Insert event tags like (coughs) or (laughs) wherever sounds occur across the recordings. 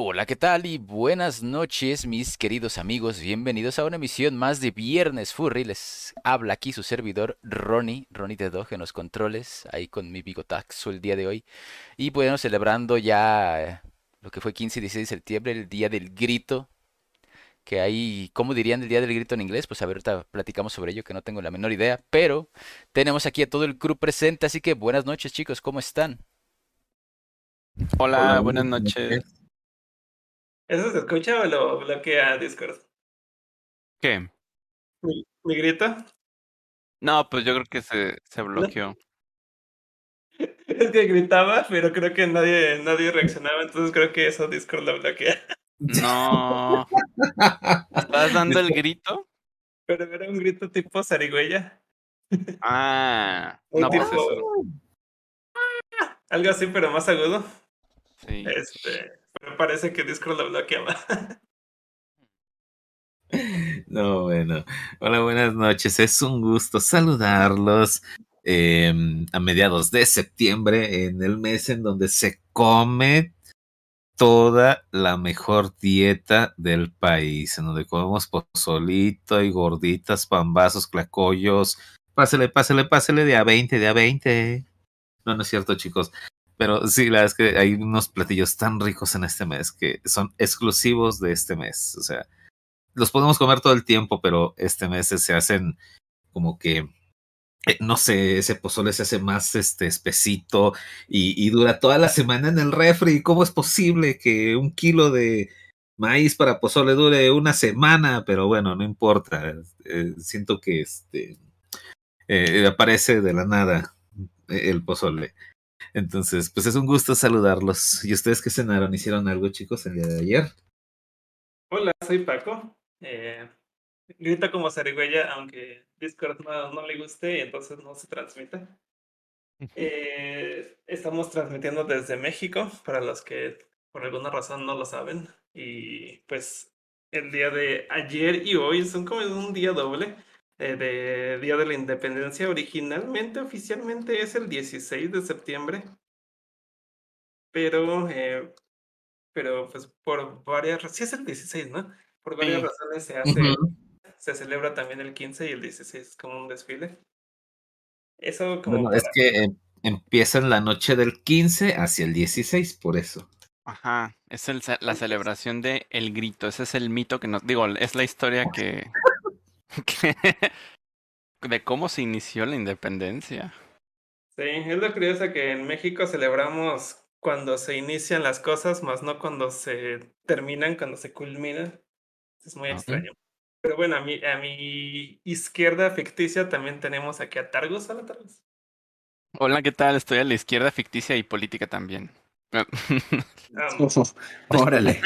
Hola, ¿qué tal? Y buenas noches, mis queridos amigos. Bienvenidos a una emisión más de Viernes Furry. Les habla aquí su servidor Ronnie, Ronnie de Dog en los controles, ahí con mi bigotaxo el día de hoy. Y bueno, celebrando ya eh, lo que fue 15 y 16 de septiembre, el día del grito. Que ahí, ¿cómo dirían el día del grito en inglés? Pues a ver, ahorita platicamos sobre ello, que no tengo la menor idea. Pero tenemos aquí a todo el crew presente, así que buenas noches, chicos, ¿cómo están? Hola, buenas noches. ¿Eso se escucha o lo bloquea Discord? ¿Qué? ¿Mi, mi grito? No, pues yo creo que se, se bloqueó. (laughs) Es que gritaba, pero creo que nadie, nadie reaccionaba, entonces creo que eso Discord lo bloquea. No. ¿Estás dando el grito? Pero era un grito tipo zarigüeya. Ah, no, pues tipo- eso. Algo así, pero más agudo. Sí. Este, pero parece que Discord lo bloqueaba. (laughs) No, bueno. Hola, buenas noches. Es un gusto saludarlos eh, a mediados de septiembre, en el mes en donde se come toda la mejor dieta del país, en donde comemos pozolito y gorditas, pambazos, clacollos. Pásele, pásele, pásele de a 20, de a 20. No, no es cierto, chicos. Pero sí, la verdad es que hay unos platillos tan ricos en este mes que son exclusivos de este mes. O sea, los podemos comer todo el tiempo, pero este mes se hacen como que, eh, no sé, ese pozole se hace más este espesito y, y dura toda la semana en el refri. ¿Cómo es posible que un kilo de maíz para pozole dure una semana? Pero bueno, no importa. Eh, siento que este eh, aparece de la nada el pozole. Entonces, pues es un gusto saludarlos. ¿Y ustedes qué cenaron? ¿Hicieron algo, chicos, el día de ayer? Hola, soy Paco. Eh, grita como zarigüeya, aunque Discord no, no le guste y entonces no se transmite. (laughs) Eh, estamos transmitiendo desde México, para los que por alguna razón no lo saben. Y pues el día de ayer y hoy son como un día doble eh, de Día de la Independencia. Originalmente, oficialmente es el 16 de septiembre. Pero, eh, pero pues por varias razones, sí es el 16, ¿no? Por varias Sí. razones se hace, se celebra también el 15 y el 16 como un desfile. Eso como Bueno, es que eh, empieza en la noche del 15 hacia el 16, por eso. Ajá, es el, la celebración de El Grito. Ese es el mito que nos... Digo, es la historia que... (laughs) de cómo se inició la independencia. Sí, es lo curioso que en México celebramos cuando se inician las cosas, más no cuando se terminan, cuando se culminan. Es muy extraño. Pero bueno, a mi, a mi izquierda ficticia también tenemos aquí a Targus. Hola, Targus. Hola, ¿qué tal? Estoy a la izquierda ficticia y política también. (laughs) (laughs) Órale.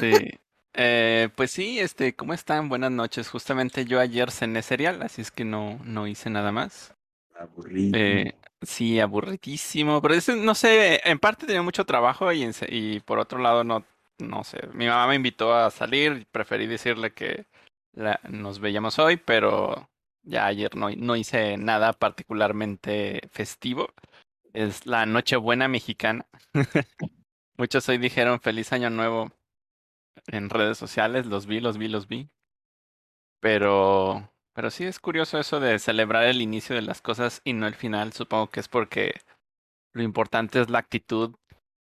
Sí. Eh, pues sí, este, ¿cómo están? Buenas noches. Justamente yo ayer cené cereal, así es que no, no hice nada más. Aburrido. Eh, sí, aburridísimo, pero ese, no sé, en parte tenía mucho trabajo y, en se- y por otro lado no, no sé. Mi mamá me invitó a salir, preferí decirle que la- nos veíamos hoy, pero ya ayer no, no hice nada particularmente festivo. Es la Nochebuena mexicana. (laughs) Muchos hoy dijeron feliz año nuevo en redes sociales, los vi, los vi, los vi. Pero, pero sí es curioso eso de celebrar el inicio de las cosas y no el final. Supongo que es porque lo importante es la actitud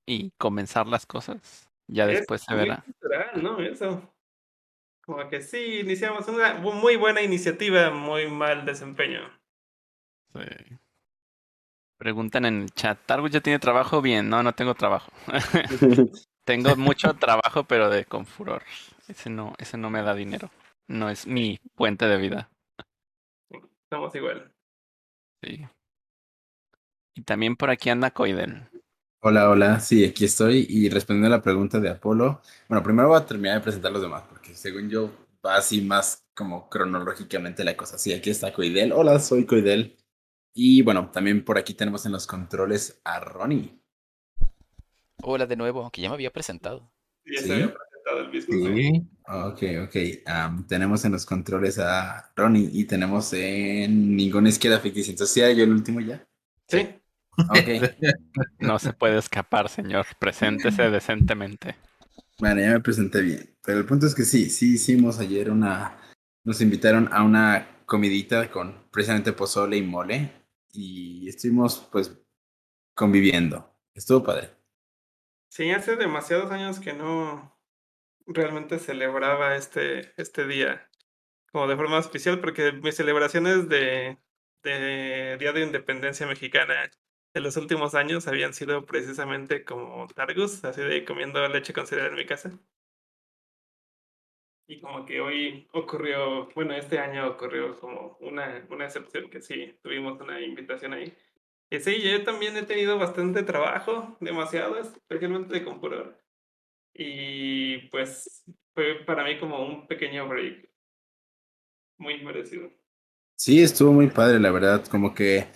y comenzar las cosas. Ya es después se verá. cultural, ¿no? Eso. Como que sí, iniciamos una muy buena iniciativa, muy mal desempeño. Sí. Preguntan en el chat, ¿Targus ya tiene trabajo? Bien, no, no tengo trabajo. (laughs) (laughs) (laughs) tengo mucho trabajo, pero de con furor. Ese no, ese no me da dinero. No es mi fuente de vida. Estamos igual. Sí. Y también por aquí anda Coiden. Hola, hola. Sí, aquí estoy. Y respondiendo a la pregunta de Apolo. Bueno, primero voy a terminar de presentar los demás, porque según yo va así más como cronológicamente la cosa. Sí, aquí está Coidel. Hola, soy Coidel. Y bueno, también por aquí tenemos en los controles a Ronnie. Hola de nuevo, que ya me había presentado. Ya Sí. se había presentado el mismo. Sí. Ok, ok. Am, tenemos en los controles a Ronnie y tenemos en ninguna izquierda ficticia. Entonces, ¿sí era yo el último ya? Sí. Ok. (laughs) No se puede escapar, señor. Preséntese decentemente. Bueno, ya me presenté bien. Pero el punto es que sí, sí hicimos ayer una. Nos invitaron a una comidita con precisamente pozole y mole. Y estuvimos, pues, conviviendo. Estuvo padre. Sí, hace demasiados años que no realmente celebraba este, este día como de forma especial, porque mis celebraciones de, de Día de Independencia Mexicana en los últimos años habían sido precisamente como targus, así de comiendo leche con cereal en mi casa. Y como que hoy ocurrió, bueno, este año ocurrió como una, una excepción, que sí, tuvimos una invitación ahí. Sí, yo también he tenido bastante trabajo, demasiado, especialmente de computador. Y pues fue para mí como un pequeño break. Muy merecido. Sí, estuvo muy padre, la verdad. Como que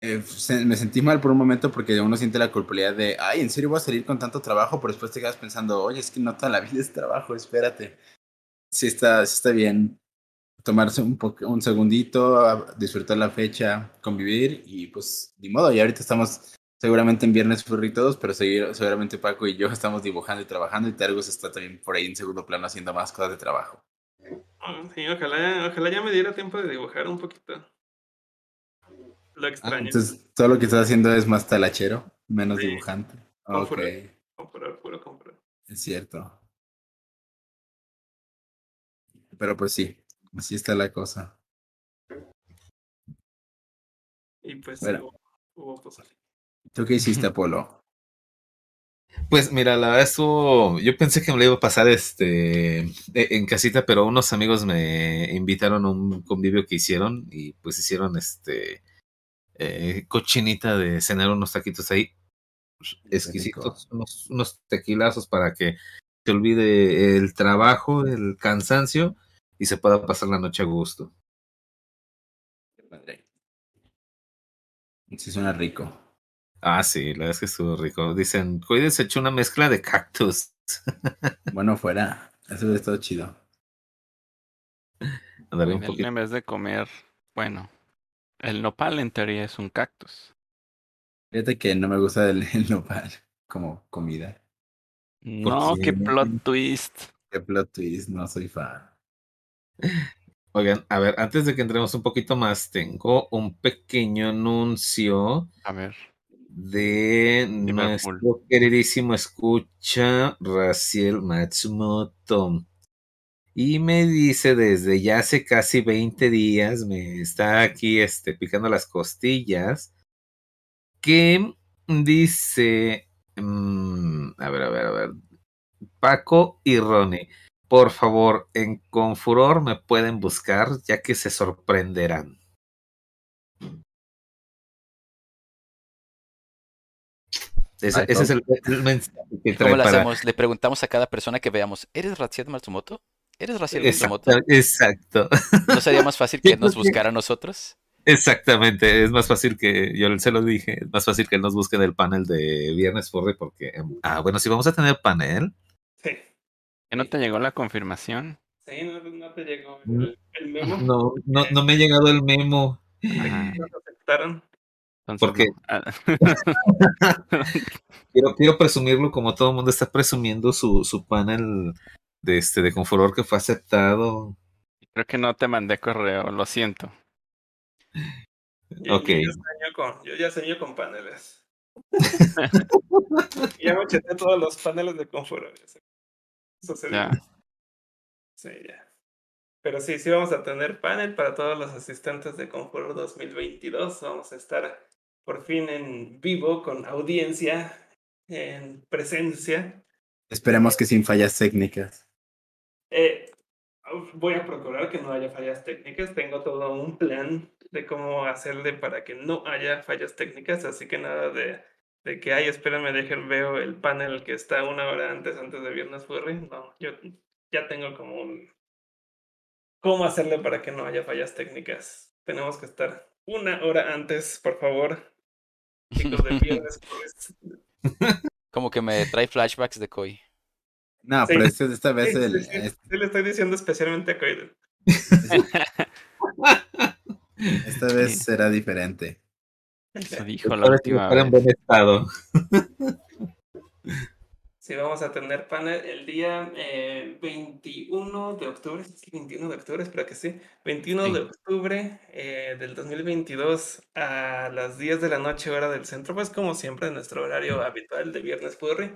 eh, se- me sentí mal por un momento porque uno siente la culpabilidad de, ay, ¿en serio voy a salir con tanto trabajo? Pero después te quedas pensando, oye, es que no toda la vida es trabajo, espérate. Sí está, sí está bien tomarse un, un segundito, disfrutar la fecha, convivir y pues ni modo. Y ahorita estamos seguramente en Viernes Furry todos, pero seguir- seguramente Paco y yo estamos dibujando y trabajando y Tergus está también por ahí en segundo plano haciendo más cosas de trabajo. Ah, Sí, ojalá, ojalá ya me diera tiempo de dibujar un poquito. Lo Ah, extraño. entonces todo lo que estás haciendo es más talachero, menos Sí. dibujante. Furry. Comprar, puro comprar. es cierto. Pero pues sí, así está la cosa. Y pues Bueno. hubo, hubo. ¿Tú qué hiciste, (laughs) Apolo? Pues mira, la verdad estuvo. Yo pensé que me lo iba a pasar este e- en casita, pero unos amigos me invitaron a un convivio que hicieron y pues hicieron este eh, cochinita de cenar unos taquitos ahí exquisitos, unos, unos tequilazos para que se olvide el trabajo, el cansancio y se pueda pasar la noche a gusto. Sí suena rico. Ah, sí, la verdad es que estuvo rico. Dicen, cuídense, echó una mezcla de cactus. (laughs) Bueno, fuera. Eso hubiera estado chido. Ándale, un En, poquito. en vez de comer, bueno, el nopal en teoría es un cactus. Fíjate que no me gusta el, el nopal como comida. No, qué qué? plot twist. Qué plot twist, no soy fan. Oigan, a ver, antes de que entremos un poquito más, tengo un pequeño anuncio A ver, de Liverpool. nuestro queridísimo escucha Raciel Matsumoto. Y me dice desde ya hace casi 20 días, me está aquí este, picando las costillas, que dice, mm, a ver, a ver, a ver, Paco y Ronnie, por favor, en Confuror me pueden buscar ya que se sorprenderán. Ese, Ay, ese es el, el mensaje que trae ¿Cómo lo para... hacemos? Le preguntamos a cada persona que veamos, ¿eres Raciel Matsumoto? ¿Eres Raciel Matsumoto? Exacto, ¿No sería más fácil que (laughs) nos buscara a nosotros? exactamente. Es más fácil que, yo se lo dije, es más fácil que él nos busque en el panel de Viernes Furry porque, em, ah, bueno, si vamos a tener panel, Sí. ¿Que no te llegó la confirmación? Sí, no, no te llegó Mm. el, el memo. no, no, no me ha llegado el memo. Nos aceptaron. entonces ¿Por qué? no. Ah, (laughs) Quiero, quiero presumirlo como todo el mundo está presumiendo su, su panel de este de Confuror que fue aceptado. Creo que no te mandé correo, lo siento. Yo, Ok. yo ya sueño con, yo ya sueño con paneles. (laughs) (laughs) ya me cheté todos los paneles de confort. Eso se Ya. Sí, ya. Pero sí, sí vamos a tener panel para todos los asistentes de Confort 2022. Vamos a estar por fin en vivo con audiencia, en presencia. Esperemos que sin fallas técnicas. Eh, voy a procurar que no haya fallas técnicas. Tengo todo un plan de cómo hacerle para que no haya fallas técnicas. Así que nada de, de que, ay, espérenme, dejen, veo el panel que está una hora antes, antes de Viernes Furry. No, yo ya tengo como un... ¿Cómo hacerle para que no haya fallas técnicas? Tenemos que estar una hora antes, por favor. Chicos de Viernes Furry. (laughs) Como que me trae flashbacks de Koi. No, Sí. pero este- esta vez Sí, el, sí, le estoy diciendo especialmente a Coiden. (laughs) esta vez será diferente. Eso (laughs) dijo la Ahora sí última estar en vez. buen estado. Sí, vamos a tener panel el día eh, 21 de octubre. Sí, 21 de octubre, espero que sí. 21 Sí. de octubre eh, del 2022 a las 10 de la noche, hora del centro. Pues, como siempre, en nuestro horario habitual de Viernes Furry.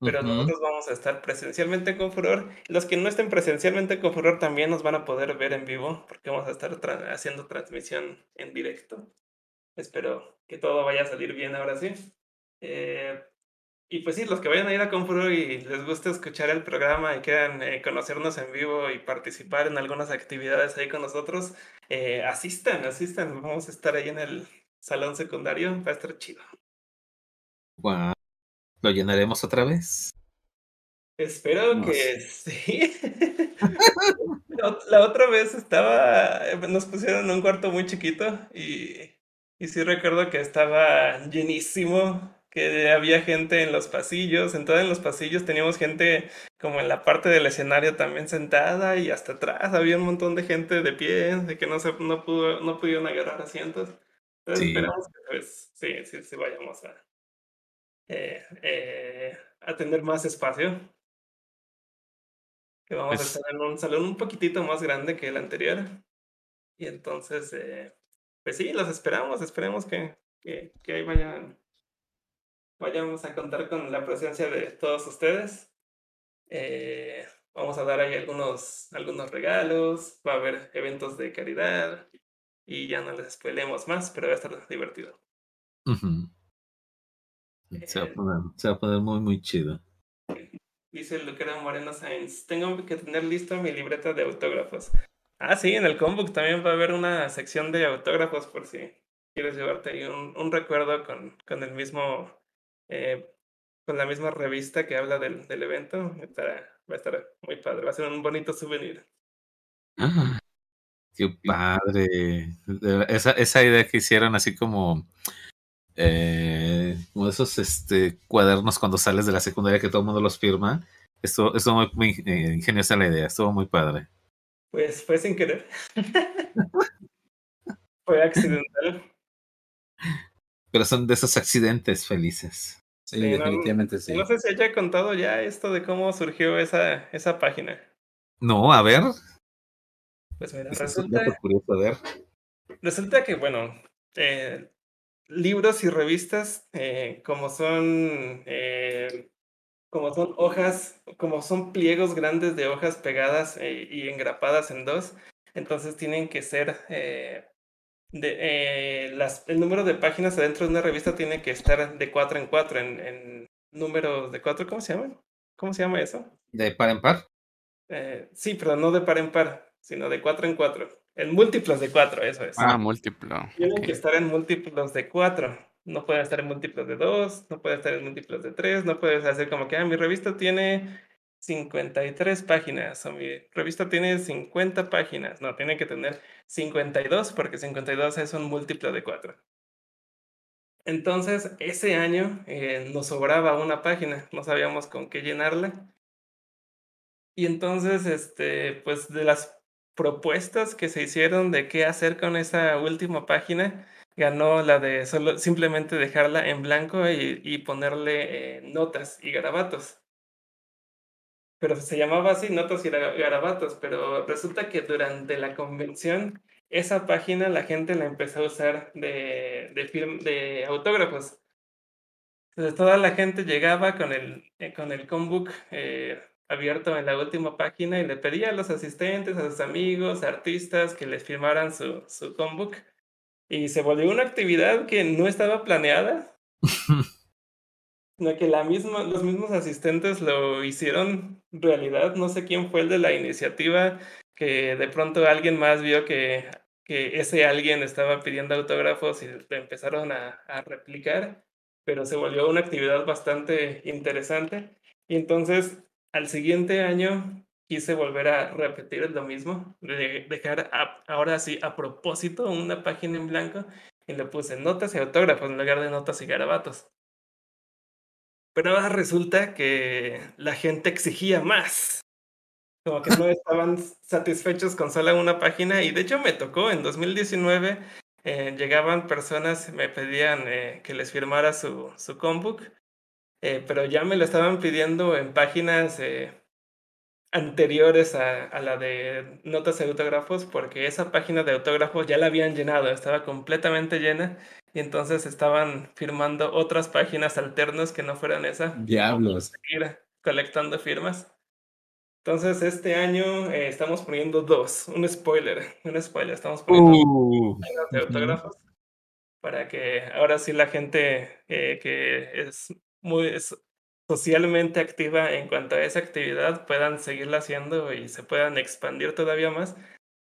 Pero Ujú. nosotros vamos a estar presencialmente con Furor. Los que no estén presencialmente con Furor también nos van a poder ver en vivo, porque vamos a estar tra- haciendo transmisión en directo. Espero que todo vaya a salir bien ahora sí. Eh, y pues sí, los que vayan a ir a Confuro y les guste escuchar el programa y quieran eh, conocernos en vivo y participar en algunas actividades ahí con nosotros, eh, asistan, asistan. Vamos a estar ahí en el salón secundario, va a estar chido. Guau. ¿Lo llenaremos otra vez? Espero No que (laughs) sí. La, ot- la otra vez estaba, nos pusieron en un cuarto muy chiquito y, y sí recuerdo que estaba llenísimo, que había gente en los pasillos, sentada en los pasillos, teníamos gente como en la parte del escenario también sentada y hasta atrás había un montón de gente de pie, de que no se, no pudo, no pudieron agarrar asientos. Entonces Sí. esperamos que pues sí, sí, sí vayamos a, eh, eh, a tener más espacio que vamos a Pues- estar en un salón un poquitito más grande que el anterior. Y entonces, eh, pues sí, los esperamos, esperemos que, que, que ahí vayan, vayamos a contar con la presencia de todos ustedes. Eh, vamos a dar ahí algunos, algunos regalos, va a haber eventos de caridad y ya no les spoilemos más, pero va a estar divertido. Ujú. Se va, a poner, se va a poner muy, muy chido. Dice Lucero Moreno Sainz, tengo que tener listo mi libreta de autógrafos. Ah, sí, en el Combook también va a haber una sección de autógrafos por si quieres llevarte ahí un, un recuerdo con, con el mismo, eh, con la misma revista que habla del, del evento. Estará- va a estar muy padre, va a ser un bonito souvenir. Ah, qué padre. Esa, esa idea que hicieron así como, eh, como esos este, cuadernos cuando sales de la secundaria que todo el mundo los firma. Estuvo, estuvo muy, muy, eh, ingeniosa la idea, estuvo muy padre. Pues fue sin querer. (laughs) fue accidental. Pero son de esos accidentes felices. Sí, Sí, no, definitivamente sí. No sé si haya contado ya esto de cómo surgió esa, esa página. No, a ver. Pues mira, resulta... curioso, a ver. Resulta que, bueno, eh, libros y revistas, eh, como son, eh, como son hojas, como son pliegos grandes de hojas pegadas eh, y engrapadas en dos, entonces tienen que ser, eh, de, eh, las, el número de páginas adentro de una revista tiene que estar de cuatro en cuatro, en, en números de cuatro, ¿cómo se llaman? ¿Cómo se llama eso? ¿De par en par? Eh, sí, pero no de par en par, sino de cuatro en cuatro. En múltiplos de cuatro, eso es. Ah, múltiplo. Tienen que estar en múltiplos de 4. No pueden estar en múltiplos de 2, no pueden estar en múltiplos de 3, no puedes hacer como que, ah, mi revista tiene 53 páginas o mi revista tiene 50 páginas. No, tiene que tener 52 porque 52 es un múltiplo de 4. Entonces, ese año eh, nos sobraba una página, no sabíamos con qué llenarla. Y entonces, este, pues de las propuestas que se hicieron de qué hacer con esa última página, ganó la de solo simplemente dejarla en blanco y, y ponerle eh, notas y garabatos. Pero se llamaba así, notas y gara- garabatos, pero resulta que durante la convención esa página la gente la empezó a usar de, de, firm- de autógrafos. Entonces toda la gente llegaba con el, eh, con el combook eh, abierto en la última página y le pedía a los asistentes, a sus amigos, artistas que les firmaran su, su combook. Y se volvió una actividad que no estaba planeada, (laughs) sino que la misma, los mismos asistentes lo hicieron realidad. No sé quién fue el de la iniciativa, que de pronto alguien más vio que, que ese alguien estaba pidiendo autógrafos y lo empezaron a, a replicar, pero se volvió una actividad bastante interesante. Y entonces, al siguiente año, quise volver a repetir lo mismo, de dejar a- ahora sí a propósito una página en blanco y le puse notas y autógrafos en lugar de notas y garabatos. Pero ahora resulta que la gente exigía más. Como que no estaban satisfechos con solo una página. Y de hecho me tocó en 2019 eh, llegaban personas, me pedían eh, que les firmara su, su combook, eh, pero ya me lo estaban pidiendo en páginas eh, anteriores a, a, la de notas de autógrafos, porque esa página de autógrafos ya la habían llenado, estaba completamente llena, y entonces estaban firmando otras páginas alternas que no fueran esa. Diablos. Ir colectando firmas. Entonces, este año eh, estamos poniendo dos, un spoiler, un spoiler, estamos poniendo Uh, de autógrafos para que ahora sí la gente eh, que es muy es socialmente activa en cuanto a esa actividad puedan seguirla haciendo y se puedan expandir todavía más.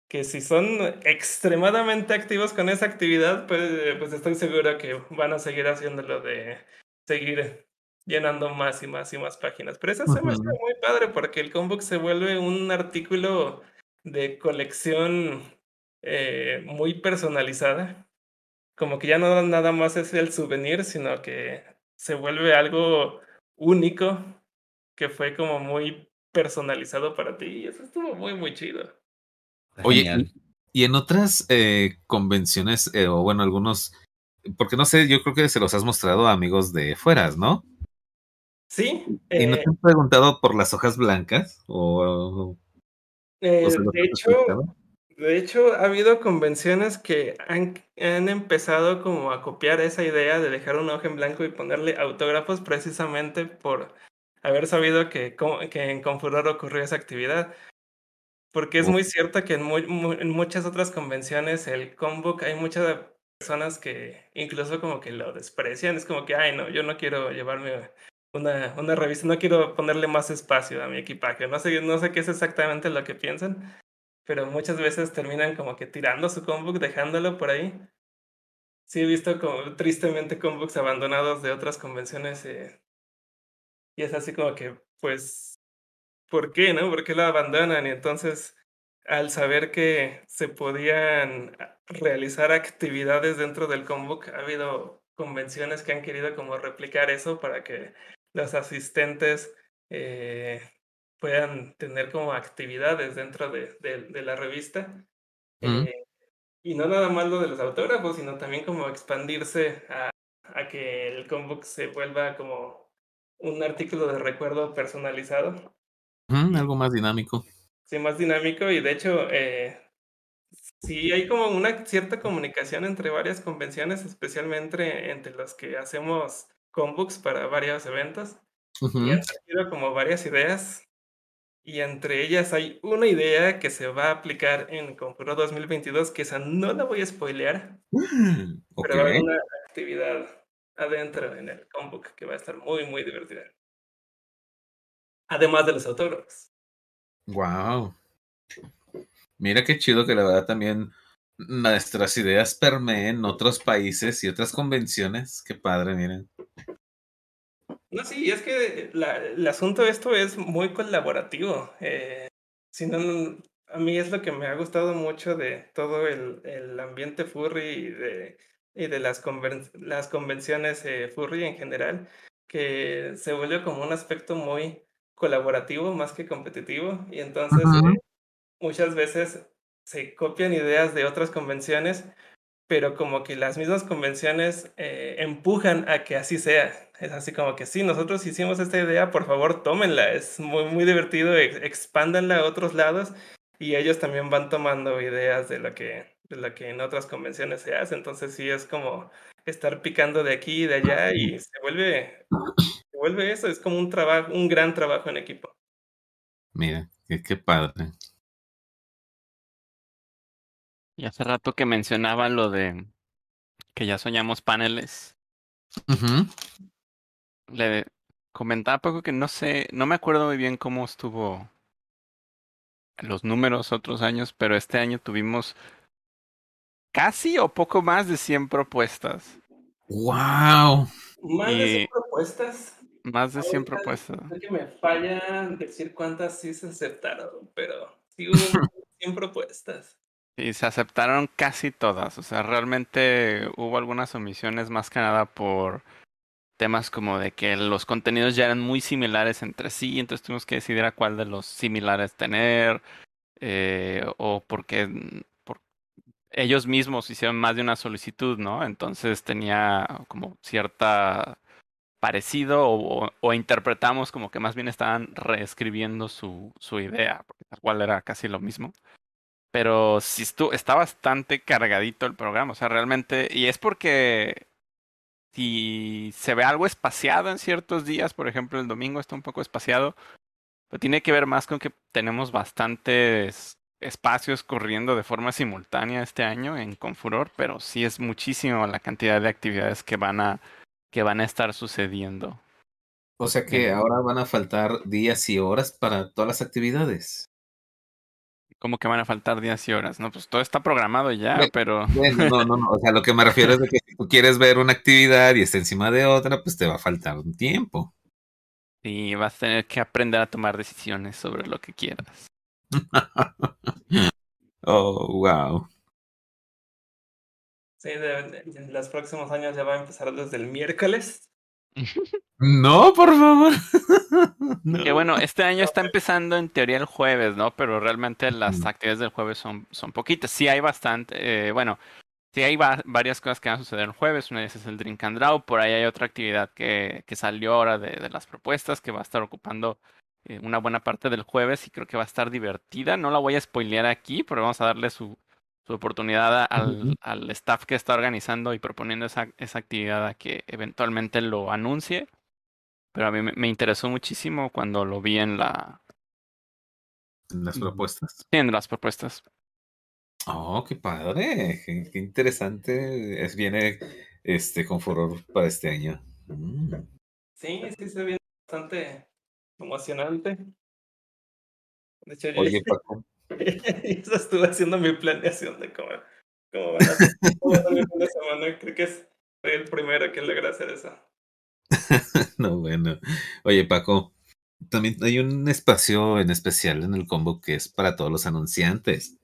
Que si son extremadamente activos con esa actividad, pues, pues estoy seguro que van a seguir haciéndolo de seguir llenando más y más y más páginas. Pero eso se me hace muy padre porque el Combook se vuelve un artículo de colección eh, muy personalizada. Como que ya no nada más es el souvenir, sino que se vuelve algo único que fue como muy personalizado para ti. Y eso estuvo muy, muy chido. Oye, genial. y, y en otras eh, convenciones, eh, o bueno, algunos, porque no sé, yo creo que se los has mostrado a amigos de fueras, ¿no? Sí, ¿Y no eh, te han preguntado por las hojas blancas? ¿O, eh, o de hecho, explicado? De hecho, ha habido convenciones que han, han empezado como a copiar esa idea de dejar una hoja en blanco y ponerle autógrafos precisamente por haber sabido que, que en Confuror ocurrió esa actividad. Porque es muy cierto que en, muy- mu- en muchas otras convenciones, el Combook, hay muchas personas que incluso como que lo desprecian. Es como que, ay, no, yo no quiero llevarme una, una revista, no quiero ponerle más espacio a mi equipaje. No sé, no sé qué es exactamente lo que piensan, pero muchas veces terminan como que tirando su Combook, dejándolo por ahí. Sí, he visto como tristemente Combooks abandonados de otras convenciones eh, y es así como que, pues, ¿por qué, no? ¿Por qué lo abandonan? Y entonces, al saber que se podían realizar actividades dentro del Combook, ha habido convenciones que han querido como replicar eso para que los asistentes eh, puedan tener como actividades dentro de, de- de la revista. ujú, Eh, y no nada más lo de los autógrafos, sino también como expandirse a, a que el Combook se vuelva como un artículo de recuerdo personalizado. ujú, algo más dinámico. Sí, más dinámico y de hecho, eh, sí hay como una cierta comunicación entre varias convenciones, especialmente entre los que hacemos combooks para varios eventos y han surgido como varias ideas y entre ellas hay una idea que se va a aplicar en Conjuro 2022 que esa no la voy a spoilear, Ok. pero haber una actividad adentro en el combook que va a estar muy, muy divertida. Además de los autógrafos. Wow. Mira qué chido que la verdad también nuestras ideas permeen otros países y otras convenciones. Qué padre, miren. No, sí, es que la, el asunto de esto es muy colaborativo. Eh, si no, no- a mí es lo que me ha gustado mucho de todo el, el ambiente furry y de, y de las, conven- las convenciones eh, furry en general, que se vuelve como un aspecto muy colaborativo más que competitivo. Y entonces eh, muchas veces se copian ideas de otras convenciones pero como que las mismas convenciones eh, empujan a que así sea. Es así como que sí, nosotros hicimos esta idea, por favor tómenla, es muy, muy divertido, ex- expándanla a otros lados y ellos también van tomando ideas de lo que, de lo que en otras convenciones se hace. Entonces sí es como estar picando de aquí y de allá y se vuelve, se vuelve eso, es como un trabajo, un gran trabajo en equipo. Mira, qué, qué padre. Y hace rato que mencionaban lo de que ya soñamos paneles. Le comentaba poco que no sé, no me acuerdo muy bien cómo estuvo los números otros años, pero este año tuvimos casi o poco más de 100 propuestas. Wow. Más de 100 Y propuestas. más de 100 Ahorita propuestas. creo que me falla decir cuántas sí se aceptaron, pero sí hubo 100 propuestas. Y se aceptaron casi todas. O sea, realmente hubo algunas omisiones más que nada por temas como de que los contenidos ya eran muy similares entre sí, entonces tuvimos que decidir a cuál de los similares tener, eh, o porque por ellos mismos hicieron más de una solicitud, ¿no? Entonces tenía como cierta parecido o, o, interpretamos como que más bien estaban reescribiendo su, su idea, porque tal cual era casi lo mismo. Pero sí estuvo, está bastante cargadito el programa, o sea, realmente, y es porque si se ve algo espaciado en ciertos días, por ejemplo, el domingo está un poco espaciado, pero tiene que ver más con que tenemos bastantes espacios corriendo de forma simultánea este año en Confuror, pero sí es muchísimo la cantidad de actividades que van a que van a estar sucediendo. O sea que ahora van a faltar días y horas para todas las actividades. ¿Cómo que van a faltar días y horas? No, pues todo está programado ya, pero. (laughs) Bueno, no, no, no. O sea, lo que me refiero es de que si tú quieres ver una actividad y está encima de otra, pues te va a faltar un tiempo. Sí, vas a tener que aprender a tomar decisiones sobre lo que quieras. (laughs) oh, wow. Sí, en los próximos años ya va a empezar desde el miércoles. No, por favor. no. Que bueno, este año está empezando en teoría el jueves, ¿no? Pero realmente las actividades del jueves son, son poquitas. Sí hay bastante, eh, bueno, sí hay va varias cosas que van a suceder el jueves. Una de esas es el Drink and Draw. Por ahí hay otra actividad que, que salió ahora de, de, las propuestas que va a estar ocupando eh, una buena parte del jueves y creo que va a estar divertida. No la voy a spoilear aquí, pero vamos a darle su, su oportunidad al, uh -huh. al, staff que está organizando y proponiendo esa, esa, actividad a que eventualmente lo anuncie. Pero a mí me, me, interesó muchísimo cuando lo vi en la... ¿En las propuestas? Sí, en las propuestas. Oh, qué padre, qué, qué interesante. Es, viene este con furor para este año. Mm. Sí, sí, se viene bastante emocionante. De hecho, yo Oye, Paco. (laughs) Eso estuve haciendo mi planeación de cómo, cómo van a fin de semana. Creo que es, soy el primero que logra hacer eso. (laughs) no, bueno. Oye, Paco, también hay un espacio en especial en el combo que es para todos los anunciantes.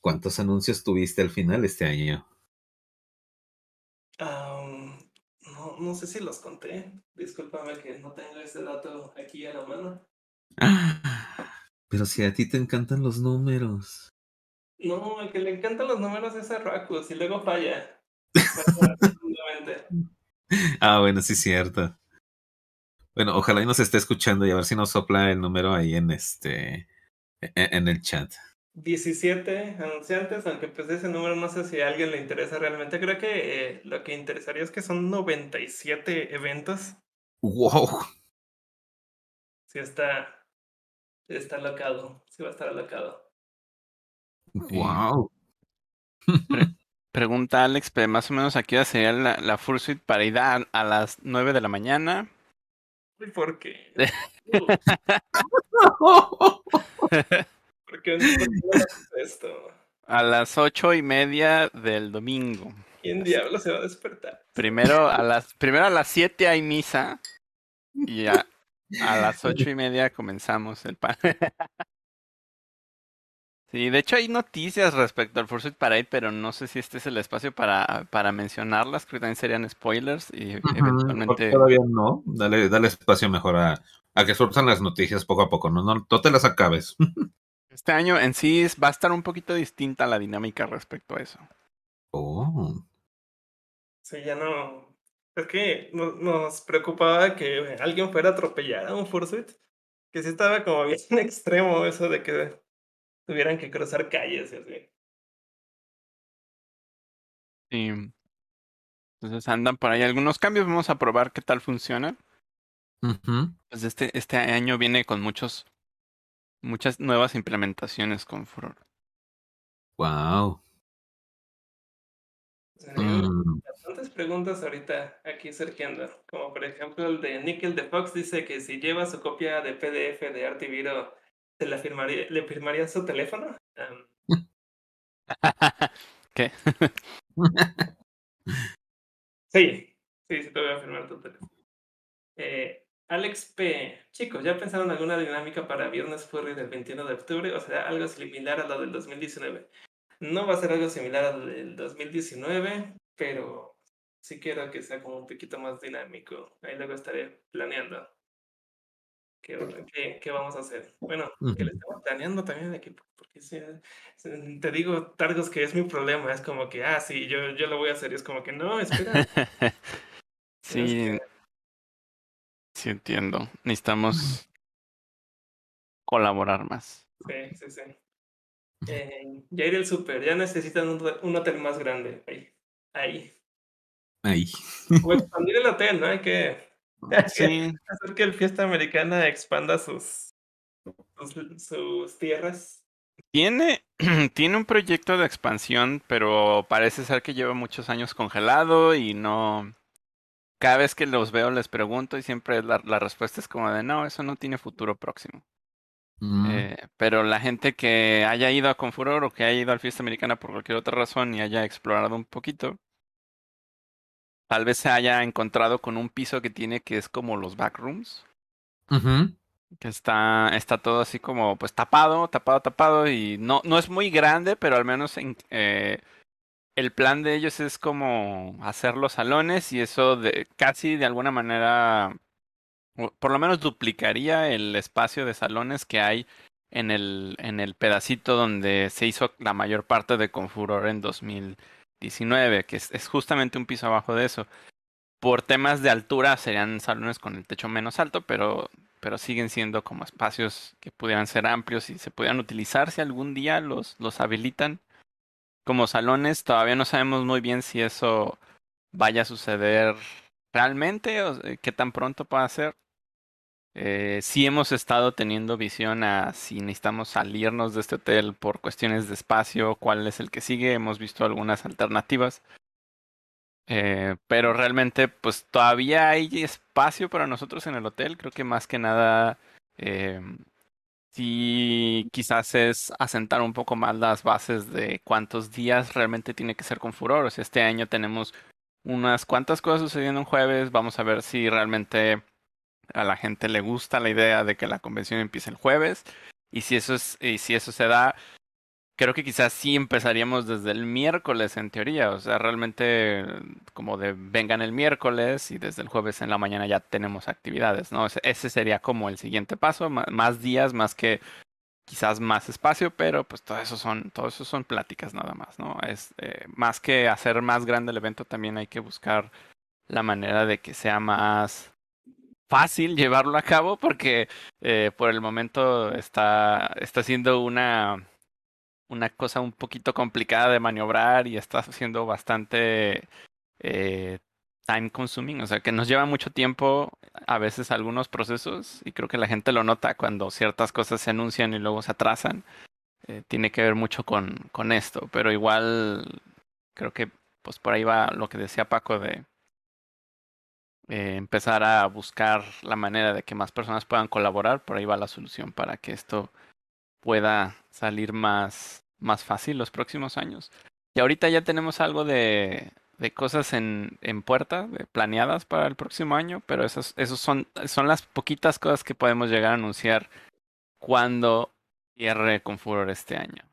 ¿Cuántos anuncios tuviste al final este año? Um, no, no sé si los conté. Discúlpame que no tengo ese dato aquí a la mano. (laughs) Pero si a ti te encantan los números. No, el que le encantan los números es a Racus y luego falla. (laughs) ah, bueno, sí, cierto. Bueno, ojalá y nos esté escuchando y a ver si nos sopla el número ahí en este en el chat. 17 anunciantes, aunque pues ese número no sé si a alguien le interesa realmente. Creo que eh, lo que interesaría es que son 97 eventos. ¡Wow! Sí está, está alocado, sí va a estar alocado. ¡Wow! Pre (laughs) pregunta Alex, pero más o menos aquí sería la, la Fursuit para ir a, a las 9 de la mañana. ¿Y por qué? (laughs) ¿Por qué no esto? A las ocho y media del domingo. ¿Quién diablo se va a despertar? Primero a las, primero a las siete hay misa y a, a las (laughs) ocho y media comenzamos el pan. (laughs) Sí, de hecho hay noticias respecto al Fursuit Parade, pero no sé si este es el espacio para, para mencionarlas, creo que también serían spoilers y uh -huh. eventualmente... Todavía no, dale, dale espacio mejor a, a que surtan las noticias poco a poco, no, no, no te las acabes. (laughs) Este año en sí va a estar un poquito distinta la dinámica respecto a eso. Oh. Sí, ya no. Es que nos preocupaba que alguien fuera a atropellar a un Fursuit. Que sí estaba como bien (laughs) extremo eso de que tuvieran que cruzar calles y así. Sí. Entonces andan por ahí algunos cambios. Vamos a probar qué tal funciona. Uh -huh. Pues este, este año viene con muchos muchas nuevas implementaciones con Furor. Wow. Mm. Bastantes preguntas ahorita aquí surgiendo, como por ejemplo el de Nickel de Fox dice que si lleva su copia de PDF de Artiviro, ¿se la firmaría, le firmaría su teléfono? Um... (laughs) ¿Qué? (laughs) sí, sí, sí te voy a firmar tu teléfono. Eh, Alex P. Chicos, ¿ya pensaron alguna dinámica para Viernes Furry del 21 de octubre? O sea, algo similar a lo del 2019. No va a ser algo similar a lo del 2019, pero sí quiero que sea como un poquito más dinámico. Ahí luego estaré planeando ¿Qué, qué, qué vamos a hacer? Bueno, que le estamos planeando también de que, porque sí, eh, te digo, Targos, que es mi problema, es como que, ah, sí, yo, yo lo voy a hacer, y es como que, no, espera, (laughs) Sí, que, sí entiendo. Necesitamos colaborar más. sí, sí, sí. Eh, ya ir al súper, ya necesitan un, un hotel más grande, ahí, ahí. Ahí. O expandir el hotel, ¿no? Hay que, hay (laughs) que Sí, hacer que el Fiesta Americana expanda sus, sus, sus tierras. tiene, (clears throat) tiene un proyecto de expansión, pero parece ser que lleva muchos años congelado y no... Cada vez que los veo les pregunto y siempre la, la respuesta es como de no, eso no tiene futuro próximo. Mm, Eh, pero la gente que haya ido a Confuror o que haya ido al Fiesta Americana por cualquier otra razón y haya explorado un poquito, tal vez se haya encontrado con un piso que tiene que es como los backrooms, que está, está todo así como pues tapado, tapado, tapado y no, no es muy grande, pero al menos en, eh, el plan de ellos es como hacer los salones y eso de casi de alguna manera, por lo menos duplicaría el espacio de salones que hay en el, en el pedacito donde se hizo la mayor parte de Confuror en 2019, que es, es justamente un piso abajo de eso. Por temas de altura serían salones con el techo menos alto, pero, pero siguen siendo como espacios que pudieran ser amplios y se pudieran utilizar si algún día los, los habilitan como salones. Todavía no sabemos muy bien si eso vaya a suceder realmente o eh, qué tan pronto pueda ser. Eh, sí hemos estado teniendo visión a si necesitamos salirnos de este hotel por cuestiones de espacio, cuál es el que sigue. Hemos visto algunas alternativas. Eh, pero realmente, pues todavía hay espacio para nosotros en el hotel. Creo que más que nada, eh, sí, quizás es asentar un poco más las bases de cuántos días realmente tiene que ser con furor. O este año tenemos unas cuantas cosas sucediendo un jueves. Vamos a ver si realmente a la gente le gusta la idea de que la convención empiece el jueves. Y si eso es, y si eso se da, creo que quizás sí empezaríamos desde el miércoles en teoría. O sea, realmente como de vengan el miércoles y desde el jueves en la mañana ya tenemos actividades, ¿no? Ese, sería como el siguiente paso, más días, más que quizás más espacio, pero pues todo eso son, todo eso son pláticas nada más, ¿no? Es eh, más que hacer más grande el evento, también hay que buscar la manera de que sea más fácil llevarlo a cabo, porque eh, por el momento está, está siendo una, una cosa un poquito complicada de maniobrar y está siendo bastante eh, time consuming, o sea que nos lleva mucho tiempo a veces algunos procesos y creo que la gente lo nota cuando ciertas cosas se anuncian y luego se atrasan. Eh, tiene que ver mucho con, con esto, pero igual creo que pues por ahí va lo que decía Paco de eh, empezar a buscar la manera de que más personas puedan colaborar, por ahí va la solución para que esto pueda salir más, más fácil los próximos años. Y ahorita ya tenemos algo de, de cosas en, en puerta, de- planeadas para el próximo año, pero esos, esos son, son las poquitas cosas que podemos llegar a anunciar cuando cierre con Furor este año.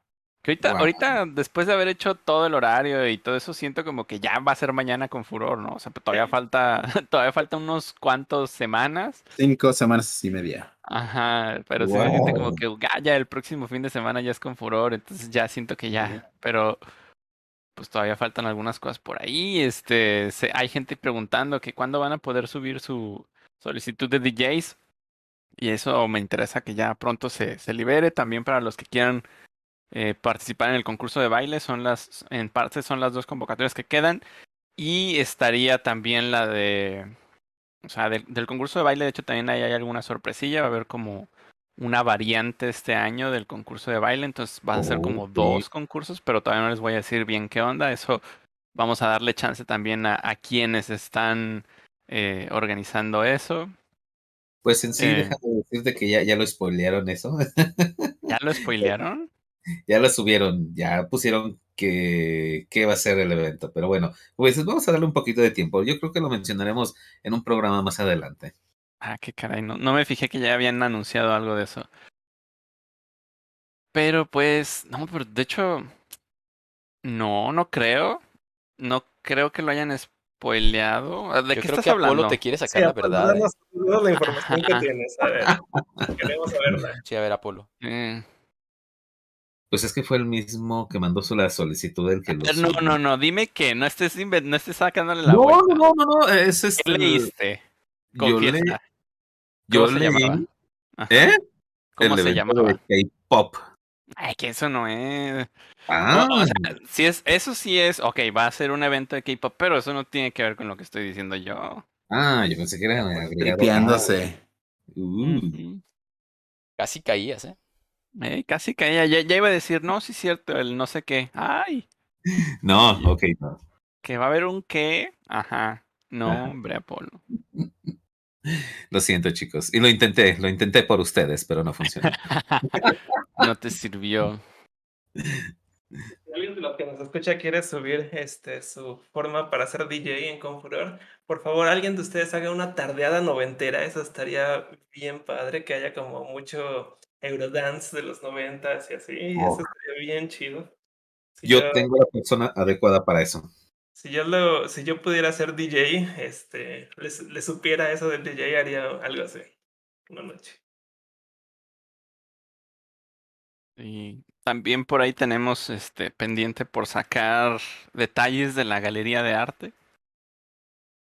Que ahorita, Wow. ahorita, después de haber hecho todo el horario y todo eso, siento como que ya va a ser mañana con Furor, ¿no? O sea, todavía falta, (laughs) todavía falta unos cuantos semanas. Cinco semanas y media. Ajá, pero sí se siente como Wow. que ya el próximo fin de semana ya es con Furor, entonces ya siento que ya, pero pues todavía faltan algunas cosas por ahí. Este, se- hay gente preguntando que cuándo van a poder subir su solicitud de DJs. Y eso me interesa que ya pronto se, se libere. También para los que quieran eh, participar en el concurso de baile, son las, en parte son las dos convocatorias que quedan. Y estaría también la de, o sea, del, del concurso de baile, de hecho también ahí hay alguna sorpresilla. Va a haber como una variante este año del concurso de baile. Entonces van a ser como dos concursos, pero todavía no les voy a decir bien qué onda. Eso vamos a darle chance también a, a quienes están eh, organizando eso. Pues en sí, Eh. déjame decirte que ya, ya lo spoilearon eso. ¿Ya lo spoilearon? (laughs) ya lo subieron, ya pusieron que, que va a ser el evento. Pero bueno, pues vamos a darle un poquito de tiempo. Yo creo que lo mencionaremos en un programa más adelante. Ah, qué caray, no, no me fijé que ya habían anunciado algo de eso. Pero pues, no, pero de hecho, no, no creo. No creo que lo hayan spoileado. ¿De Yo qué creo estás que Apolo hablando? te quiere Sí, sacar la Apolo, verdad. ¿eh? danos toda la información que Ajá. (laughs) tienes. A ver, queremos saberla. Sí, a ver, Apolo. Eh, Pues es que fue el mismo que mandó su la solicitud del que lo no, subió. no, no, dime que no estés, no estés sacándole la No, vuelta. no, no, no, es ¿Qué este. leíste? Yo, le, yo ¿Cómo se llamaba? ¿Eh? ¿Cómo el se llamaba? K-pop. Ay, que eso no es. Ah, O- o sea, si es, eso sí es, ok, va a ser un evento de K-pop, pero eso no tiene que ver con lo que estoy diciendo yo. ah, yo pensé que era. Tripeándose. Uh, Ujú. Casi caías, ¿eh? Eh, casi caía, ya, ya iba a decir, no, sí es cierto, el no sé qué. Ay, (laughs) no, ok, no. que va a haber un qué. Ajá. No, Ajá. hombre, Apolo. (laughs) Lo siento, chicos. Y lo intenté, lo intenté por ustedes, pero no funcionó. (laughs) no te sirvió. Si alguien de los que nos escucha quiere subir este, su forma para ser DJ en Confuror, por favor, alguien de ustedes haga una tardeada noventera. Eso estaría bien padre, que haya como mucho Eurodance de los noventas y así. Oh. Eso estaría bien chido. Si Yo tengo la persona adecuada para eso. Si yo, lo, si yo pudiera ser DJ, este, le supiera eso del DJ, haría algo así. Una noche. Y también por ahí tenemos este pendiente por sacar detalles de la galería de arte.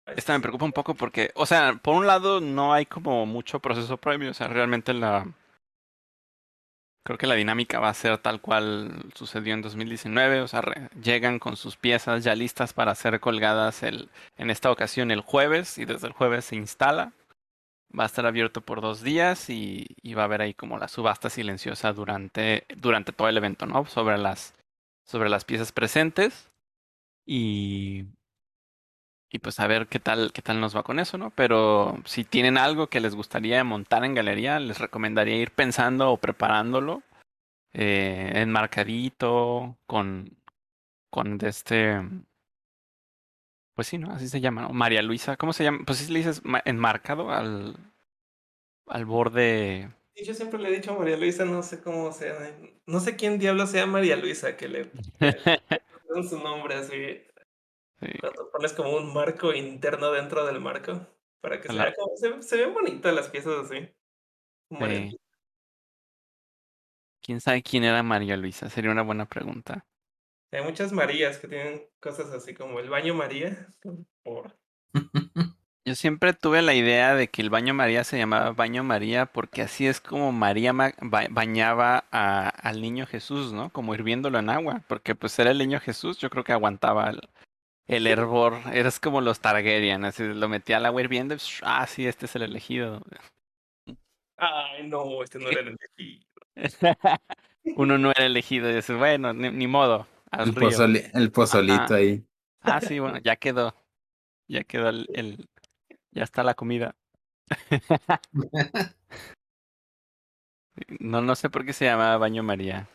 Esta me preocupa un poco porque, o sea, por un lado no hay como mucho proceso previo, o sea, realmente la creo que la dinámica va a ser tal cual sucedió en 2019, o sea, llegan con sus piezas ya listas para ser colgadas el en esta ocasión el jueves y desde el jueves se instala. Va a estar abierto por dos días y, y va a haber ahí como la subasta silenciosa durante, durante todo el evento, ¿no? Sobre las, sobre las piezas presentes. Y, y pues a ver qué tal, qué tal nos va con eso, ¿no? Pero si tienen algo que les gustaría montar en galería, les recomendaría ir pensando o preparándolo. eh, enmarcadito, con, con de este. Pues sí, ¿no? Así se llama, ¿no? María Luisa, ¿cómo se llama? Pues sí le dices ma- enmarcado al, al borde. Y yo siempre le he dicho a María Luisa, no sé cómo sea, no sé quién diablo sea María Luisa, que le (laughs) su nombre así, Sí. cuando pones como un marco interno dentro del marco, para que se vea como, se, se ven bonitas las piezas así. Sí. ¿Quién sabe quién era María Luisa? Sería una buena pregunta. Hay muchas Marías que tienen cosas así como el baño María, por (laughs) Yo siempre tuve la idea de que el baño María se llamaba baño María porque así es como María ma- ba- bañaba a- al niño Jesús, ¿no? Como hirviéndolo en agua, porque pues era el niño Jesús, yo creo que aguantaba el, el hervor. Eras como los Targaryen, así lo metía al agua hirviendo y ah, sí, este es el elegido. Ay, no, este no era el elegido. (laughs) Uno no era elegido y dices, bueno, ni, ni modo, al El, río. pozoli- el pozolito Ajá. ahí. Ah, sí, bueno, ya quedó. Ya quedó el, el- ya está la comida. (laughs) No, no sé por qué se llamaba Baño María.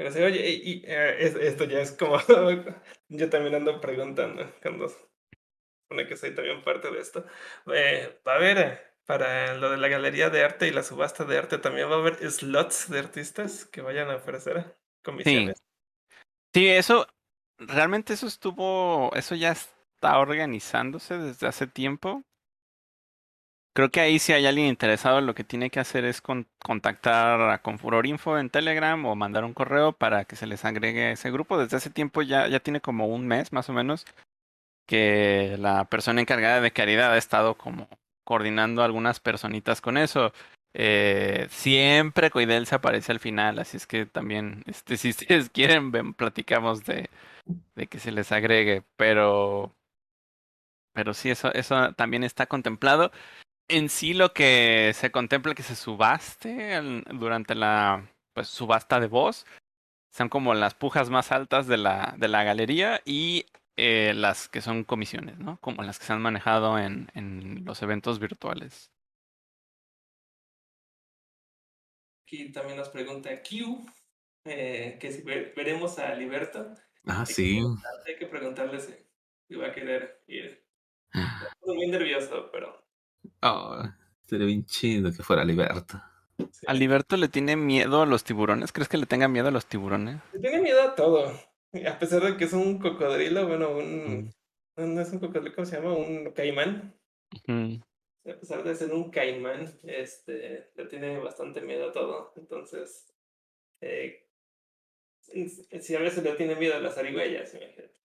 Pero sí, oye, y, eh, es- esto ya es como, (laughs) yo también ando preguntando, cuando supone que soy también parte de esto. Eh, va a haber, eh, para lo de la galería de arte y la subasta de arte, también va a haber slots de artistas que vayan a ofrecer comisiones. Sí, eso, realmente eso estuvo, eso ya está organizándose desde hace tiempo. Creo que ahí si hay alguien interesado, lo que tiene que hacer es con- contactar a Confuror Info en Telegram o mandar un correo para que se les agregue ese grupo. Desde hace tiempo ya, ya tiene como un mes más o menos que la persona encargada de caridad ha estado como coordinando algunas personitas con eso. Eh, siempre Coidel se aparece al final, así es que también, este, si ustedes (laughs) quieren, ven, platicamos de, de que se les agregue, pero, pero sí, eso, eso también está contemplado. En sí, lo que se contempla que se subaste durante la pues, subasta de voz son como las pujas más altas de la, de la galería y eh, las que son comisiones, ¿no? Como las que se han manejado en, en los eventos virtuales. Aquí también nos pregunta Q, eh, que si ve- veremos a Liberto. Ah, Hay que sí. preguntarle- Hay que preguntarle si, si va a querer ir. Estoy muy nervioso, pero... Oh, sería bien chido que fuera Liberto. sí. ¿A Liberto le tiene miedo a los tiburones? ¿Crees que le tenga miedo a los tiburones? Le Tiene miedo a todo. A pesar de que es un cocodrilo, bueno, un, Mm. no, es un cocodrilo, ¿cómo se llama? Un caimán. A pesar de ser un caimán, este, le tiene bastante miedo a todo. Entonces, eh, si a veces le tiene miedo a las zarigüeyas, imagínate.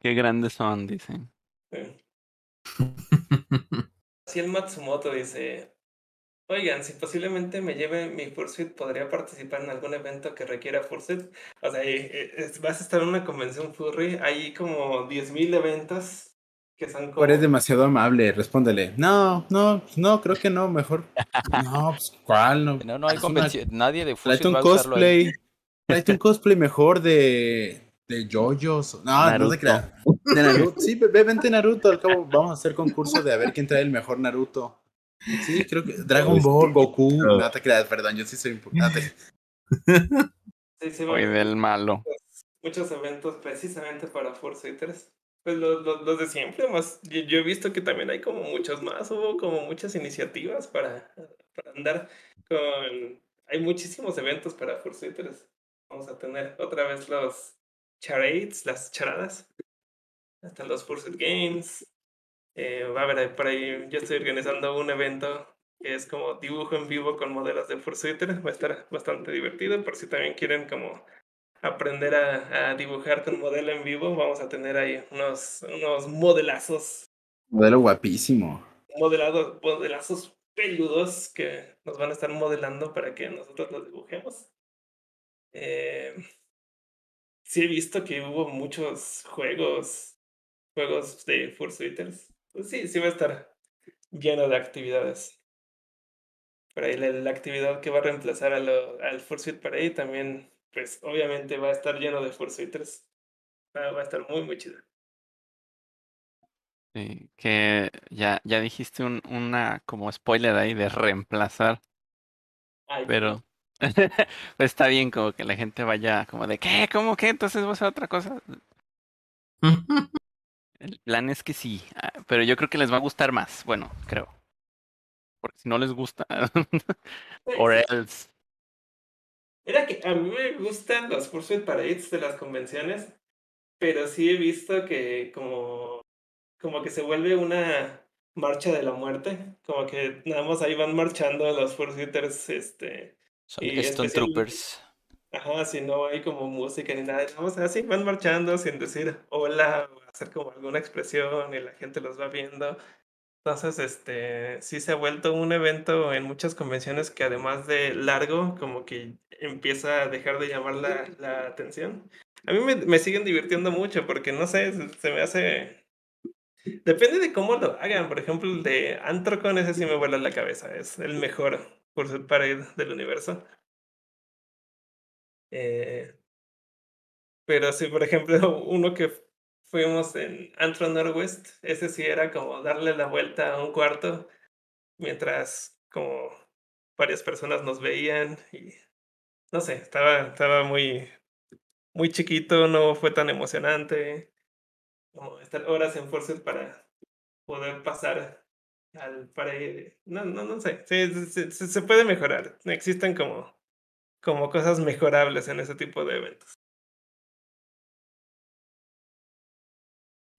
Qué grandes son, dicen. Sí. Así el Matsumoto dice, oigan, si posiblemente me lleve mi Fursuit, ¿podría participar en algún evento que requiera Fursuit? O sea, eh, eh, vas a estar en una convención furry, hay como 10.000 eventos que son como... Eres demasiado amable, respóndele. No, no, no, creo que no, mejor. (laughs) No, pues, ¿cuál? No, No, no hay una- convención. Nadie de Fursuit un va a usarlo ahí. cosplay. Tráete un (laughs) cosplay mejor de. De Yoyos. No, no Naruto. se crea. De Naruto. Sí, ve, vente Naruto. Al cabo, vamos a hacer concurso de a ver quién trae el mejor Naruto. Sí, creo que. Dragon Ball, Goku. No te creas, perdón, yo sí soy importante. (laughs) Sí, sí, Hoy haber del malo. muchos eventos precisamente para Fursuiters. Pues los, los, los de siempre, más yo, yo he visto que también hay como muchos más, hubo como muchas iniciativas para, para andar con... Hay muchísimos eventos para Fursuiters. Vamos a tener otra vez los charades, las charadas, hasta los Fursuit Games. Eh, va a haber por ahí, yo estoy organizando un evento que es como dibujo en vivo con modelos de Fursuiter. Va a estar bastante divertido por si también quieren como aprender a, a dibujar con modelo en vivo. Vamos a tener ahí unos, unos modelazos, Modelo guapísimo. modelados, modelazos peludos que nos van a estar modelando para que nosotros los dibujemos. Eh, sí he visto que hubo muchos juegos, juegos de Fursuiters. Pues sí, sí va a estar lleno de actividades. Por ahí la, la actividad que va a reemplazar a lo- al Fursuit Parade también, pues obviamente va a estar lleno de Fursuiters. Va, va a estar muy, muy chido. Sí, que ya, ya dijiste un, una como spoiler ahí de reemplazar, Ay, pero (laughs) pues está bien como que la gente vaya como de ¿qué? ¿Cómo que? Entonces va a ser otra cosa. (laughs) El plan es que sí, ah, pero yo creo que les va a gustar más. Bueno, creo. Porque si no les gusta, (laughs) or else. Era que a mí me gustan los Fursuit Parades de las convenciones, pero sí he visto que como, como que se vuelve una marcha de la muerte, como que nada más ahí van marchando los Fursuiters, este, Son Y Stone Troopers. ajá, si no hay como música ni nada, más así van marchando sin decir hola o hacer como alguna expresión y la gente los va viendo. Entonces, este, sí se ha vuelto un evento en muchas convenciones que además de largo, como que empieza a dejar de llamar la, la atención. A mí me, me siguen divirtiendo mucho porque, no sé, se, se me hace... Depende de cómo lo hagan. Por ejemplo, el de Antrocon, ese sí me vuela la cabeza. Es el mejor Pursuit Parade del universo. Eh, pero sí, por ejemplo, (laughs) uno que fuimos en Antro Northwest, ese sí era como darle la vuelta a un cuarto mientras como varias personas nos veían y no sé, estaba, estaba muy, muy chiquito, no fue tan emocionante como estar horas en Forces para poder pasar al parade. No, no, no sé, sí, sí, se puede mejorar. Existen como, como cosas mejorables en ese tipo de eventos.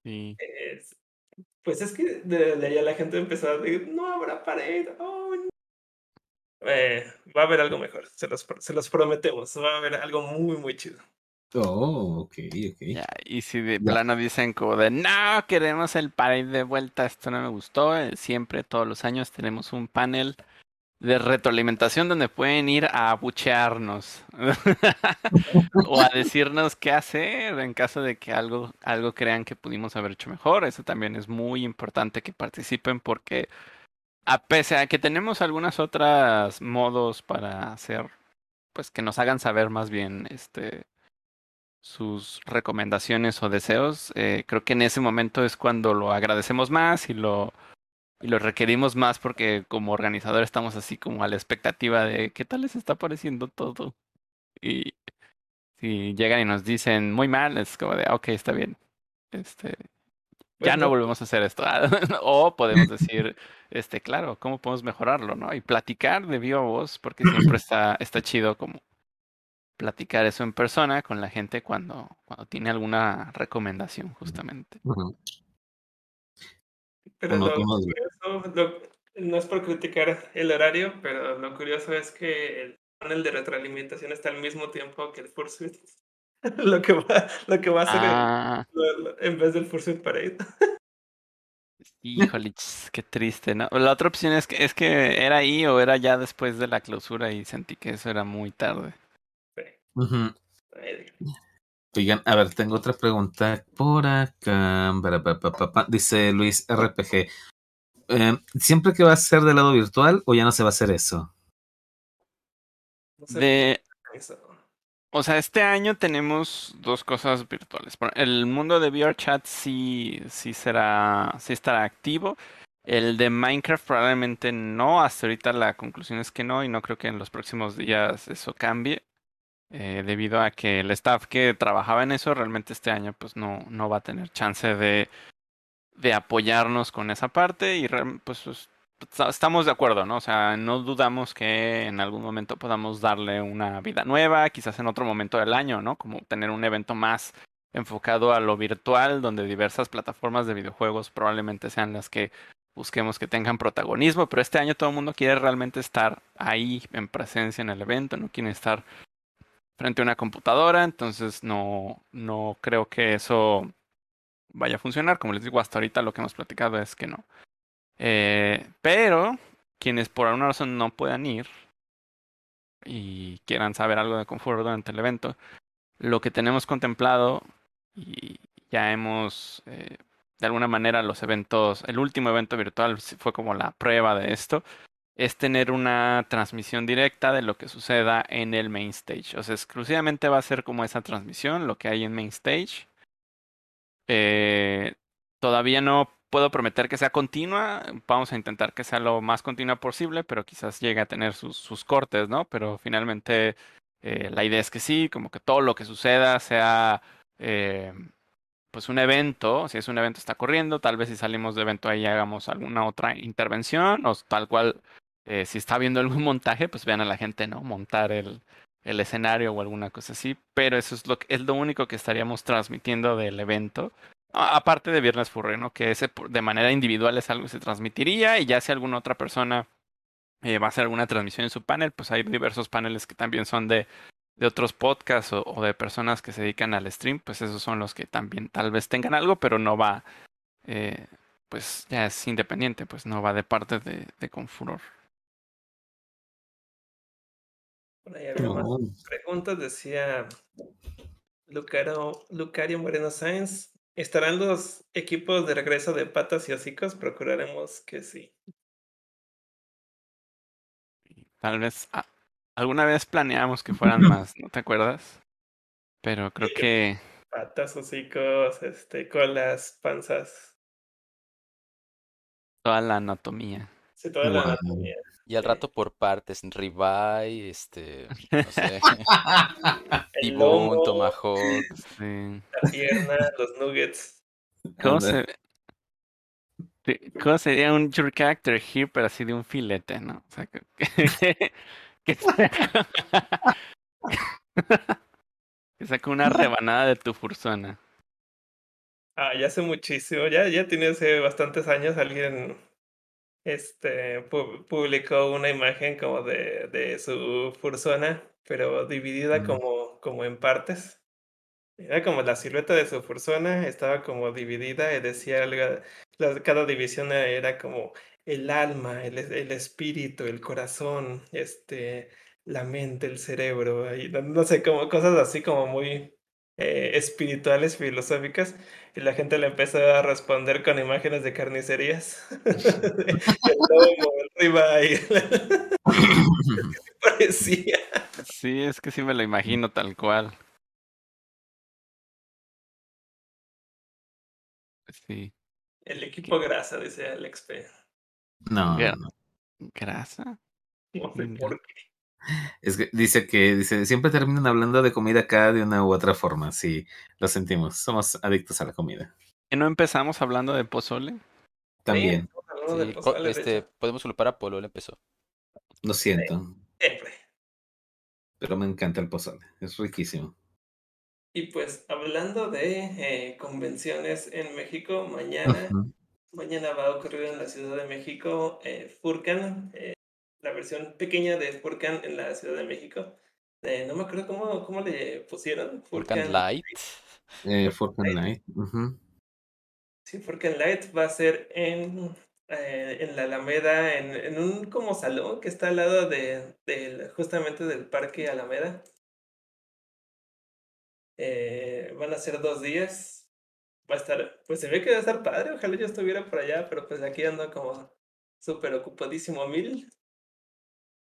Sí. Es- pues es que de, de allá la gente empezó a decir, no habrá pared. oh, no". Eh, va a haber algo mejor, se los, se los prometemos. Va a haber algo muy, muy chido. Oh, ok, ok. Ya, y si de Ya. plano dicen como de no, queremos el parade de vuelta, esto no me gustó, eh, siempre, todos los años tenemos un panel de retroalimentación donde pueden ir a abuchearnos (laughs) o a decirnos qué hacer en caso de que algo, algo crean que pudimos haber hecho mejor. Eso también es muy importante que participen porque a pesar de que tenemos algunas otras modos para hacer, pues que nos hagan saber más bien este sus recomendaciones o deseos, eh, creo que en ese momento es cuando lo agradecemos más y lo, y lo requerimos más porque como organizador estamos así como a la expectativa de qué tal les está pareciendo todo. Y si llegan y nos dicen muy mal, es como de, "Ah, ok, está bien. Este, ya no no. volvemos a hacer esto. (laughs) o podemos decir, este, claro, ¿cómo podemos mejorarlo, no? Y platicar de viva voz, porque siempre (clears throat) está, está chido como platicar eso en persona con la gente cuando, cuando tiene alguna recomendación, justamente. Pero lo curioso, lo- no es por criticar el horario, pero lo curioso es que el panel de retroalimentación está al mismo tiempo que el Fursuit. (laughs) lo que va, lo que va a ser Ah, en vez del Fursuit Parade. (laughs) híjole, qué triste, ¿no? La otra opción es que, es que era ahí o era ya después de la clausura y sentí que eso era muy tarde. Ay, Oigan, a ver, tengo otra pregunta por acá. Dice Luis RPG. eh, ¿Siempre que va a ser del lado virtual o ya no se va a hacer eso? no sé De. O sea, este año tenemos dos cosas virtuales. El mundo de VRChat sí, sí será, sí estará activo. El de Minecraft probablemente no. Hasta ahorita la conclusión es que no y no creo que en los próximos días eso cambie. Eh, debido a que el staff que trabajaba en eso realmente este año pues no, no va a tener chance de, de apoyarnos con esa parte y pues, pues, esta- estamos de acuerdo, ¿no? O sea, no dudamos que en algún momento podamos darle una vida nueva, quizás en otro momento del año, ¿no? Como tener un evento más enfocado a lo virtual, donde diversas plataformas de videojuegos probablemente sean las que busquemos que tengan protagonismo, pero este año todo el mundo quiere realmente estar ahí en presencia en el evento, no quiere estar frente a una computadora, entonces no, no creo que eso vaya a funcionar. Como les digo, hasta ahorita lo que hemos platicado es que no. Eh, pero quienes por alguna razón no puedan ir y quieran saber algo de confort durante el evento, lo que tenemos contemplado y ya hemos, eh, de alguna manera, los eventos, el último evento virtual fue como la prueba de esto, es tener una transmisión directa de lo que suceda en el main stage. O sea, exclusivamente va a ser como esa transmisión, lo que hay en main stage. Eh, todavía no puedo prometer que sea continua. Vamos a intentar que sea lo más continua posible, pero quizás llegue a tener sus, cortes, ¿no? Pero finalmente eh, la idea es que sí, como que todo lo que suceda sea eh, pues un evento. Si es un evento está corriendo, tal vez si salimos de evento ahí hagamos alguna otra intervención o tal cual. Eh, si está viendo algún montaje, pues vean a la gente, ¿no? Montar el, el escenario o alguna cosa así. Pero eso es lo, es lo único que estaríamos transmitiendo del evento. Aparte de Viernes Furry, ¿no? Que ese de manera individual es algo que se transmitiría y ya si alguna otra persona eh, va a hacer alguna transmisión en su panel, pues hay diversos paneles que también son de, de otros podcasts o, o de personas que se dedican al stream, pues esos son los que también tal vez tengan algo, pero no va, eh, pues ya es independiente, pues no va de parte de, de Confuror. Por ahí había más preguntas. Decía Lucaro, Lucario Moreno Sáenz. ¿Estarán los equipos de regreso de patas y hocicos? Procuraremos que sí. Tal vez ah, alguna vez planeamos que fueran más, ¿no te acuerdas? Pero creo que Patas, hocicos, este, colas, panzas. toda la anatomía. Sí, toda la anatomía. Y al rato por partes, ribeye, este, no sé, (laughs) (laughs) tibón, tomahawk. Sí. la pierna, los nuggets. ¿Cómo, se... ¿Cómo sería un your character here, pero así de un filete, ¿no? O sea, que, (laughs) que, que saca una rebanada de tu fursona. Ah, ya hace muchísimo, ya, ya tiene hace bastantes años alguien este pu- publicó una imagen como de, de su fursona, pero dividida Mm. como, como en partes. Era como la silueta de su fursona, estaba como dividida y decía algo, la- cada división era como el alma, el, el espíritu, el corazón, este, la mente, el cerebro, y no, no sé, como cosas así como muy eh, espirituales, filosóficas, y la gente le empezó a responder con imágenes de carnicerías, (laughs) (laughs) parecía. Sí, es que sí me lo imagino tal cual. Sí. El equipo grasa, dice Alex P. No. ¿Grasa? No sé por qué. Es que dice que dice, siempre terminan hablando de comida acá de una u otra forma. Sí, lo sentimos. Somos adictos a la comida. ¿Que no empezamos hablando de pozole? También, Sí, de pozole, este, podemos culpar a Polo, él empezó. lo siento. Siempre. pero me encanta el pozole, es riquísimo. Y pues hablando de eh, convenciones en México, mañana, mañana va a ocurrir en la Ciudad de México eh, Furcan, eh, la versión pequeña de Furcan en la Ciudad de México. Eh, no me acuerdo cómo, cómo le pusieron. Furcan Light. Eh, Fortnite. Light. ujú. Sí, Furcan Light va a ser en, eh, en la Alameda, en, en un como salón que está al lado de, del- justamente del Parque Alameda. Eh, van a ser dos días. Va a estar, pues se ve que va a estar padre. Ojalá yo estuviera por allá, pero pues aquí ando como súper ocupadísimo mil.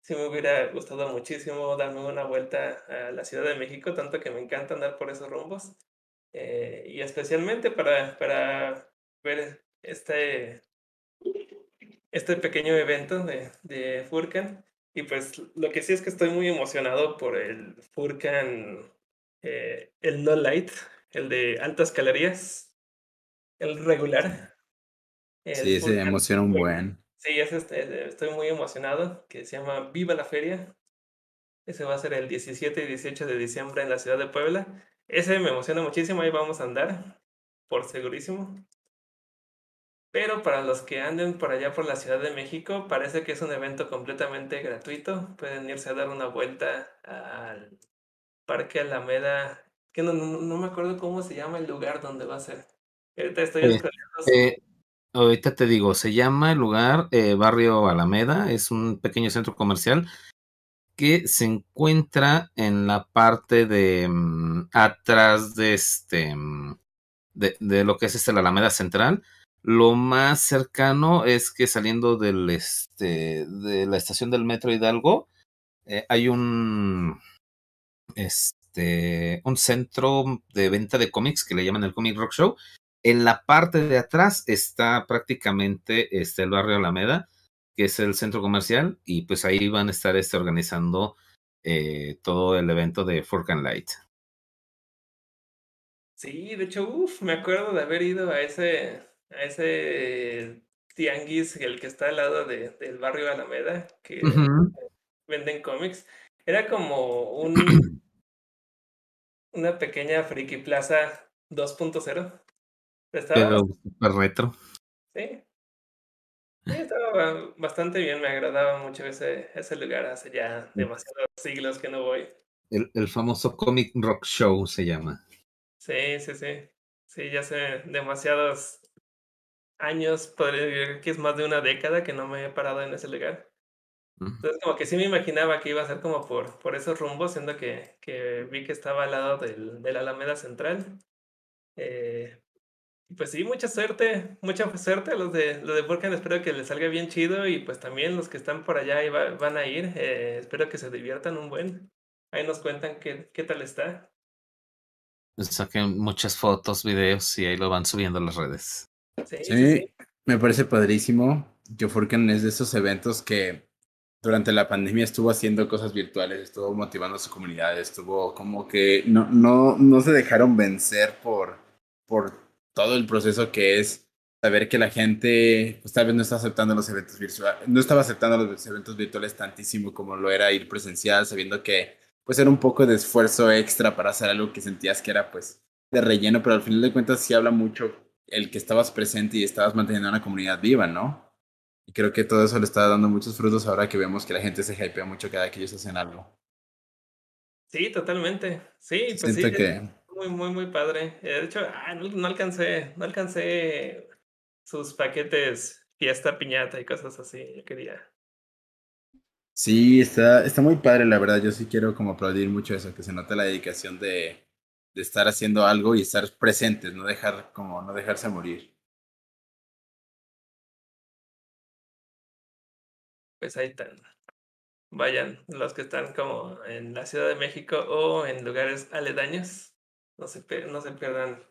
Sí me hubiera gustado muchísimo darme una vuelta a la Ciudad de México, tanto que me encanta andar por esos rumbos. Eh, y especialmente para, para ver este, este pequeño evento de, de Furcan. Y pues lo que sí es que estoy muy emocionado por el Furcan, eh, el No Light, el de altas calorías, el regular. El Sí, se Furcan emociona un buen. Sí, este, estoy muy emocionado, que se llama Viva la Feria. Ese va a ser el 17 y 18 de diciembre en la ciudad de Puebla. Ese me emociona muchísimo, ahí vamos a andar, por segurísimo. Pero para los que anden por allá por la Ciudad de México, parece que es un evento completamente gratuito. Pueden irse a dar una vuelta al Parque Alameda, que no, no, no me acuerdo cómo se llama el lugar donde va a ser. Ahorita estoy Eh. Eh, ahorita te digo, se llama el lugar eh, Barrio Alameda, es un pequeño centro comercial que se encuentra en la parte de mm, atrás de este mm, de, lo que es este la Alameda Central. Lo más cercano es que saliendo del este de la estación del metro Hidalgo eh, hay un este un centro de venta de cómics que le llaman el Comic Rock Show. En la parte de atrás está prácticamente este el barrio Alameda, que es el centro comercial, y pues ahí van a estar este, organizando eh, todo el evento de Furcan Light. Sí, de hecho, uff, me acuerdo de haber ido a ese, a ese tianguis, el que está al lado de, del barrio Alameda, que venden cómics. Era como un, (clears throat) una pequeña friki plaza 2.0. Estaba Pero bastante, super retro. sí, sí, estaba bastante bien, me agradaba mucho ese, ese lugar, hace ya demasiados siglos que no voy. El, el famoso Comic Rock Show se llama. Sí, sí, sí. Sí, ya hace demasiados años, podría decir que es más de una década que no me he parado en ese lugar. Ujú. Entonces, como que sí me imaginaba que iba a ser como por, por esos rumbos, siendo que, que vi que estaba al lado del, de la Alameda Central. Eh, pues sí, mucha suerte, mucha suerte a los de, los de Burkan, espero que les salga bien chido y pues también los que están por allá y va- van a ir, eh, espero que se diviertan un buen. Ahí nos cuentan qué, qué tal está. Saquen muchas fotos, videos y ahí lo van subiendo a las redes. Sí, sí, Sí, me parece padrísimo. que Furkan es de esos eventos que durante la pandemia estuvo haciendo cosas virtuales, estuvo motivando a su comunidad, estuvo como que no, no, no se dejaron vencer por, por todo el proceso que es saber que la gente pues, tal vez no está aceptando los eventos virtuales, no estaba aceptando los eventos virtuales tantísimo como lo era ir presencial, sabiendo que pues era un poco de esfuerzo extra para hacer algo que sentías que era pues de relleno, pero al final de cuentas sí habla mucho el que estabas presente y estabas manteniendo una comunidad viva, ¿no? Y creo que todo eso le está dando muchos frutos ahora que vemos que la gente se hypea mucho cada que ellos hacen algo. Sí, totalmente. Sí, pues sí, Siento es que muy, muy, muy padre. Eh, De hecho, ah, no, no alcancé, no alcancé sus paquetes fiesta, piñata y cosas así. Yo quería. sí, está, está muy padre, la verdad. Yo sí quiero como aplaudir mucho eso, que se nota la dedicación de, de estar haciendo algo y estar presentes, no dejar como no dejarse morir. Pues ahí están. Vayan los que están como en la Ciudad de México o en lugares aledaños. No se, no se pierdan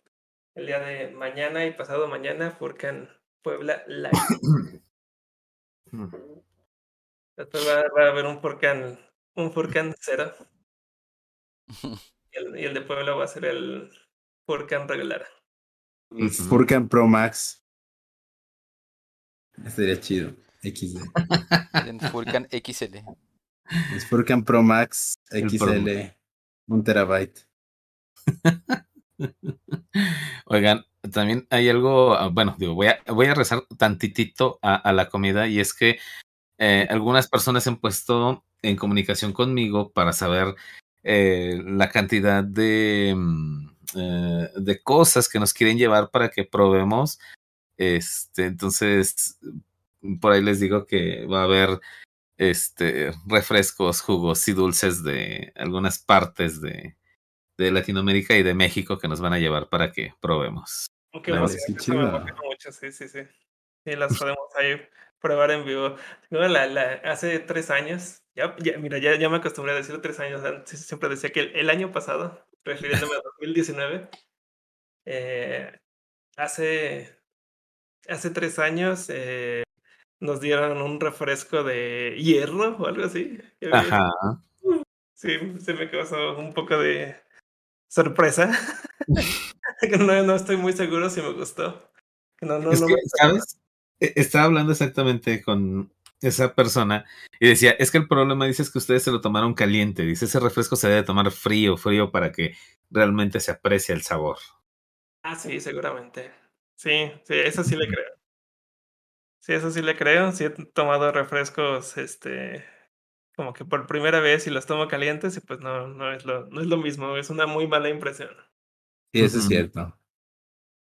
el día de mañana y pasado mañana, Furcan Puebla Live. (coughs) Después va, va a haber un Furcan, un Furcan cero. (laughs) Y el, y el de Puebla va a ser el Furcan regular. El Ujú. Furkan Pro Max. Estaría chido. XD. (laughs) En Furcan XL. Es Furcan Pro Max El XL, un terabyte. (laughs) Oigan, también hay algo, ah, bueno, digo, voy a, rezar tantitito a, a la comida y es que eh, algunas personas se han puesto en comunicación conmigo para saber eh, la cantidad de, mm, eh, de cosas que nos quieren llevar para que probemos. Este, entonces, por ahí les digo que va a haber este refrescos, jugos y dulces de algunas partes de, de Latinoamérica y de México que nos van a llevar para que probemos. Me chido. emociona mucho, sí, sí, sí. Sí, las podemos ahí probar en vivo. La, la- hace tres años, ya, ya, mira, ya, ya me acostumbré a decir tres años, antes siempre decía que el, el año pasado, refiriéndome a 2019, eh, hace, hace tres años eh, nos dieron un refresco de hierro o algo así. Ajá. Sí, se me causó un poco de sorpresa. (laughs) Que no, no estoy muy seguro si me gustó. No, no, es no que, ¿sabes? E- Estaba hablando exactamente con esa persona y decía, es que el problema dice es que ustedes se lo tomaron caliente, dice, ese refresco se debe tomar frío, frío para que realmente se aprecie el sabor. Ah, sí, seguramente. Sí, sí, eso sí le creo. Sí, eso sí le creo. Sí he tomado refrescos, este, como que por primera vez y los tomo calientes y pues no, no es lo, no es lo mismo. Es una muy mala impresión. Sí, eso es cierto.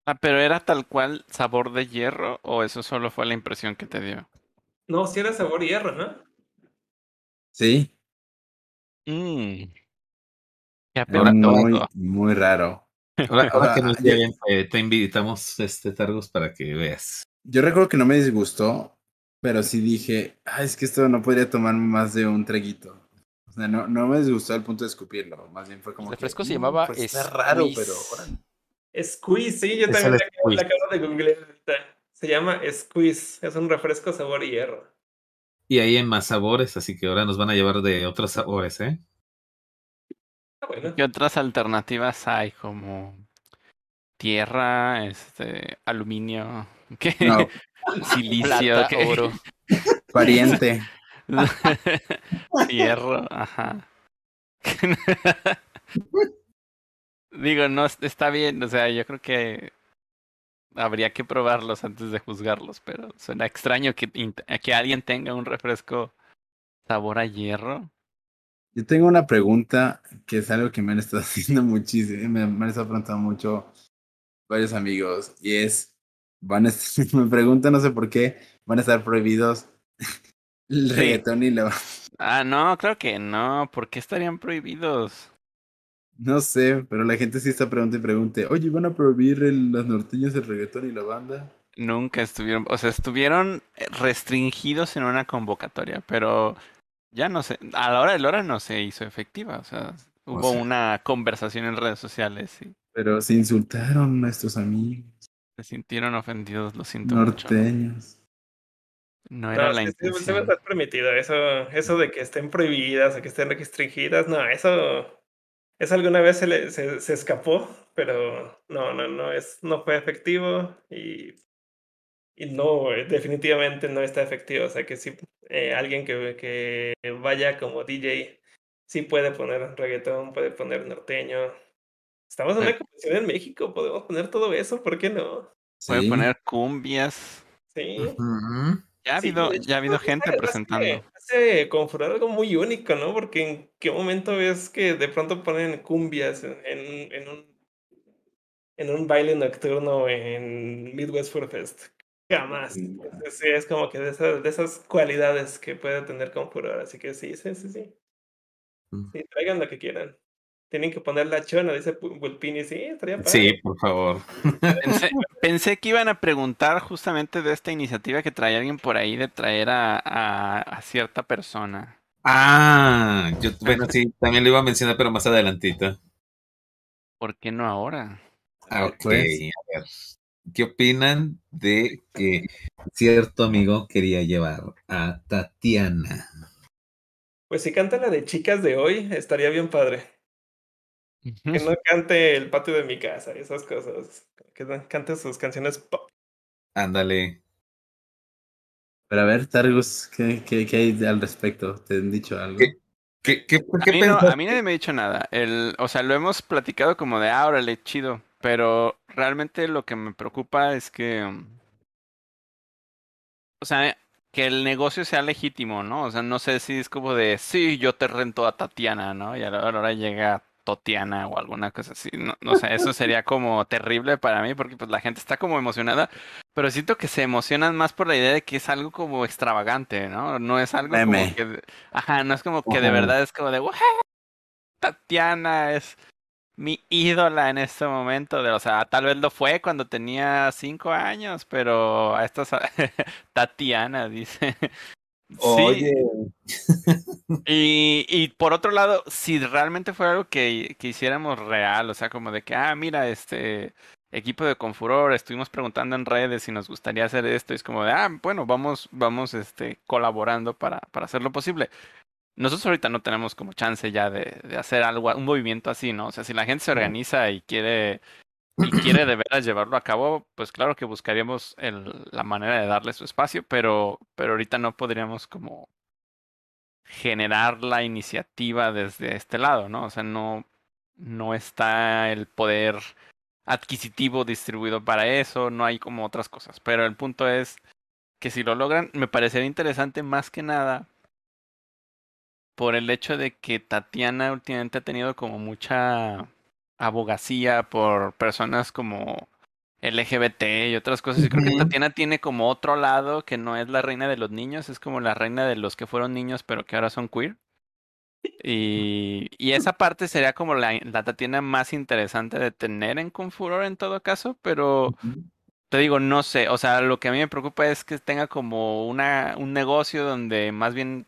Ah, pero era tal cual sabor de hierro o eso solo fue la impresión que te dio. No, sí era sabor hierro, ¿no? Sí, Mmm. Ahora- muy, muy raro. Ahora, (laughs) ahora que Ah, nos lleguen, eh, te invitamos este Targos para que veas. Yo recuerdo que no me disgustó, pero sí dije, ah, es que esto no podría tomar más de un traguito. O sea, no, no me disgustó al punto de escupirlo. Más bien fue como. El que, refresco se "Mm, llamaba pues está raro, pero. órale". Squeeze, sí, yo Es también la acabo, la acabo de googlear ahorita. Se llama Squeeze. Es un refresco sabor hierro. Y ahí hay más sabores, así que ahora nos van a llevar de otros sabores, ¿eh? Ah, bueno. ¿Qué otras alternativas hay como tierra, este, aluminio, (laughs) qué? No, silicio, oro. (laughs) pariente. (laughs) hierro, ajá. (laughs) Digo, no es- está bien, o sea, yo creo que habría que probarlos antes de juzgarlos, pero suena extraño que, que alguien tenga un refresco sabor a hierro. Yo tengo una pregunta que es algo que me han estado haciendo muchísimo, me, me han estado preguntando mucho varios amigos, y es, van a estar- (laughs) me preguntan, no sé por qué, van a estar prohibidos (laughs) el Sí. reggaetón y la... Ah, no, creo que no, ¿por qué estarían prohibidos? No sé, pero la gente sí está preguntando y pregunte, oye, ¿van a prohibir el- las norteñas, el reggaetón y la banda? Nunca estuvieron, o sea, estuvieron eh, restringidos en una convocatoria, pero ya no sé, a la hora de la hora no se hizo efectiva, o sea, O hubo sea- una conversación en redes sociales y Pero se insultaron a nuestros amigos se sintieron ofendidos, lo siento mucho. norteños. No era No, la intención. permitido. Eso, eso de que estén prohibidas o que estén restringidas, no, eso, eso alguna vez se, le, se, se escapó, pero no, no, no, es, no fue efectivo y, y no, definitivamente no está efectivo. O sea que sí, eh, alguien que, que vaya como DJ sí puede poner reggaetón, puede poner norteño. Estamos en una convención en México, podemos poner todo eso, ¿por qué no? Puede Sí. poner cumbias. Sí. Ya ha habido, hecho, ya ha habido gente hace- presentando. Hace Confuror algo muy único, ¿no? Porque en qué momento ves que de pronto ponen cumbias en, en, en un en un baile nocturno en Midwest Food Fest. Jamás. Mm. Entonces, sí, es como que de esas, de esas cualidades que puede tener Confuror. Así que sí, sí, sí, sí. Sí, traigan lo que quieran. Tienen que poner la chona, dice Bulpini. Sí, estaría padre. Sí, por favor. Pensé, (laughs) pensé que iban a preguntar justamente de esta iniciativa que traía alguien por ahí de traer a, a, a cierta persona. Ah, yo, bueno, sí, también lo iba a mencionar, pero más adelantito. ¿Por qué no ahora? Ah, ok, Pues. a ver. ¿Qué opinan de que cierto amigo quería llevar a Tatiana? Pues si canta la de chicas de hoy, estaría bien padre. Que no cante el patio de mi casa, esas cosas. Que no- cante sus canciones pop. Ándale. Pero a ver, Targus, ¿qué, qué, qué hay al respecto? ¿Te han dicho algo? ¿Qué? ¿Qué, qué, por qué A mí, no, a mí nadie me ha dicho nada. El, o sea, lo hemos platicado como de, ah, órale, chido. Pero realmente lo que me preocupa es que, mm, o sea, que el negocio sea legítimo, ¿no? O sea, no sé si es como de, sí, yo te rento a Tatiana, ¿no? Y a la hora llega Totiana o alguna cosa así. No, no sé, eso sería como terrible para mí porque pues la gente está como emocionada, pero siento que se emocionan más por la idea de que es algo como extravagante, ¿no? No es algo como Meme. que, ajá, no es como que de verdad es como de, "What? Tatiana es mi ídola en este momento. De, o sea, tal vez lo fue cuando tenía cinco años, pero a estas (laughs) Tatiana dice. Sí, Oye, (laughs) y, y por otro lado, si realmente fuera algo que, que hiciéramos real, o sea, como de que, ah, mira, este equipo de Confuror, estuvimos preguntando en redes si nos gustaría hacer esto, y es como de, ah, bueno, vamos, vamos, este, colaborando para, para hacerlo posible. Nosotros ahorita no tenemos como chance ya de, de hacer algo, un movimiento así, ¿no? O sea, si la gente se organiza y quiere, y (clears throat) quiere de veras llevarlo a cabo, pues claro que buscaríamos el, la manera de darle su espacio, pero, pero ahorita no podríamos como generar la iniciativa desde este lado, ¿no? O sea, no, no está el poder adquisitivo distribuido para eso, no hay como otras cosas. Pero el punto es que si lo logran, me parecería interesante más que nada por el hecho de que Tatiana últimamente ha tenido como mucha abogacía por personas como LGBT y otras cosas. Y creo que. Tatiana tiene como otro lado que no es la reina de los niños, es como la reina de los que fueron niños pero que ahora son queer. Y, y esa parte sería como la, la Tatiana más interesante de tener en Confuror en todo caso, pero te digo, no sé, o sea, lo que a mí me preocupa es que tenga como una, un negocio donde más bien,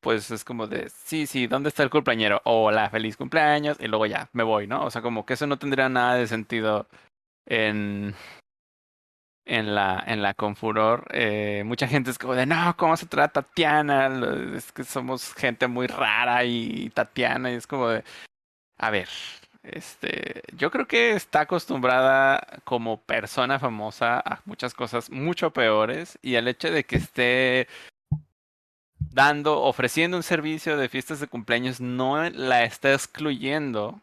pues es como de, sí, sí, ¿dónde está el cumpleañero? Hola, feliz cumpleaños, y luego ya, me voy, ¿no? O sea, como que eso no tendría nada de sentido en, en la, en la Confuror. Eh, mucha gente es como de, no, ¿cómo se trata Tatiana? Es que somos gente muy rara y Tatiana, y es como de, a ver, este, yo creo que está acostumbrada como persona famosa a muchas cosas mucho peores y el hecho de que esté dando, ofreciendo un servicio de fiestas de cumpleaños no la está excluyendo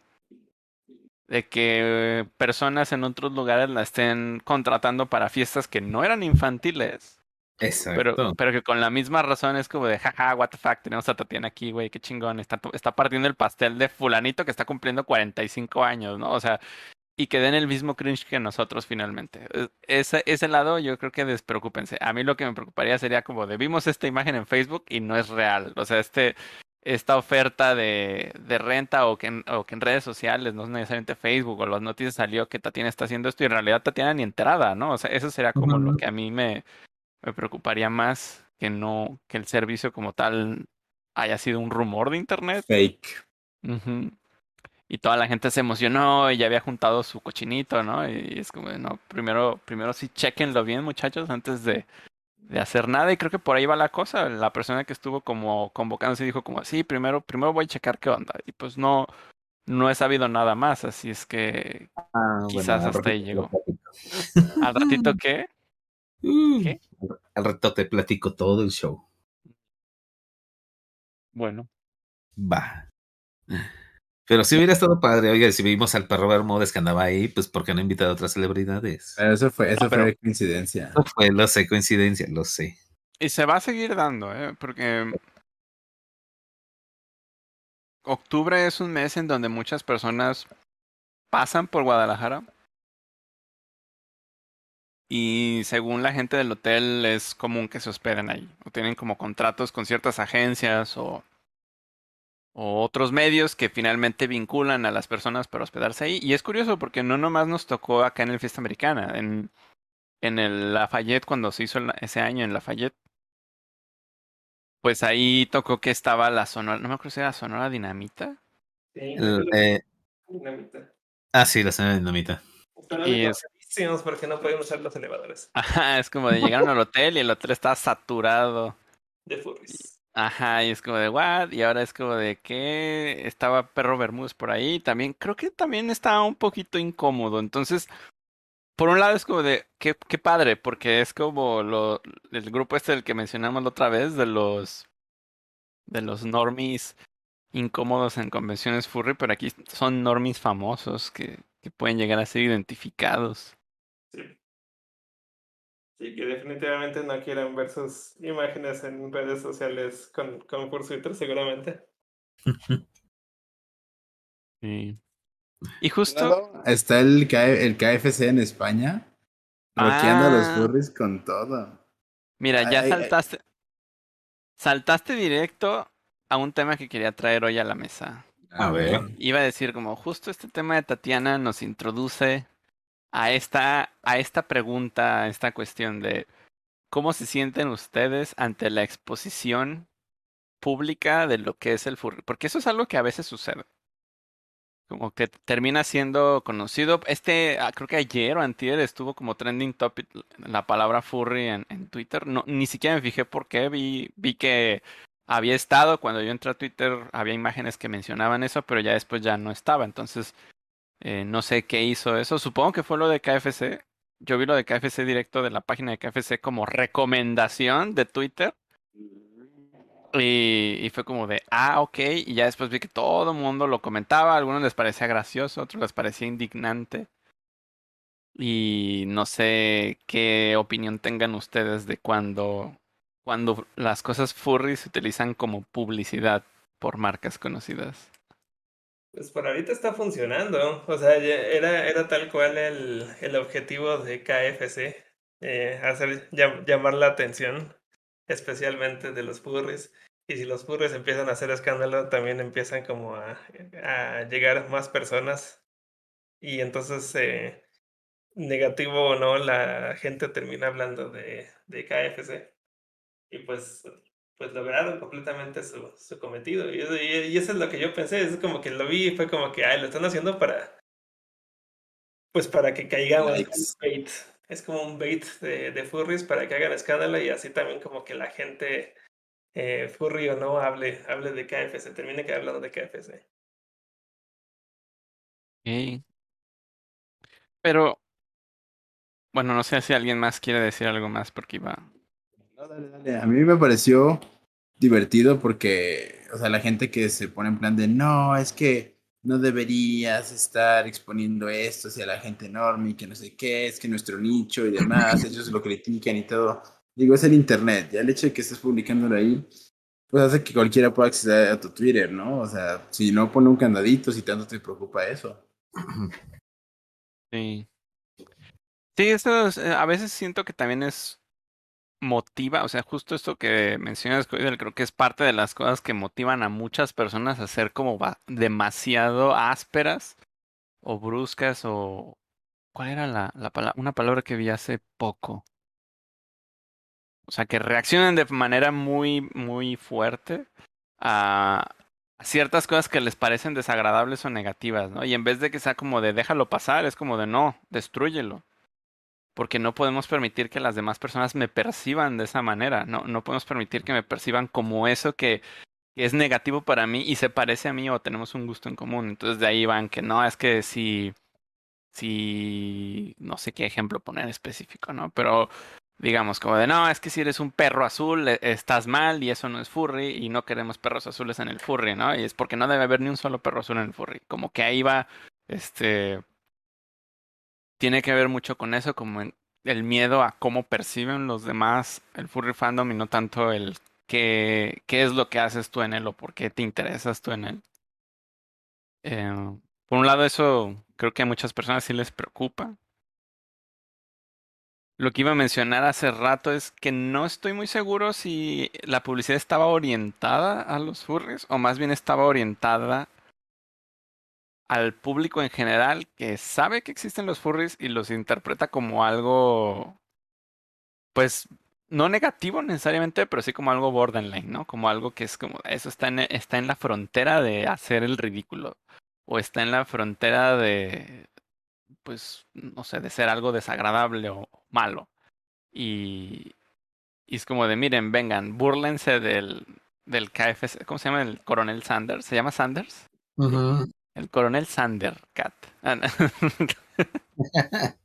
de que personas en otros lugares la estén contratando para fiestas que no eran infantiles, pero, Exacto. pero que con la misma razón es como de, jaja, what the fuck, tenemos a Tatiana aquí, güey, qué chingón, está, está partiendo el pastel de fulanito que está cumpliendo 45 años, ¿no? O sea, y que den el mismo cringe que nosotros finalmente. Eh, Ese, ese lado yo creo que despreocúpense. A mí lo que me preocuparía sería como de vimos esta imagen en Facebook y no es real. O sea, este, esta oferta de, de renta o que, en, o que en redes sociales, no necesariamente Facebook o las noticias salió que Tatiana está haciendo esto y en realidad Tatiana ni enterada, ¿no? O sea, eso sería como lo que a mí me, me preocuparía más que no, que el servicio como tal haya sido un rumor de internet. Fake. Ujú. Y toda la gente se emocionó y ya había juntado su cochinito, ¿no? Y es como, no, primero, primero sí chequenlo bien, muchachos, antes de, de hacer nada. Y creo que por ahí va la cosa. La persona que estuvo como convocándose dijo como, sí, primero, primero voy a checar qué onda. Y pues no, no he sabido nada más, así es que Ah, quizás hasta ahí llegó. Al ratito qué? Uh, ¿Qué? Al rato te platico todo el show. Bueno. Va. Pero si hubiera estado padre, oiga, si vimos al perro Bermúdez que andaba ahí, pues ¿por qué no invitar a otras celebridades? Pero eso fue, eso Ah, fue coincidencia. Eso fue, lo sé, coincidencia, lo sé. Y se va a seguir dando, ¿eh? Porque octubre es un mes en donde muchas personas pasan por Guadalajara. Y según la gente del hotel es común que se hospeden ahí. O tienen como contratos con ciertas agencias o, o otros medios que finalmente vinculan a las personas para hospedarse ahí. Y es curioso porque no nomás nos tocó acá en el Fiesta Americana. En, en el Lafayette, cuando se hizo el- ese año en Lafayette, pues ahí tocó que estaba la Sonora, no me acuerdo si era Sonora Dinamita. Sí, El, eh, dinamita. ah, sí, la señora dinamita. Y es- porque no pueden usar los elevadores (laughs) Ajá, es como de llegaron al hotel y el hotel estaba saturado. de furries. Ajá, y es como de what, y ahora es como de que estaba Perro Bermúdez por ahí, también creo que también estaba un poquito incómodo, entonces por un lado es como de, qué, qué padre, porque es como lo, el grupo este del que mencionamos la otra vez, de los, de los normies incómodos en convenciones furry, pero aquí son normies famosos que, que pueden llegar a ser identificados. Sí. Que definitivamente no quieren ver sus imágenes en redes sociales con, con Fursuiter, seguramente. (laughs) Sí. Y justo... Claro, Está el, K- el KFC en España. Bloqueando a los Ah. furries con todo. Mira, ya Ay, ay. saltaste. Saltaste directo a un tema que quería traer hoy a la mesa. A ver. Iba a decir como justo este tema de Tatiana nos introduce a esta, a esta pregunta, a esta cuestión de cómo se sienten ustedes ante la exposición pública de lo que es el furry. Porque eso es algo que a veces sucede. Como que termina siendo conocido. Este, ah, creo que ayer o antier estuvo como trending topic la palabra furry en, en Twitter. No, ni siquiera me fijé por qué. Vi, vi que había estado, cuando yo entré a Twitter había imágenes que mencionaban eso, pero ya después ya no estaba. Entonces, eh, no sé qué hizo eso. Supongo que fue lo de KFC. Yo vi lo de KFC directo de la página de KFC como recomendación de Twitter. Y, fue como de, ah, ok. Y ya después vi que todo el mundo lo comentaba. A algunos les parecía gracioso, a otros les parecía indignante. Y no sé qué opinión tengan ustedes de cuando, cuando las cosas furry se utilizan como publicidad por marcas conocidas. Pues por ahorita está funcionando. O sea, era, era tal cual el, el objetivo de KFC. eh, hacer, llam- llamar la atención, especialmente de los furries. Y si los furries empiezan a hacer escándalo, también empiezan como a, a llegar más personas. Y entonces, eh, negativo o no, la gente termina hablando de, de KFC. Y pues, pues lograron completamente su, su cometido. Y, eso- y- y eso es lo que yo pensé. Es como que lo vi y fue como que, ay, lo están haciendo para. Pues para que caigamos. Bait. Es como un bait de, de furries para que hagan escándalo y así también como que la gente, eh, furry o no, hable, hable de KFC. Termine que hablando de KFC. Ok. Pero, bueno, no sé si alguien más quiere decir algo más porque iba. Dale, dale. A mí me pareció divertido porque, o sea, la gente que se pone en plan de, no, es que no deberías estar exponiendo esto hacia la gente enorme y que no sé qué, es que nuestro nicho y demás, ellos lo critican y todo. Digo, es el internet, ya el hecho de que estés publicándolo ahí, pues hace que cualquiera pueda acceder a tu Twitter, ¿no? O sea, si no pone un candadito, si tanto te preocupa eso. Sí. Sí, eso es, eh, a veces siento que también es motiva, o sea, justo esto que mencionas, creo que es parte de las cosas que motivan a muchas personas a ser como demasiado ásperas o bruscas o ¿cuál era la, la palabra? Una palabra que vi hace poco. O sea, que reaccionan de manera muy, muy fuerte a, a ciertas cosas que les parecen desagradables o negativas, ¿no? Y en vez de que sea como de déjalo pasar, es como de no, destrúyelo. Porque no podemos permitir que las demás personas me perciban de esa manera. No, no podemos permitir que me perciban como eso que, es negativo para mí y se parece a mí o tenemos un gusto en común. Entonces de ahí van que no, es que si, si, no sé qué ejemplo poner específico, ¿no? Pero digamos como de no, es que si eres un perro azul e- estás mal y eso no es furry y no queremos perros azules en el furry, ¿no? Y es porque no debe haber ni un solo perro azul en el furry. Como que ahí va, este, tiene que ver mucho con eso, como el miedo a cómo perciben los demás el furry fandom y no tanto el qué, qué es lo que haces tú en él o por qué te interesas tú en él. Eh, por un lado, eso creo que a muchas personas sí les preocupa. Lo que iba a mencionar hace rato es que no estoy muy seguro si la publicidad estaba orientada a los furries o más bien estaba orientada al público en general que sabe que existen los furries y los interpreta como algo, pues, no negativo necesariamente, pero sí como algo borderline, ¿no? Como algo que es como, eso está en, está en la frontera de hacer el ridículo o está en la frontera de, pues, no sé, de ser algo desagradable o malo. Y, es como de, miren, vengan, búrlense del, del KFC, ¿cómo se llama? El coronel Sanders, ¿se llama Sanders? El coronel Sander Cat. Ah, (laughs)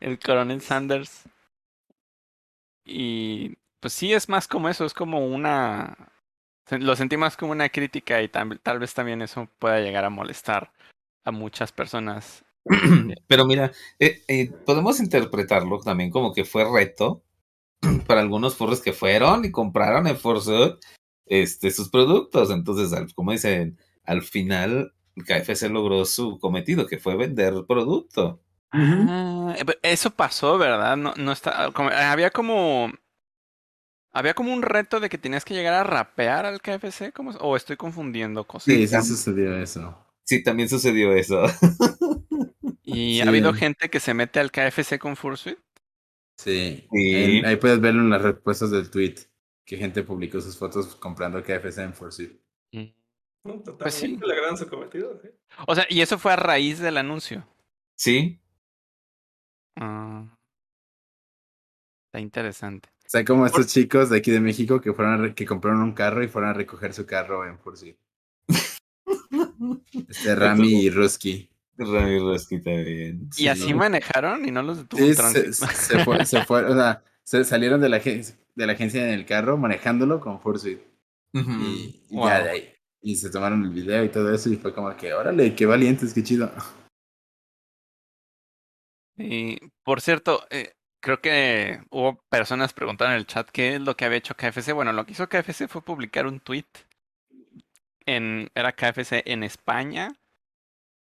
el coronel Sanders. Y pues sí, es más como eso, es como una... Lo sentí más como una crítica y tal, tal vez también eso pueda llegar a molestar a muchas personas. (clears throat) Pero mira, eh, eh, podemos interpretarlo también como que fue reto (clears throat) para algunos furros que fueron y compraron en Force este, sus productos. Entonces, como dicen, al final KFC logró su cometido, que fue vender producto. Ah, eso pasó, ¿verdad? No, no está. había como. Había como un reto de que tenías que llegar a rapear al KFC, ¿cómo, o estoy confundiendo cosas. Sí, sí sucedió eso. Sí, también sucedió eso. ¿Y (laughs) ha habido gente que se mete al KFC con Fursuit? Sí. ahí puedes verlo en las respuestas del tweet, que gente publicó sus fotos comprando KFC en Fursuit. Mm. Pues sí. gran su cometido, O sea, ¿y eso fue a raíz del anuncio? Sí. Ah. Está interesante. O sea, como estos chicos de aquí de México que fueron que compraron un carro y fueron a recoger su carro en Fursuit. (laughs) este Rami y Rusky. Rami y Rusky también. ¿Y así manejaron y no los detuvo sí, se, se, fue, se fue, o sea, se salieron de la, de la agencia en el carro manejándolo con Fursuit. Y, ya de ahí. Y se tomaron el video y todo eso y fue como que, órale, qué valientes, qué chido. Y por cierto, eh, creo que hubo personas preguntando en el chat qué es lo que había hecho KFC. Bueno, lo que hizo KFC fue publicar un tweet. En, era KFC en España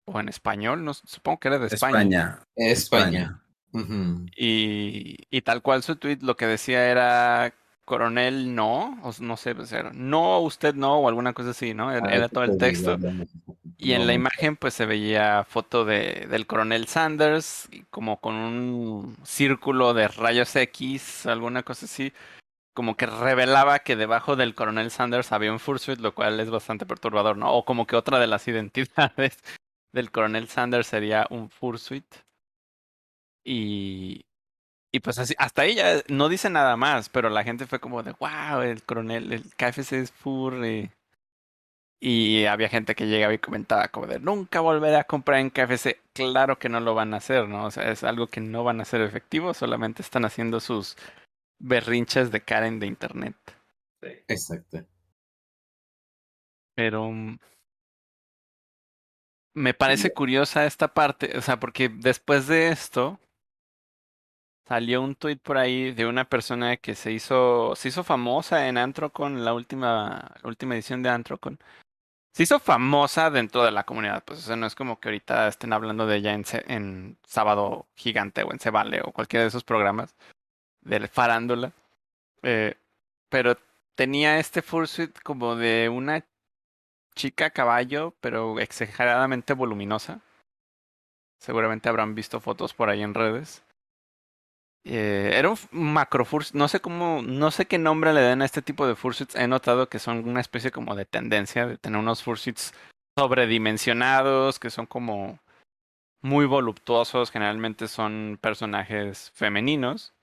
o en español, no supongo que era de España. España. España. y, y tal cual su tweet lo que decía era coronel no, o no sé, no, usted no, o alguna cosa así, ¿no? Era, ah, todo el texto. Y en la imagen, pues se veía foto de, del coronel Sanders, como con un círculo de rayos X, alguna cosa así, como que revelaba que debajo del coronel Sanders había un fursuit, lo cual es bastante perturbador, ¿no? O como que otra de las (laughs) identidades del coronel Sanders sería un fursuit. Y, y pues así, hasta ahí ya no dice nada más, pero la gente fue como de, wow, el coronel, el KFC es furry. Y había gente que llegaba y comentaba como de, nunca volveré a comprar en KFC. Claro que no lo van a hacer, ¿no? O sea, es algo que no van a hacer efectivo, solamente están haciendo sus berrinches de Karen de internet. Sí. Exacto. Pero mm, me parece curiosa esta parte, o sea, porque después de esto, Salió un tweet por ahí de una persona que se hizo, se hizo famosa en Antrocon, la última, última edición de Antrocon. Se hizo famosa dentro de la comunidad, pues o sea, no es como que ahorita estén hablando de ella en, en Sábado Gigante o en Cebale o cualquiera de esos programas de farándula. Eh, pero tenía este fursuit como de una chica caballo, pero exageradamente voluminosa. Seguramente habrán visto fotos por ahí en redes. Eh, era un macro no sé cómo, no sé qué nombre le den a este tipo de fursuits. He notado que son una especie como de tendencia de tener unos fursuits sobredimensionados, que son como muy voluptuosos, generalmente son personajes femeninos.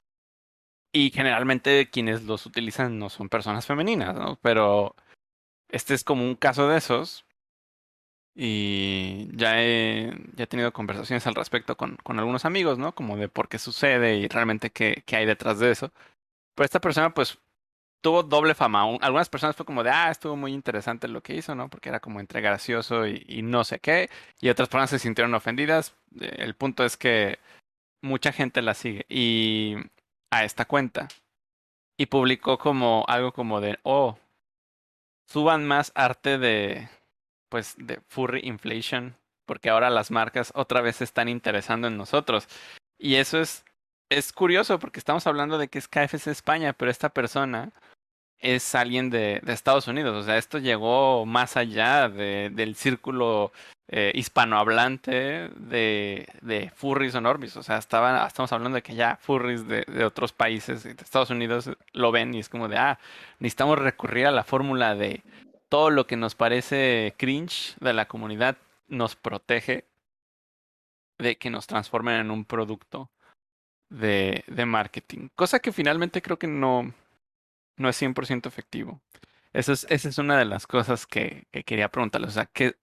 Y generalmente quienes los utilizan no son personas femeninas, ¿no? Pero este es como un caso de esos. Y ya he, ya he tenido conversaciones al respecto con, con algunos amigos, ¿no? Como de por qué sucede y realmente qué, qué hay detrás de eso. Pero esta persona, pues, tuvo doble fama. Algunas personas fue como de, ah, estuvo muy interesante lo que hizo, ¿no? Porque era como entre gracioso y, y no sé qué. Y otras personas se sintieron ofendidas. Eh, el punto es que mucha gente la sigue. Y a esta cuenta. Y publicó como algo como de, oh, suban más arte de, pues de furry inflation, porque ahora las marcas otra vez se están interesando en nosotros. Y eso es, es curioso porque estamos hablando de que es KFC España, pero esta persona es alguien de, Estados Unidos. O sea, esto llegó más allá de, del círculo eh, hispanohablante de, de furries o normis. O sea, estaban, estamos hablando de que ya furries de, de otros países, de Estados Unidos, lo ven y es como de, ah, necesitamos recurrir a la fórmula de todo lo que nos parece cringe de la comunidad nos protege de que nos transformen en un producto de, de marketing. Cosa que finalmente creo que no, no es 100% efectivo. Eso es, esa es una de las cosas que, que quería preguntarles. O sea, ¿qué,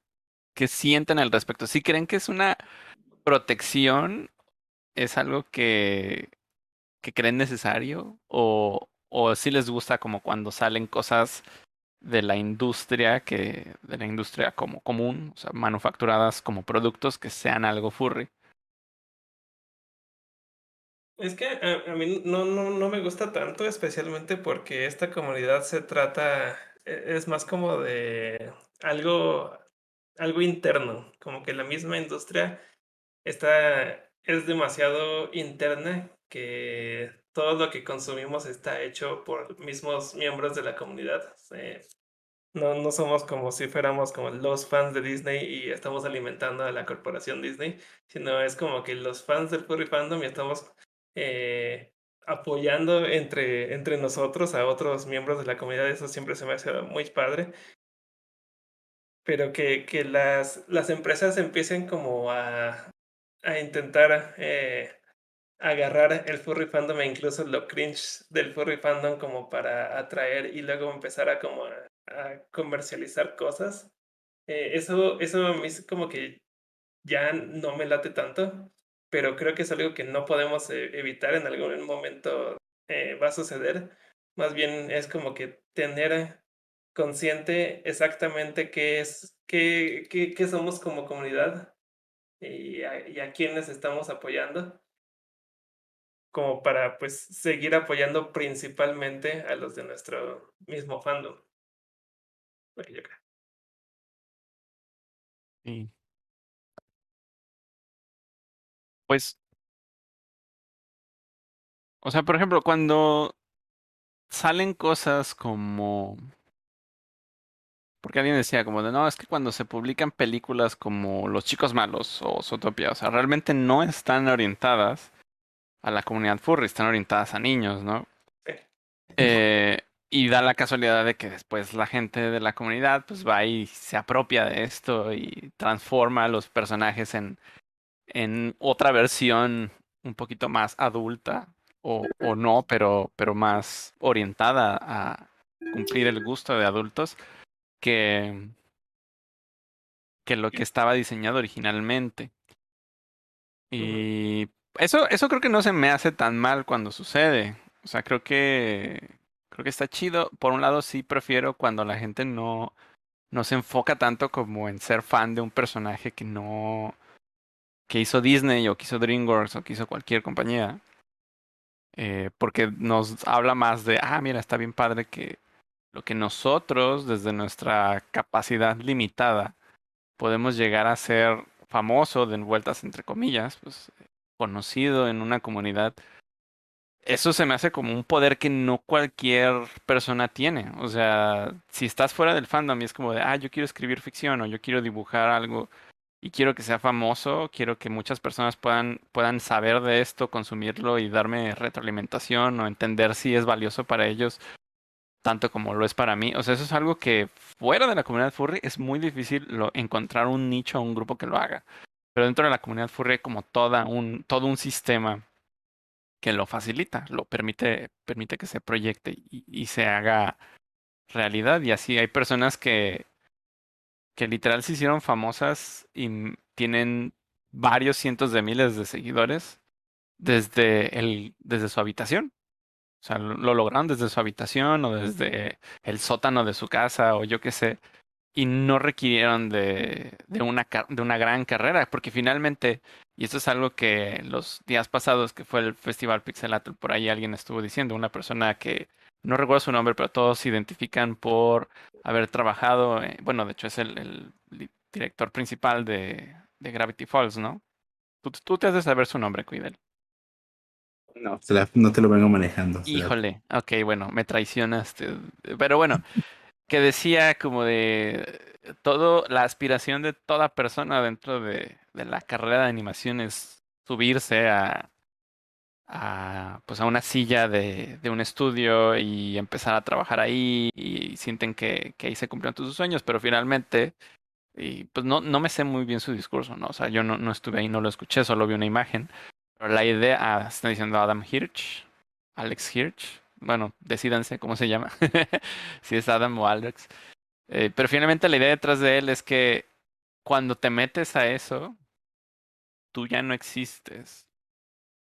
¿qué sienten al respecto? ¿Sí creen que es una protección es algo que, que creen necesario o, o si les gusta como cuando salen cosas de la industria que de la industria como común, o sea, manufacturadas como productos que sean algo furry. Es que a, a mí no, no, no me gusta tanto, especialmente porque esta comunidad se trata, e- es más como de algo, algo interno, como que la misma industria está, es demasiado interna que todo lo que consumimos está hecho por mismos miembros de la comunidad. Eh, no, no somos como si fuéramos como los fans de Disney y estamos alimentando a la corporación Disney, sino es como que los fans del furry fandom y estamos eh, apoyando entre, entre nosotros a otros miembros de la comunidad. Eso siempre se me hace muy padre. Pero que, que las, las empresas empiecen como a, a intentar eh, agarrar el furry fandom e incluso lo cringe del furry fandom como para atraer y luego empezar a como a, comercializar cosas. Eh, eso, eso a mí como que ya no me late tanto, pero creo que es algo que no podemos eh, evitar en algún momento eh, va a suceder. Más bien es como que tener consciente exactamente qué es, qué, qué somos como comunidad y a, y a quiénes estamos apoyando como para pues seguir apoyando principalmente a los de nuestro mismo fandom. Yo creo. Sí. Pues, o sea, por ejemplo, cuando salen cosas como... Porque alguien decía como de, no, es que cuando se publican películas como Los Chicos Malos o Zootopia, o sea, realmente no están orientadas a la comunidad furry, están orientadas a niños, ¿no? Sí. Eh, y da la casualidad de que después la gente de la comunidad pues va y se apropia de esto y transforma a los personajes en, en otra versión un poquito más adulta o, o no, pero, pero más orientada a cumplir el gusto de adultos que, que lo que estaba diseñado originalmente. Y eso, eso creo que no se me hace tan mal cuando sucede. O sea, creo que creo que está chido. Por un lado, sí prefiero cuando la gente no, no se enfoca tanto como en ser fan de un personaje que no que hizo Disney o que hizo DreamWorks o que hizo cualquier compañía. Eh, porque nos habla más de, ah, mira, está bien padre que lo que nosotros, desde nuestra capacidad limitada, podemos llegar a ser famoso, de vueltas entre comillas, pues conocido en una comunidad. Eso se me hace como un poder que no cualquier persona tiene. O sea, si estás fuera del fandom y es como de, ah, yo quiero escribir ficción o yo quiero dibujar algo y quiero que sea famoso, quiero que muchas personas puedan, puedan saber de esto, consumirlo y darme retroalimentación o entender si es valioso para ellos tanto como lo es para mí. O sea, eso es algo que fuera de la comunidad furry es muy difícil encontrar un nicho o un grupo que lo haga. Pero dentro de la comunidad furry hay como toda un, todo un sistema que lo facilita, lo permite, permite que se proyecte y, se haga realidad. Y así hay personas que, que literal se hicieron famosas y tienen varios cientos de miles de seguidores desde, el, desde su habitación. O sea, lo lograron desde su habitación o desde el sótano de su casa o yo qué sé. Y no requirieron de, de, una, de una gran carrera, porque finalmente, y esto es algo que los días pasados que fue el Festival Pixelatl, por ahí alguien estuvo diciendo, una persona que no recuerdo su nombre, pero todos se identifican por haber trabajado, eh, bueno, de hecho es el, el director principal de, de, Gravity Falls, ¿no? Tú, tú, te has de saber su nombre, Cuidel. No, no te lo vengo manejando. Híjole, ok, bueno, me traicionaste. Pero bueno, que decía como de todo, la aspiración de toda persona dentro de, de la carrera de animación es subirse a, a, pues a una silla de, de, un estudio y empezar a trabajar ahí y sienten que, que ahí se cumplieron todos sus sueños, pero finalmente, y pues no, no me sé muy bien su discurso, ¿no? O sea, yo no, no estuve ahí, no lo escuché, solo vi una imagen. Pero la idea, ah, están diciendo Adam Hirsch, Alex Hirsch, bueno, decidanse cómo se llama, (laughs) si es Adam o Alex. Eh, pero finalmente la idea detrás de él es que cuando te metes a eso, tú ya no existes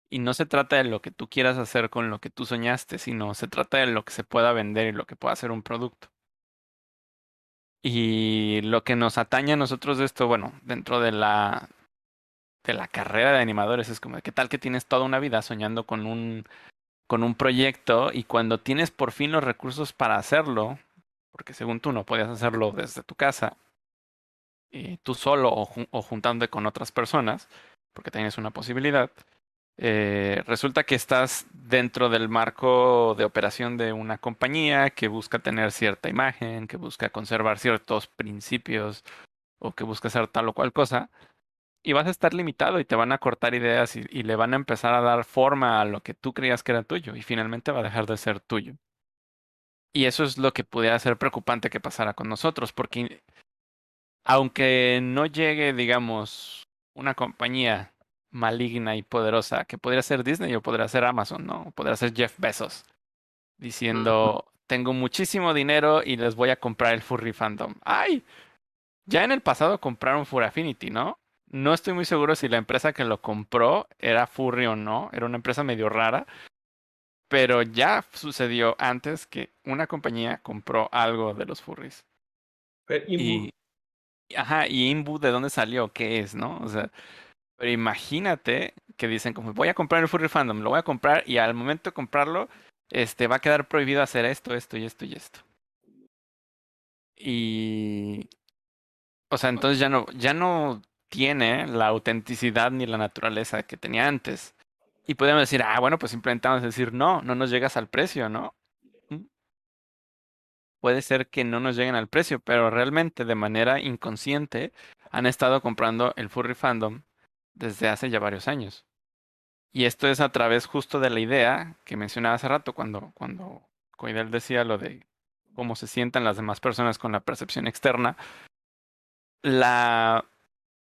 Y no se trata de lo que tú quieras hacer con lo que tú soñaste, sino se trata de lo que se pueda vender y lo que pueda ser un producto. Y lo que nos atañe a nosotros de esto, bueno, dentro de la de la carrera de animadores es como, ¿qué tal que tienes toda una vida soñando con un con un proyecto y cuando tienes por fin los recursos para hacerlo, porque según tú no podías hacerlo desde tu casa, tú solo o, o juntándote con otras personas, porque tienes una posibilidad, eh, resulta que estás dentro del marco de operación de una compañía que busca tener cierta imagen, que busca conservar ciertos principios o que busca hacer tal o cual cosa, y vas a estar limitado y te van a cortar ideas y, y le van a empezar a dar forma a lo que tú creías que era tuyo y finalmente va a dejar de ser tuyo. Y eso es lo que pudiera ser preocupante que pasara con nosotros, porque aunque no llegue, digamos, una compañía maligna y poderosa que podría ser Disney o podría ser Amazon, ¿no? Podría ser Jeff Bezos diciendo, tengo muchísimo dinero y les voy a comprar el Furry Fandom. ¡Ay! Ya en el pasado compraron Furry Affinity, ¿no? No estoy muy seguro si la empresa que lo compró era Furry o no, era una empresa medio rara, pero ya sucedió antes que una compañía compró algo de los furries. Pero, Y, ajá, y Imbu, ¿de dónde salió? ¿Qué es, no? O sea, pero imagínate que dicen como voy a comprar el Furry Fandom, lo voy a comprar y al momento de comprarlo, este va a quedar prohibido hacer esto, esto y esto y esto. Y o sea, entonces ya no ya no tiene la autenticidad ni la naturaleza que tenía antes. Y podemos decir, ah, bueno, pues simplemente vamos a decir, no, no nos llegas al precio, ¿no? ¿Mm? Puede ser que no nos lleguen al precio, pero realmente de manera inconsciente han estado comprando el Furry Fandom desde hace ya varios años. Y esto es a través justo de la idea que mencionaba hace rato cuando, cuando Coidel decía lo de cómo se sientan las demás personas con la percepción externa. La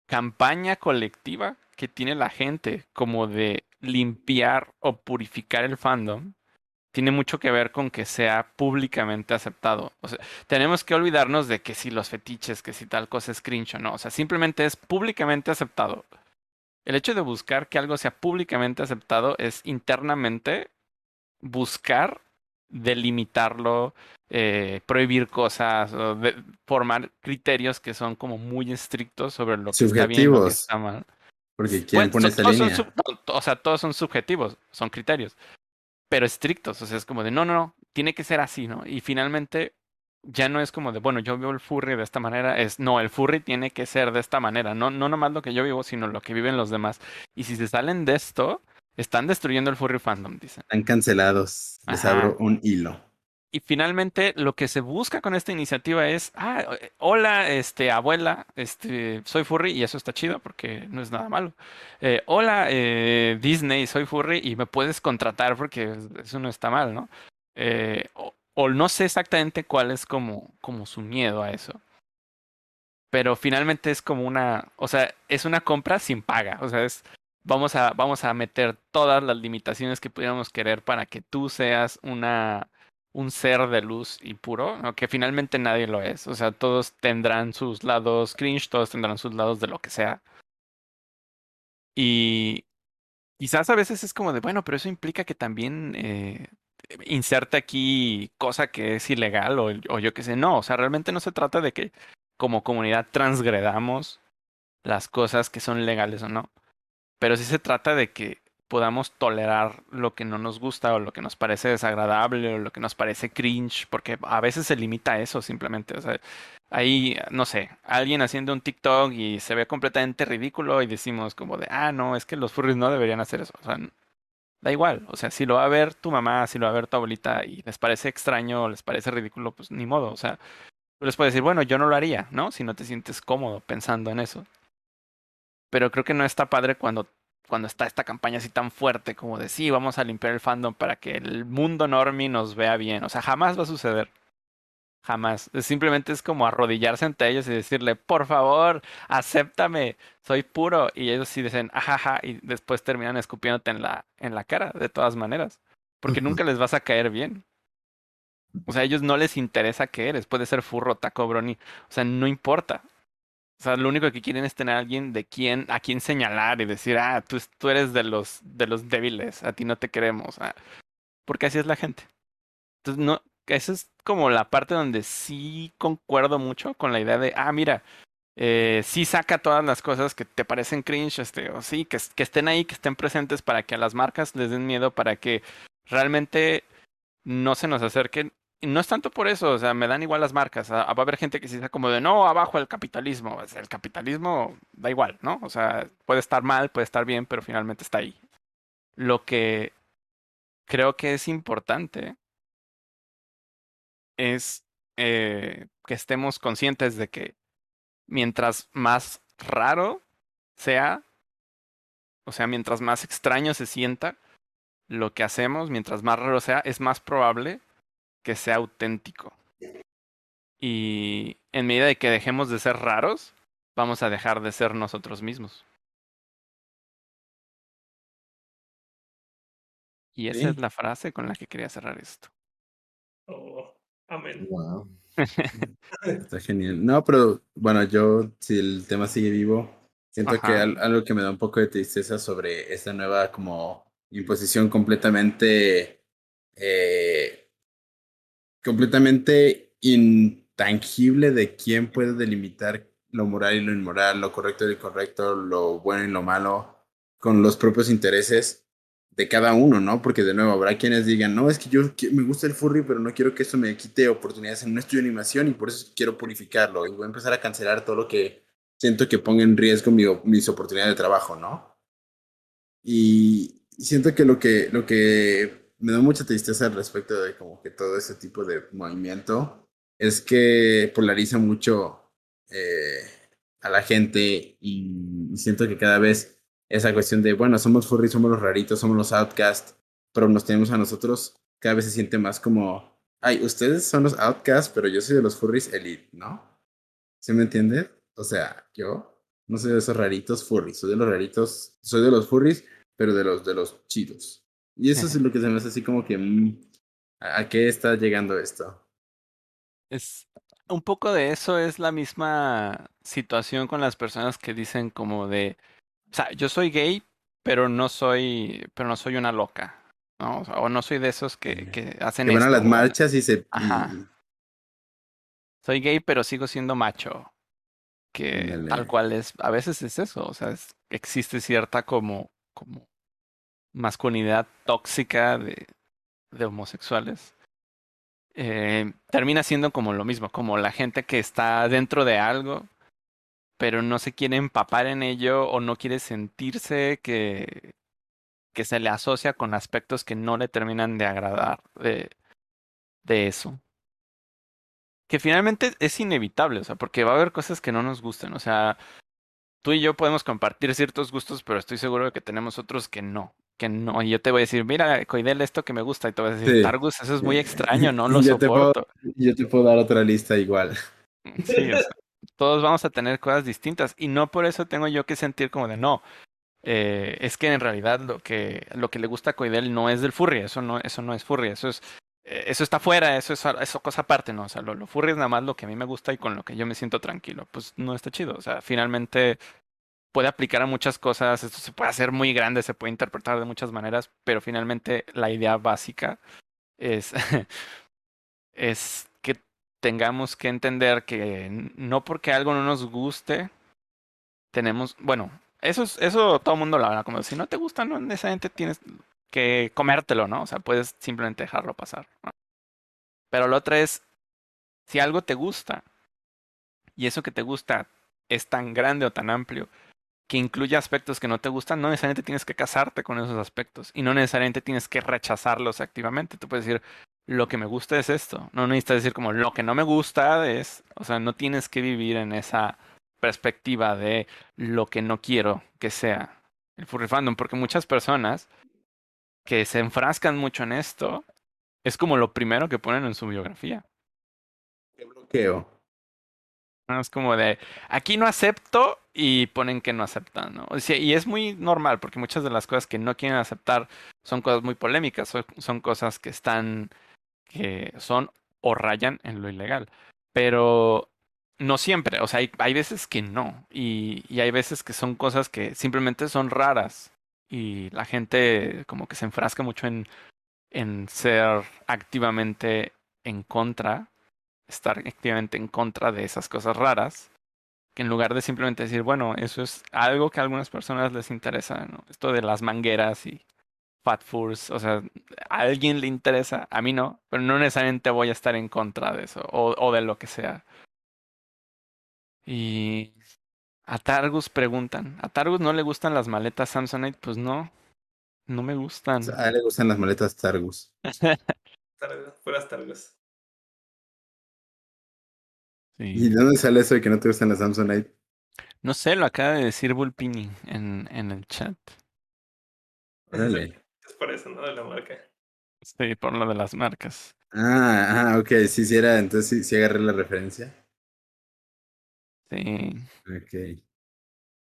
campaña colectiva que tiene la gente como de limpiar o purificar el fandom tiene mucho que ver con que sea públicamente aceptado. O sea, tenemos que olvidarnos de que si los fetiches, que si tal cosa es cringe o no. O sea, simplemente es públicamente aceptado. El hecho de buscar que algo sea públicamente aceptado es internamente buscar delimitarlo, eh, prohibir cosas, o de, formar criterios que son como muy estrictos sobre lo que está bien y lo que está mal. Porque ¿quién pone esa todos son o sea, todos son subjetivos, son criterios, pero estrictos. O sea, es como de no, no, no, tiene que ser así, ¿no? Y finalmente ya no es como de, bueno, yo veo el furry de esta manera, es no, el furry tiene que ser de esta manera, no, no nomás lo que yo vivo, sino lo que viven los demás. Y si se salen de esto, están destruyendo el furry fandom, dicen. Están cancelados. Les Ajá. abro un hilo. Y finalmente lo que se busca con esta iniciativa es, ah, hola, este, abuela, este, soy furry y eso está chido porque no es nada malo. Eh, hola, eh, Disney, soy furry y me puedes contratar porque eso no está mal, ¿no? Eh, o, o no sé exactamente cuál es como, como su miedo a eso. Pero finalmente es como una, o sea, es una compra sin paga, o sea, es, vamos a, vamos a meter todas las limitaciones que pudiéramos querer para que tú seas una un ser de luz y puro, ¿no? que finalmente nadie lo es. O sea, todos tendrán sus lados cringe, todos tendrán sus lados de lo que sea. Y quizás a veces es como de, bueno, pero eso implica que también eh, inserte aquí cosa que es ilegal o, o yo qué sé. No, o sea, realmente no se trata de que como comunidad transgredamos las cosas que son legales o no. Pero sí se trata de que podamos tolerar lo que no nos gusta o lo que nos parece desagradable o lo que nos parece cringe, porque a veces se limita a eso simplemente. O sea, ahí, no sé, alguien haciendo un TikTok y se ve completamente ridículo y decimos como de, ah, no, es que los furries no deberían hacer eso. O sea, da igual. O sea, si lo va a ver tu mamá, si lo va a ver tu abuelita y les parece extraño o les parece ridículo, pues ni modo. O sea, tú les puedes decir, bueno, yo no lo haría, ¿no? Si no te sientes cómodo pensando en eso. Pero creo que no está padre cuando cuando está esta campaña así tan fuerte como de sí, vamos a limpiar el fandom para que el mundo normie nos vea bien. O sea, jamás va a suceder. Jamás. Simplemente es como arrodillarse ante ellos y decirle, por favor, acéptame, soy puro. Y ellos sí dicen, ajaja, y después terminan escupiéndote en la, en la cara, de todas maneras. Porque nunca les vas a caer bien. O sea, a ellos no les interesa que eres. Puede ser furro, taco, brony. O sea, no importa. O sea, lo único que quieren es tener a alguien de quien, a quien señalar y decir, ah, tú, tú eres de los, de los débiles, a ti no te queremos. Ah, porque así es la gente. Entonces, no, esa es como la parte donde sí concuerdo mucho con la idea de, ah, mira, eh, sí saca todas las cosas que te parecen cringe, este, o sí, que, que estén ahí, que estén presentes para que a las marcas les den miedo, para que realmente no se nos acerquen no es tanto por eso, o sea, me dan igual las marcas. Ah, va a haber gente que se dice como de no, abajo el capitalismo. El capitalismo da igual, ¿no? O sea, puede estar mal, puede estar bien, pero finalmente está ahí. Lo que creo que es importante es eh, que estemos conscientes de que mientras más raro sea, o sea, mientras más extraño se sienta lo que hacemos, mientras más raro sea, es más probable que sea auténtico. Y en medida de que dejemos de ser raros, vamos a dejar de ser nosotros mismos. Y esa es la frase con la que quería cerrar esto. Oh, amén. Wow. (laughs) Está genial. No, pero bueno, yo, si el tema sigue vivo, siento que algo que me da un poco de tristeza sobre esta nueva como imposición completamente eh, completamente intangible de quién puede delimitar lo moral y lo inmoral, lo correcto y lo incorrecto, lo bueno y lo malo, con los propios intereses de cada uno, ¿no? Porque de nuevo habrá quienes digan, no, es que yo me gusta el furry, pero no quiero que esto me quite oportunidades en un estudio de animación y por eso quiero purificarlo y voy a empezar a cancelar todo lo que siento que ponga en riesgo mi, mis oportunidades de trabajo, ¿no? Y siento que lo que, lo que me da mucha tristeza al respecto de como que todo ese tipo de movimiento es que polariza mucho eh, a la gente y siento que cada vez esa cuestión de, bueno, somos furries, somos los raritos, somos los outcasts, pero nos tenemos a nosotros, cada vez se siente más como, ay, ustedes son los outcasts, pero yo soy de los furries elite, ¿no? ¿Se me entiende? O sea, yo no soy de esos raritos furries, soy de los raritos, soy de los furries, pero de los de los chidos. Y eso es lo que se me hace así como que, mm, ¿a qué está llegando esto? Es un poco de eso es la misma situación con las personas que dicen como de, o sea, yo soy gay, pero no soy, pero no soy una loca, ¿no? O, no soy de esos que, que hacen que van a las marchas y se... Ajá. Soy gay, pero sigo siendo macho. Que tal cual es, a veces es eso, o sea, existe cierta como, como masculinidad tóxica de, de homosexuales, eh, termina siendo como lo mismo, como la gente que está dentro de algo, pero no se quiere empapar en ello o no quiere sentirse que, que se le asocia con aspectos que no le terminan de agradar de, de eso. Que finalmente es inevitable, o sea, porque va a haber cosas que no nos gusten, o sea, tú y yo podemos compartir ciertos gustos, pero estoy seguro de que tenemos otros que no que no, y yo te voy a decir, mira, Coidel, esto que me gusta, y te voy a decir, Targus, eso es muy (laughs) extraño, no lo yo soporto. Te puedo, yo te puedo dar otra lista igual. Sí, todos vamos a tener cosas distintas, y no por eso tengo yo que sentir como de no. Eh, es que en realidad lo que, lo que le gusta a Coidel no es del furry, eso no, eso no es furry, eso es, eh, eso está fuera, eso es eso cosa aparte, ¿no? O sea, lo, lo furry es nada más lo que a mí me gusta y con lo que yo me siento tranquilo. Pues no está chido. O sea, finalmente puede aplicar a muchas cosas, esto se puede hacer muy grande, se puede interpretar de muchas maneras, pero finalmente la idea básica es, (laughs) es que tengamos que entender que no porque algo no nos guste, tenemos, bueno, eso es, eso todo el mundo lo habla, como si no te gusta, no necesariamente tienes que comértelo, ¿no? O sea, puedes simplemente dejarlo pasar. Pero lo otro es, si algo te gusta, y eso que te gusta es tan grande o tan amplio, que incluya aspectos que no te gustan, no necesariamente tienes que casarte con esos aspectos y no necesariamente tienes que rechazarlos activamente. Tú puedes decir, lo que me gusta es esto. No necesitas decir como lo que no me gusta es, o sea, no tienes que vivir en esa perspectiva de lo que no quiero que sea el furry fandom, porque muchas personas que se enfrascan mucho en esto es como lo primero que ponen en su biografía. ¿Qué bloqueo? Es como de, aquí no acepto y ponen que no aceptan, ¿no? y es muy normal porque muchas de las cosas que no quieren aceptar son cosas muy polémicas, son, cosas que están, que son o rayan en lo ilegal. Pero no siempre, o sea, hay, hay veces que no. Y, y hay veces que son cosas que simplemente son raras. Y la gente como que se enfrasca mucho en, en ser activamente en contra, estar activamente en contra de esas cosas raras, que en lugar de simplemente decir, bueno, eso es algo que a algunas personas les interesa, ¿no? Esto de las mangueras y Fat Furs, o sea, a alguien le interesa, a mí no, pero no necesariamente voy a estar en contra de eso o, o de lo que sea. Y a Targus preguntan, ¿a Targus no le gustan las maletas Samsonite? Pues no, no me gustan. A él le gustan las maletas Targus. (laughs) Tar- Puras tardes. ¿Y Sí. de dónde sale eso de que no te gustan las Samsonite? No sé, lo acaba de decir Bulpini en, en el chat. Órale. Es por eso, ¿no? De la marca. Sí, por lo de las marcas. Ah, ah, ok, sí, sí era, entonces sí, sí agarré la referencia. Sí. Ok.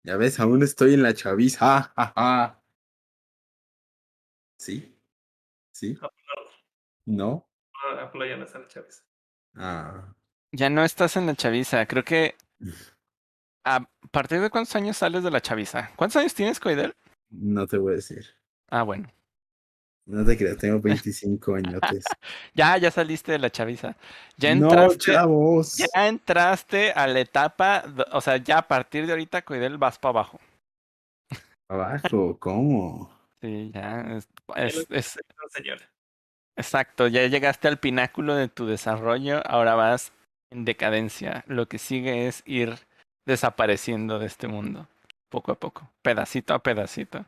Ya ves, aún estoy en la chaviza. Ja, ja, ja. ¿Sí? ¿Sí? No, ¿No? no, Apolo ya no está en Chávez. Ah. Ya no estás en la chaviza. Creo que. ¿A partir de cuántos años sales de la chaviza? ¿Cuántos años tienes, Coidel? No te voy a decir. Ah, bueno. No te creas, tengo (laughs) 25 añotes. (laughs) Ya, ya saliste de la chaviza. Ya no, entraste. chavos. ya entraste a la etapa. O sea, ya a partir de ahorita, Coidel, vas para abajo. Abajo, ¿cómo? Sí, ya. Es, No, exacto. Ya llegaste al pináculo de tu desarrollo. Ahora vas en decadencia. Lo que sigue es ir desapareciendo de este mundo. Poco a poco. Pedacito a pedacito.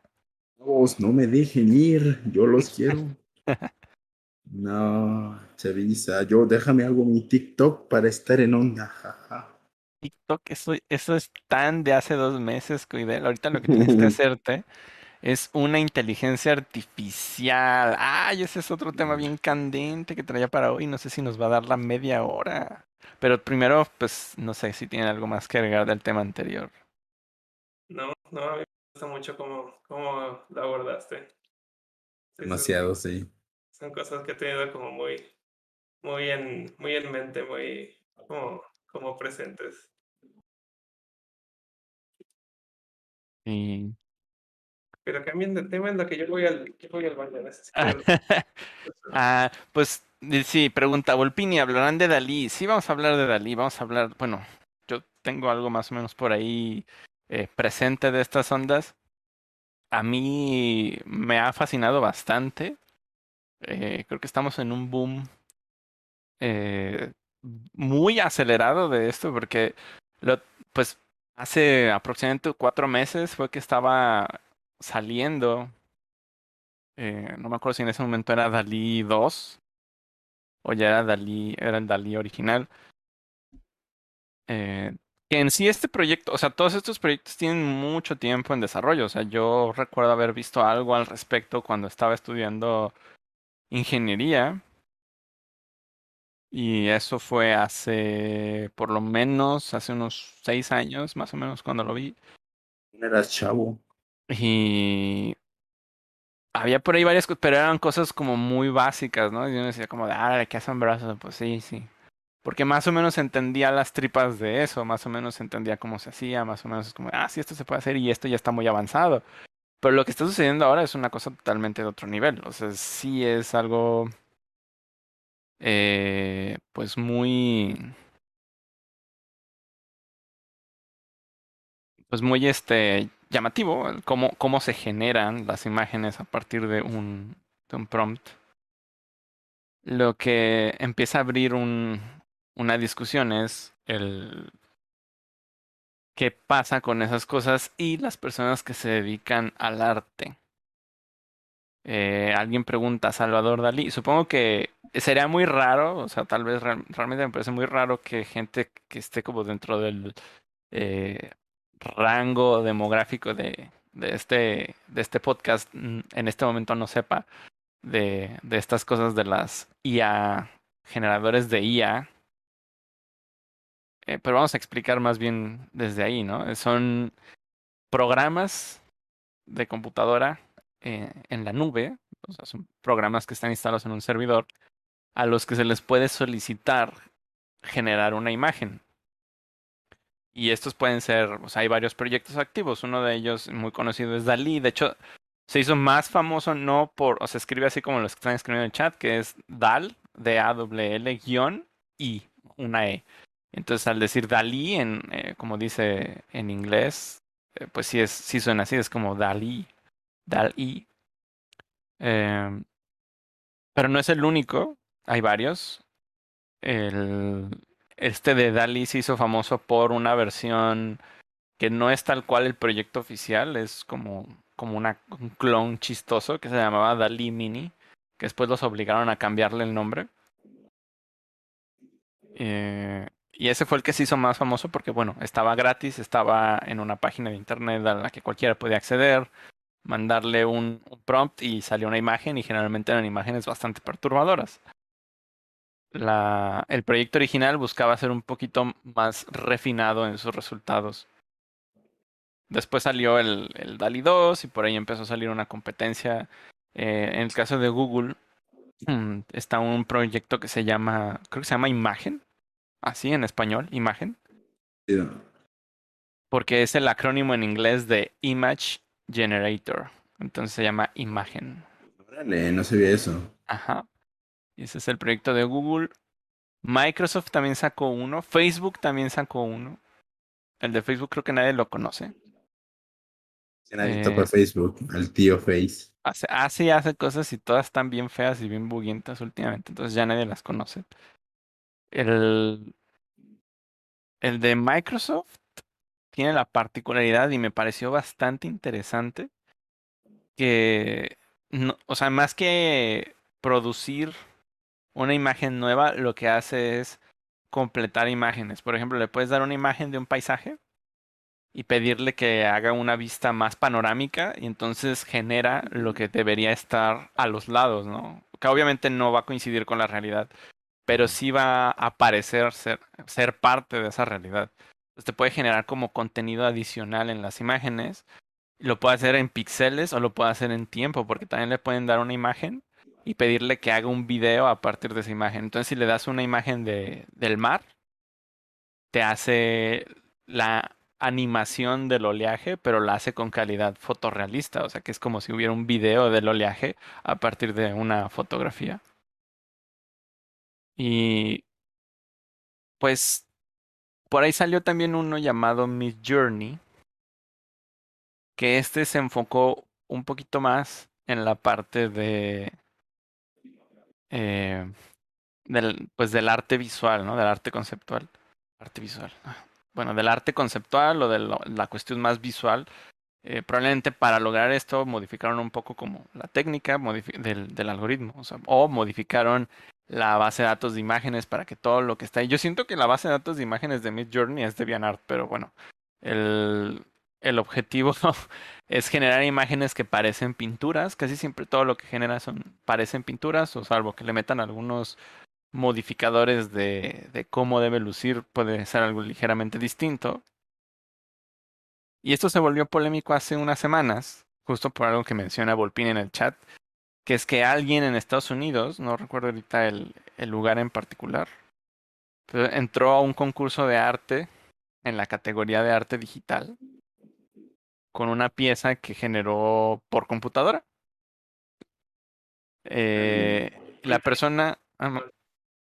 No me dejen ir, yo los (laughs) quiero. No, chaviza, yo déjame algo mi TikTok para estar en onda. jaja. TikTok, eso, eso es tan de hace dos meses, Coidel. Ahorita lo que tienes que (laughs) hacerte es una inteligencia artificial. Ay, ese es otro tema bien candente que traía para hoy. No sé si nos va a dar la media hora. Pero primero, pues, no sé si tienen algo más que agregar del tema anterior. No, no, a mí me gusta mucho cómo, cómo lo abordaste. Sí, sí, Demasiado, sí. Son cosas que he tenido como muy, muy en, muy en mente, muy como, como presentes. Y... Pero cambien de tema en lo que yo voy al, yo voy al baño. necesito (laughs) Ah, pues sí, pregunta Volpini, ¿hablarán de Dalí? Sí, vamos a hablar de Dalí, vamos a hablar, bueno, yo tengo algo más o menos por ahí eh, presente de estas ondas. A mí me ha fascinado bastante. Eh, creo que estamos en un boom eh, muy acelerado de esto porque lo, pues hace aproximadamente cuatro meses fue que estaba saliendo eh, no me acuerdo si en ese momento era Dalí 2 o ya era Dalí, era el Dalí original. Eh, que en sí este proyecto, o sea, todos estos proyectos tienen mucho tiempo en desarrollo. O sea, yo recuerdo haber visto algo al respecto cuando estaba estudiando ingeniería. Y eso fue hace, por lo menos, hace unos seis años, más o menos, cuando lo vi. Eras chavo. Y había por ahí varias cosas, pero eran cosas como muy básicas, ¿no? Y uno decía como de, ah, qué asombroso, pues sí, sí. Porque más o menos entendía las tripas de eso, más o menos entendía cómo se hacía, más o menos es como, ah, sí, esto se puede hacer y esto ya está muy avanzado. Pero lo que está sucediendo ahora es una cosa totalmente de otro nivel. O sea, sí es algo, eh, pues muy, pues muy este llamativo cómo, cómo se generan las imágenes a partir de un, de un prompt. Lo que empieza a abrir un, una discusión es el qué pasa con esas cosas y las personas que se dedican al arte. Eh, alguien pregunta, Salvador Dalí. Supongo que sería muy raro, o sea, tal vez real- realmente me parece muy raro que gente que esté como dentro del eh, rango demográfico de, este, este podcast mm, en este momento no sepa de, de estas cosas de las IA, generadores de IA. Eh, pero vamos a explicar más bien desde ahí, ¿no? Son programas de computadora eh, en la nube, o sea, son programas que están instalados en un servidor a los que se les puede solicitar generar una imagen. Y estos pueden ser, o sea, hay varios proyectos activos. Uno de ellos muy conocido es Dalí. De hecho, se hizo más famoso no por, o se escribe así como los que están escribiendo en el chat, que es DAL, D-A-W-L, guion I, una E. Entonces, al decir Dalí, en, eh, como dice en inglés, eh, pues sí, es, sí suena así, es como Dalí, Dalí. Eh, pero no es el único, hay varios. El, este de Dalí se hizo famoso por una versión que no es tal cual el proyecto oficial, es como, como una, un clon chistoso que se llamaba Dalí Mini, que después los obligaron a cambiarle el nombre. Eh, y ese fue el que se hizo más famoso porque, bueno, estaba gratis, estaba en una página de internet a la que cualquiera podía acceder, mandarle un, un prompt y salió una imagen y generalmente eran imágenes bastante perturbadoras. La, el proyecto original buscaba ser un poquito más refinado en sus resultados. Después salió el, el DALI 2 y por ahí empezó a salir una competencia. Eh, en el caso de Google está un proyecto que se llama, creo que se llama Imagen, así en español, Imagen. Porque es el acrónimo en inglés de Image Generator. Entonces se llama Imagen. Órale, no sabía eso. Ajá. Y ese es el proyecto de Google. Microsoft también sacó uno. Facebook también sacó uno. El de Facebook creo que nadie lo conoce. Nadie Eh, topa Facebook, al tío Face. Hace, hace y hace cosas y todas están bien feas y bien buguientas últimamente. Entonces ya nadie las conoce. El, el de Microsoft tiene la particularidad y me pareció bastante interesante que, no, o sea, más que producir una imagen nueva, lo que hace es completar imágenes. Por ejemplo, le puedes dar una imagen de un paisaje y pedirle que haga una vista más panorámica y entonces genera lo que debería estar a los lados, ¿no? Que obviamente no va a coincidir con la realidad, pero sí va a parecer ser, ser parte de esa realidad. Entonces te puede generar como contenido adicional en las imágenes. Lo puede hacer en píxeles o lo puede hacer en tiempo, porque también le pueden dar una imagen y pedirle que haga un video a partir de esa imagen. Entonces, si le das una imagen de, del mar, te hace la animación del oleaje, pero la hace con calidad fotorrealista. O sea, que es como si hubiera un video del oleaje a partir de una fotografía. Y pues por ahí salió también uno llamado Mid Journey, que este se enfocó un poquito más en la parte de eh, del, pues del arte visual, ¿no? Del arte conceptual. Arte visual. Bueno, del arte conceptual o de la cuestión más visual. Eh, probablemente para lograr esto modificaron un poco como la técnica del, algoritmo. O, modificaron la base de datos de imágenes para que todo lo que está ahí. Yo siento que la base de datos de imágenes de Midjourney es DeviantArt, pero bueno, el, el objetivo (laughs) es generar imágenes que parecen pinturas. Casi siempre todo lo que genera son parecen pinturas, o salvo que le metan algunos modificadores de, de cómo debe lucir, puede ser algo ligeramente distinto. Y esto se volvió polémico hace unas semanas, justo por algo que menciona Volpín en el chat, que es que alguien en Estados Unidos, no recuerdo ahorita el, lugar en particular, entró a un concurso de arte en la categoría de arte digital con una pieza que generó por computadora. Eh, la persona,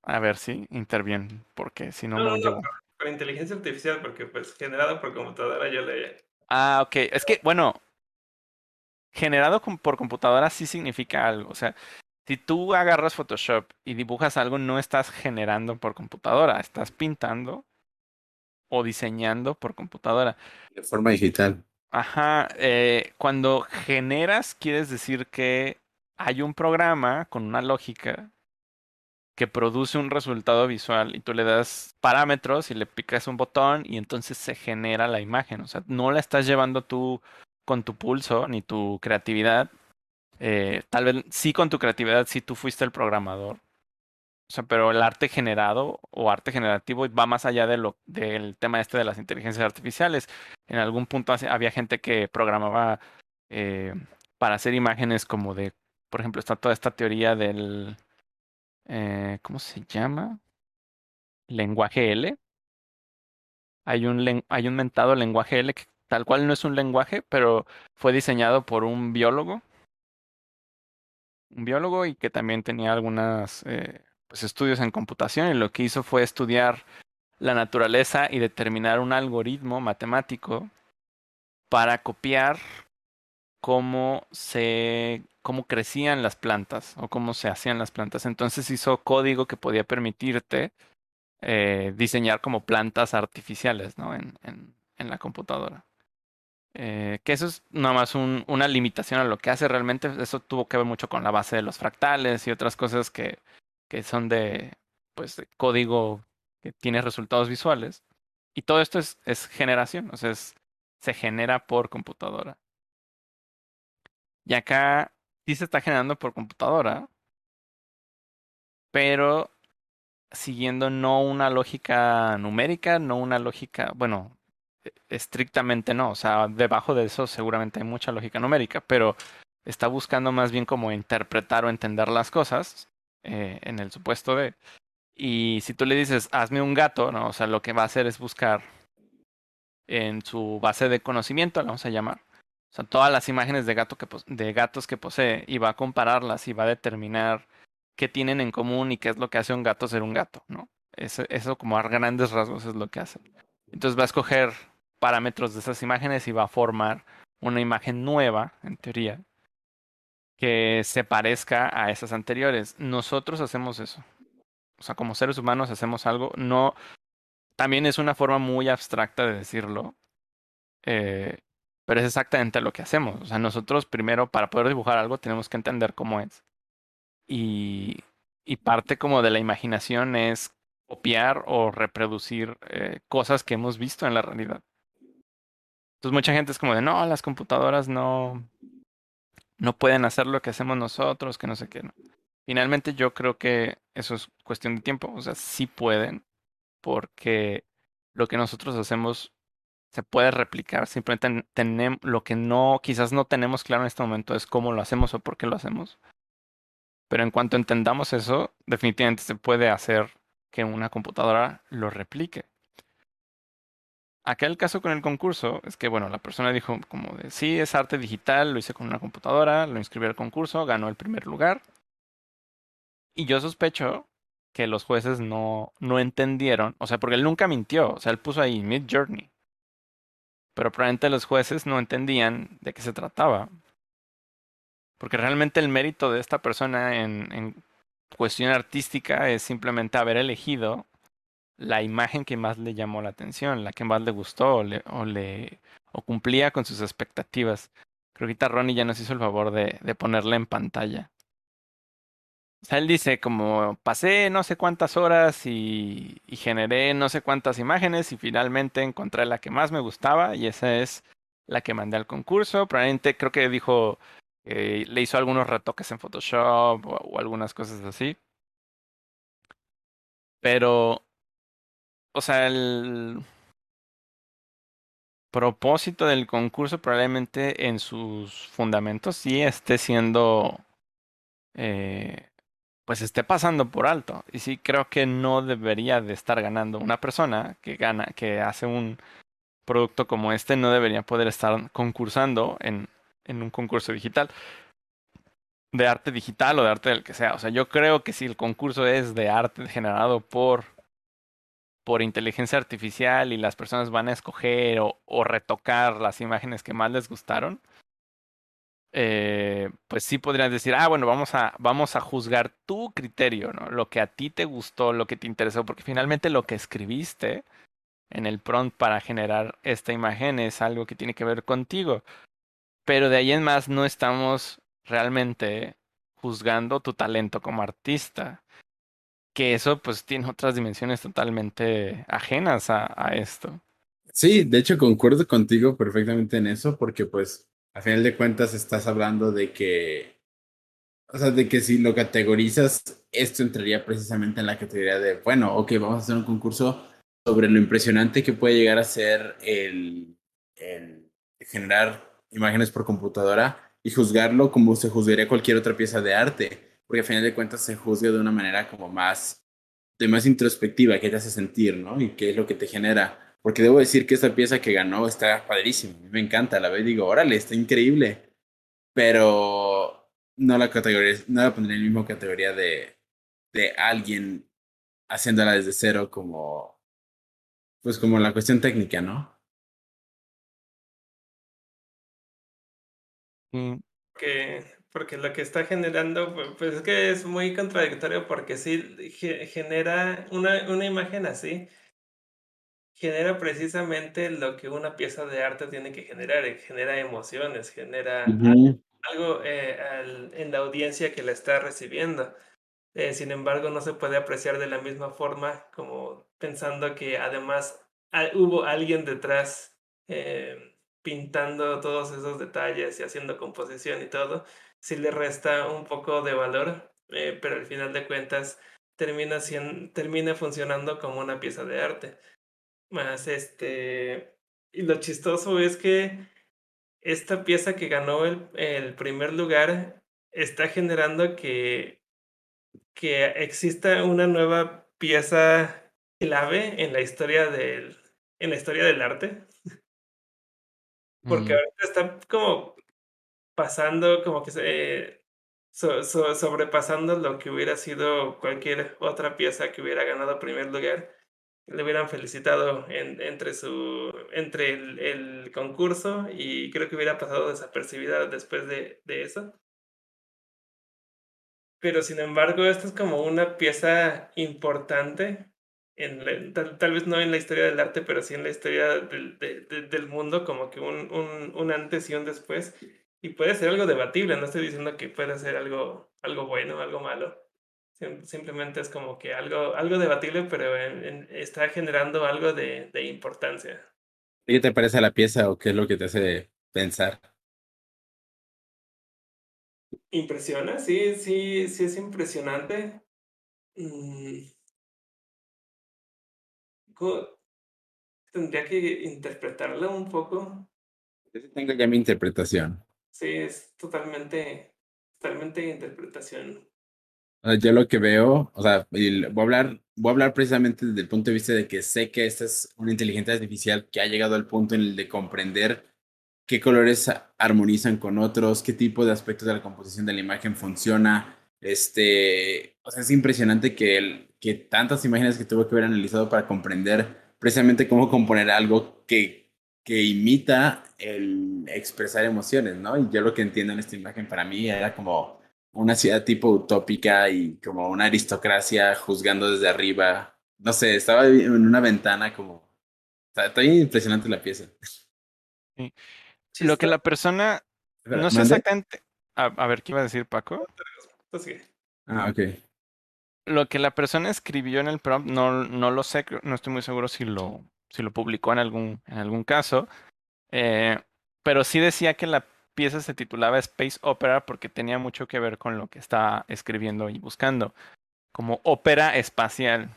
a ver si interviene, porque si no, No, no, con inteligencia artificial, porque pues generado por computadora yo le... Ah, ok. Es que, bueno, generado con- por computadora sí significa algo. O sea, si tú agarras Photoshop y dibujas algo, no estás generando por computadora, estás pintando o diseñando por computadora. De forma digital. Ajá, eh, cuando generas, quieres decir que hay un programa con una lógica que produce un resultado visual y tú le das parámetros y le picas un botón y entonces se genera la imagen. O sea, no la estás llevando tú con tu pulso ni tu creatividad. Eh, tal vez sí con tu creatividad, sí tú fuiste el programador. O sea, pero el arte generado o arte generativo va más allá de lo, del tema este de las inteligencias artificiales. En algún punto había gente que programaba eh, para hacer imágenes como de, por ejemplo, está toda esta teoría del, eh, ¿cómo se llama? Lenguaje L, hay un, hay un mentado lenguaje L que tal cual no es un lenguaje, pero fue diseñado por un biólogo. Un biólogo y que también tenía algunos eh, pues, estudios en computación y lo que hizo fue estudiar la naturaleza y determinar un algoritmo matemático para copiar cómo se cómo crecían las plantas o cómo se hacían las plantas. Entonces hizo código que podía permitirte eh, diseñar como plantas artificiales ¿no? en, en, la computadora. Eh, que eso es nada más un, una limitación a lo que hace realmente. Eso tuvo que ver mucho con la base de los fractales y otras cosas que, que son de, pues, código que tiene resultados visuales. Y todo esto es, generación, o sea, se genera por computadora. Y acá sí se está generando por computadora, pero siguiendo no una lógica numérica, no una lógica, bueno, e, estrictamente no, o sea, debajo de eso seguramente hay mucha lógica numérica, pero está buscando más bien como interpretar o entender las cosas eh, en el supuesto de... Y si tú le dices, hazme un gato, ¿no? O sea, lo que va a hacer es buscar en su base de conocimiento, la vamos a llamar, o sea, todas las imágenes de, gato que de gatos que posee y va a compararlas y va a determinar qué tienen en común y qué es lo que hace un gato ser un gato, ¿no? Eso, eso como a grandes rasgos es lo que hace. Entonces va a escoger parámetros de esas imágenes y va a formar una imagen nueva, en teoría, que se parezca a esas anteriores. Nosotros hacemos eso. O sea, como seres humanos hacemos algo. No. También es una forma muy abstracta de decirlo. Eh, pero es exactamente lo que hacemos. O sea, nosotros primero para poder dibujar algo tenemos que entender cómo es. Y, parte como de la imaginación es copiar o reproducir eh, cosas que hemos visto en la realidad. Entonces mucha gente es como de, no, las computadoras no, no pueden hacer lo que hacemos nosotros, que no sé qué. Finalmente yo creo que eso es cuestión de tiempo. O sea, sí pueden, porque lo que nosotros hacemos se puede replicar. Simplemente tenemos lo que no, quizás no tenemos claro en este momento es cómo lo hacemos o por qué lo hacemos. Pero en cuanto entendamos eso, definitivamente se puede hacer que una computadora lo replique. Acá el caso con el concurso es que, bueno, la persona dijo como de, sí, es arte digital, lo hice con una computadora, lo inscribí al concurso, ganó el primer lugar. Y yo sospecho que los jueces no, no entendieron, o sea, porque él nunca mintió, o sea, él puso ahí Mid Journey pero probablemente los jueces no entendían de qué se trataba. Porque realmente el mérito de esta persona en, en cuestión artística es simplemente haber elegido la imagen que más le llamó la atención, la que más le gustó o le, o, cumplía con sus expectativas. Creo que Ronnie ya nos hizo el favor de, de ponerla en pantalla. O sea, él dice como pasé no sé cuántas horas y, y, generé no sé cuántas imágenes y finalmente encontré la que más me gustaba y esa es la que mandé al concurso. Probablemente creo que dijo, eh, le hizo algunos retoques en Photoshop o, o algunas cosas así. Pero, o sea, el propósito del concurso probablemente en sus fundamentos sí esté siendo... Eh, pues esté pasando por alto. Y sí creo que no debería de estar ganando una persona que gana, que hace un producto como este, no debería poder estar concursando en, en un concurso digital. De arte digital o de arte del que sea. O sea, yo creo que si el concurso es de arte generado por por inteligencia artificial y las personas van a escoger o, retocar las imágenes que más les gustaron, eh, pues sí podrías decir, ah, bueno, vamos a, vamos a juzgar tu criterio, ¿no? Lo que a ti te gustó, lo que te interesó, porque finalmente lo que escribiste en el prompt para generar esta imagen es algo que tiene que ver contigo. Pero de ahí en más no estamos realmente juzgando tu talento como artista. Que eso pues tiene otras dimensiones totalmente ajenas a, esto. Sí, de hecho concuerdo contigo perfectamente en eso, porque pues a final de cuentas estás hablando de que, o sea, de que si lo categorizas, esto entraría precisamente en la categoría de, bueno, ok, vamos a hacer un concurso sobre lo impresionante que puede llegar a ser el generar imágenes por computadora y juzgarlo como se juzgaría cualquier otra pieza de arte, porque a final de cuentas se juzga de una manera como más, de más introspectiva, que te hace sentir, ¿no? Y qué es lo que te genera Porque debo decir que esta pieza que ganó está padrísima. A mí me encanta, la veo y digo, órale, está increíble. Pero no la categoría, no la pondría en la misma categoría de, de alguien haciéndola desde cero como, pues como la cuestión técnica, ¿no? Mm, Que, porque lo que está generando, pu- pues es que es muy contradictorio porque sí ge- genera una, una imagen así, genera precisamente lo que una pieza de arte tiene que generar, eh, genera emociones, genera algo eh, al- en la audiencia que la está recibiendo. Eh, sin embargo, no se puede apreciar de la misma forma como pensando que además hubo alguien detrás eh, pintando todos esos detalles y haciendo composición y todo, sí le resta un poco de valor, eh, pero al final de cuentas termina, sien- termina funcionando como una pieza de arte. Más este, y lo chistoso es que esta pieza que ganó el, el primer lugar está generando que que exista una nueva pieza clave en la historia del, en la historia del arte, porque mm, ahorita está como pasando, como que se, so- so- sobrepasando lo que hubiera sido cualquier otra pieza que hubiera ganado primer lugar. Le hubieran felicitado en- entre su, entre el, el concurso y creo que hubiera pasado desapercibida después de, de eso. Pero sin embargo, esta es como una pieza importante, en la- tal, tal vez no en la historia del arte, pero sí en la historia del, de- de- del mundo, como que un, un, un antes y un después. Y puede ser algo debatible, no estoy diciendo que pueda ser algo, algo bueno, algo malo. Sim- Simplemente es como que algo, algo debatible, pero en- en- está generando algo de, de importancia. ¿Qué te parece la pieza o qué es lo que te hace pensar? Impresiona, sí, sí, sí es impresionante. Mm, Tendría que interpretarla un poco. Yo sí tengo ya mi interpretación. Sí, es totalmente, totalmente interpretación. Sea, yo lo que veo, o sea, voy a hablar, voy a hablar precisamente desde el punto de vista de que sé que esta es una inteligencia artificial que ha llegado al punto en el de comprender qué colores armonizan con otros, qué tipo de aspectos de la composición de la imagen funciona. Este, o sea, es impresionante que, el, que tantas imágenes que tuvo que haber analizado para comprender precisamente cómo componer algo que, que imita el expresar emociones, ¿no? Y yo lo que entiendo en esta imagen para mí era como una ciudad tipo utópica y como una aristocracia juzgando desde arriba. No sé, estaba en una ventana como... Está, está bien impresionante la pieza. Lo que la persona, Espera, no sé ¿mande? exactamente, a, a ver, ¿qué iba a decir Paco? Ah, ok. Lo que la persona escribió en el prompt, no, no lo sé, no estoy muy seguro si lo, si lo publicó en algún, en algún caso, eh, pero sí decía que la pieza se titulaba Space Opera porque tenía mucho que ver con lo que estaba escribiendo y buscando, como ópera espacial.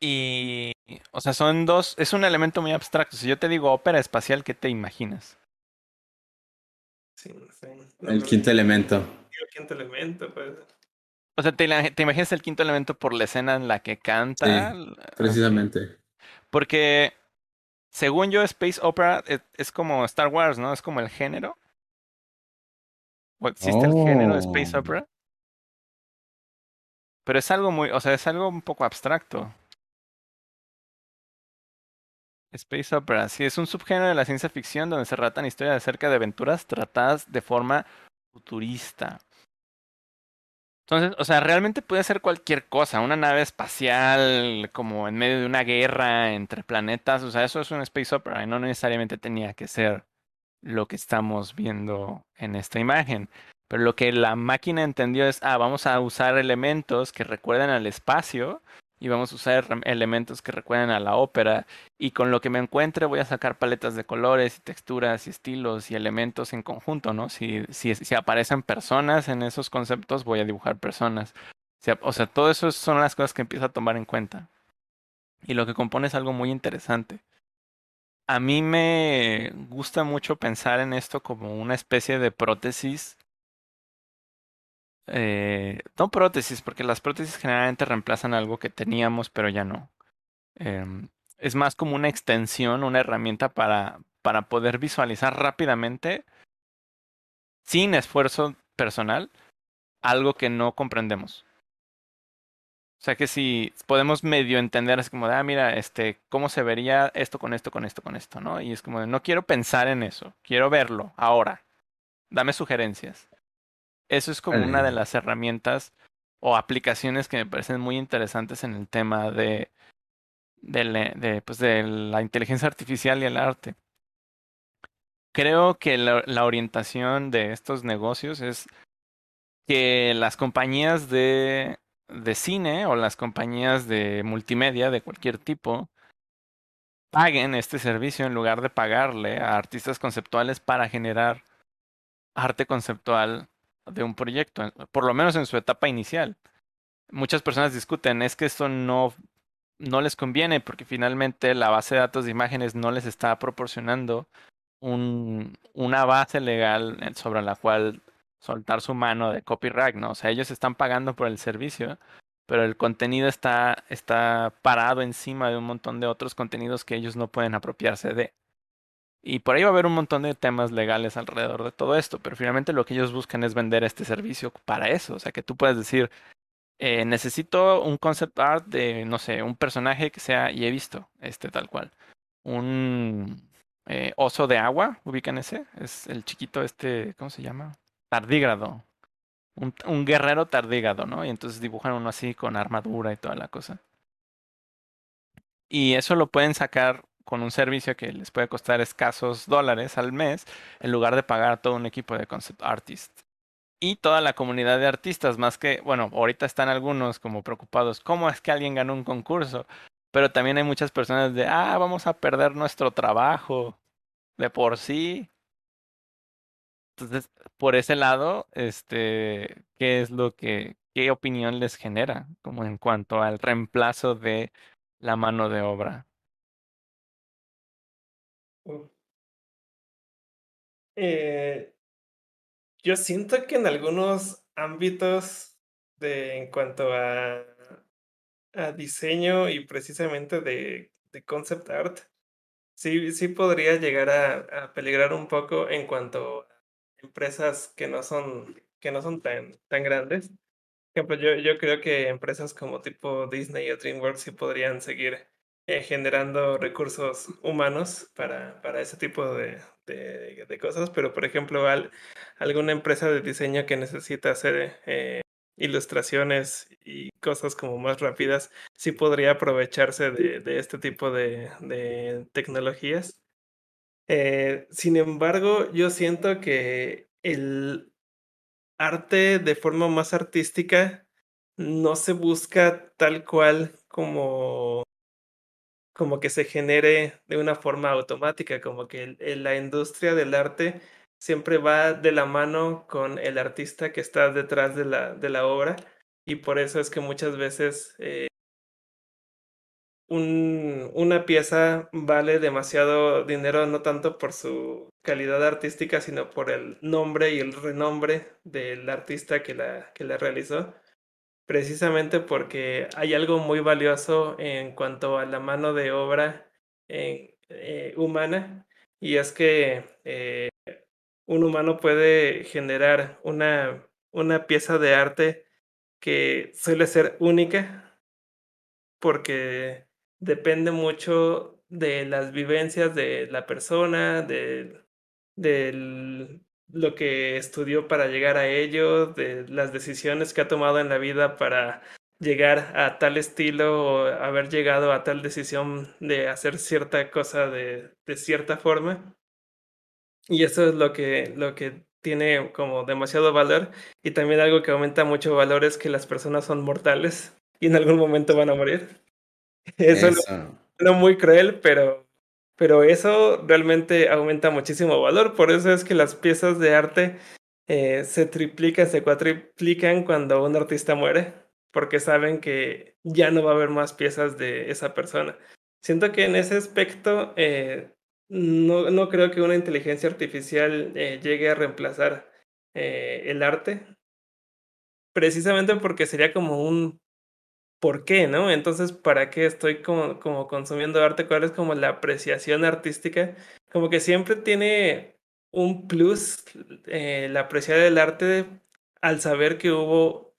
Y, o sea, son dos, es un elemento muy abstracto. Si yo te digo ópera espacial, ¿qué te imaginas? sí, sí. No, El no, quinto elemento. El quinto elemento, pues. O sea, ¿te, imaginas el quinto elemento por la escena en la que canta? Ok. Precisamente. Porque, según yo, Space Opera es, es como Star Wars, ¿no? Es como el género. ¿O existe el género de Space Oh. Opera? Pero es algo muy, o sea, es algo un poco abstracto. Space Opera, sí, es un subgénero de la ciencia ficción donde se relatan historias acerca de aventuras tratadas de forma futurista. Entonces, o sea, realmente puede ser cualquier cosa, una nave espacial como en medio de una guerra entre planetas, o sea, eso es un space opera y no necesariamente tenía que ser lo que estamos viendo en esta imagen. Pero lo que la máquina entendió es, ah, vamos a usar elementos que recuerden al espacio y vamos a usar elementos que recuerden a la ópera y con lo que me encuentre voy a sacar paletas de colores y texturas y estilos y elementos en conjunto, ¿no? Si, si, si aparecen personas en esos conceptos, voy a dibujar personas. O sea, todo eso son las cosas que empiezo a tomar en cuenta. Y lo que compone es algo muy interesante. A mí me gusta mucho pensar en esto como una especie de prótesis. Eh, no prótesis, porque las prótesis generalmente reemplazan algo que teníamos, pero ya no. Em, es más como una extensión, una herramienta para, para poder visualizar rápidamente, sin esfuerzo personal, algo que no comprendemos. O sea que si podemos medio entender, es como de, ah, mira, este, cómo se vería esto con esto, con esto, con esto, ¿no? Y es como de, no quiero pensar en eso, quiero verlo ahora. Dame sugerencias. Eso es como una de las herramientas o aplicaciones que me parecen muy interesantes en el tema de, de, de, pues de la inteligencia artificial y el arte. Creo que la, la orientación de estos negocios es que las compañías de de cine o las compañías de multimedia de cualquier tipo paguen este servicio en lugar de pagarle a artistas conceptuales para generar arte conceptual de un proyecto, por lo menos en su etapa inicial. Muchas personas discuten, es que esto no, no les conviene porque finalmente la base de datos de imágenes no les está proporcionando un, una base legal sobre la cual soltar su mano de copyright, ¿no? O sea, ellos están pagando por el servicio, pero el contenido está, está parado encima de un montón de otros contenidos que ellos no pueden apropiarse de. Y por ahí va a haber un montón de temas legales alrededor de todo esto, pero finalmente lo que ellos buscan es vender este servicio para eso. O sea, que tú puedes decir, eh, necesito un concept art de, no sé, un personaje que sea, y he visto, este tal cual, un eh, oso de agua, ubican ese, es el chiquito este, ¿cómo se llama? tardígrado. Un, un, guerrero tardígrado, ¿no? Y entonces dibujan uno así con armadura y toda la cosa. Y eso lo pueden sacar con un servicio que les puede costar escasos dólares al mes, en lugar de pagar a todo un equipo de concept artists. Y toda la comunidad de artistas, más que, bueno, ahorita están algunos como preocupados, ¿cómo es que alguien ganó un concurso? Pero también hay muchas personas de, ah, vamos a perder nuestro trabajo de por sí. Entonces, por ese lado, este, ¿qué es lo que, qué opinión les genera como en cuanto al reemplazo de la mano de obra? Eh, yo siento que en algunos ámbitos de en cuanto a, a diseño y precisamente de, de concept art, sí, sí podría llegar a, a peligrar un poco en cuanto empresas que no son, que no son tan, tan grandes. Por ejemplo, yo, yo creo que empresas como tipo Disney o DreamWorks sí podrían seguir eh, generando recursos humanos para, para ese tipo de, de, cosas, pero por ejemplo, al, alguna empresa de diseño que necesita hacer eh, ilustraciones y cosas como más rápidas, sí podría aprovecharse de, de este tipo de, de tecnologías eh, sin embargo, yo siento que el arte de forma más artística no se busca tal cual como como que se genere de una forma automática, como que la industria del arte siempre va de la mano con el artista que está detrás de la, de la obra y por eso es que muchas veces eh, un, una pieza vale demasiado dinero, no tanto por su calidad artística, sino por el nombre y el renombre del artista que la, que la realizó. Precisamente porque hay algo muy valioso en cuanto a la mano de obra eh, eh, humana, y es que eh, un humano puede generar una, una pieza de arte que suele ser única porque depende mucho de las vivencias de la persona, de, de lo que estudió para llegar a ello, de las decisiones que ha tomado en la vida para llegar a tal estilo o haber llegado a tal decisión de hacer cierta cosa de, de cierta forma. Y eso es lo que, lo que tiene como demasiado valor y también algo que aumenta mucho valor es que las personas son mortales y en algún momento van a morir. (laughs) Eso, eso. No, muy cruel, pero, pero eso realmente aumenta muchísimo valor. Por eso es que las piezas de arte eh, se triplican, se cuatriplican cuando un artista muere, porque saben que ya no va a haber más piezas de esa persona. Siento que en ese aspecto eh, no, no creo que una inteligencia artificial eh, llegue a reemplazar el arte, precisamente porque sería como un ¿por qué, no? Entonces, ¿para qué estoy como, como consumiendo arte? ¿Cuál es como la apreciación artística? Como que siempre tiene un plus eh, la apreciar el arte al saber que hubo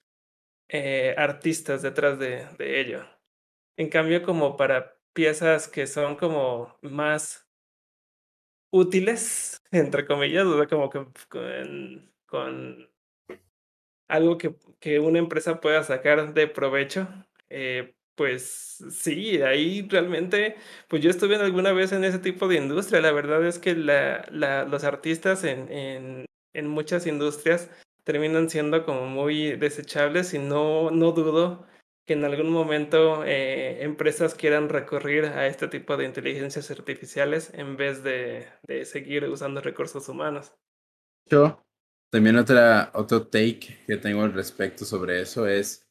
eh, artistas detrás de, de ello. En cambio, como para piezas que son como más útiles, entre comillas, como que con, con algo que, que, una empresa pueda sacar de provecho, eh, pues sí, ahí realmente, pues yo estuve alguna vez en ese tipo de industria. La verdad es que la, los artistas en, en, en muchas industrias terminan siendo como muy desechables y no, no dudo que en algún momento eh, empresas quieran recurrir a este tipo de inteligencias artificiales en vez de, de seguir usando recursos humanos. Yo, también otra, otro take que tengo al respecto sobre eso es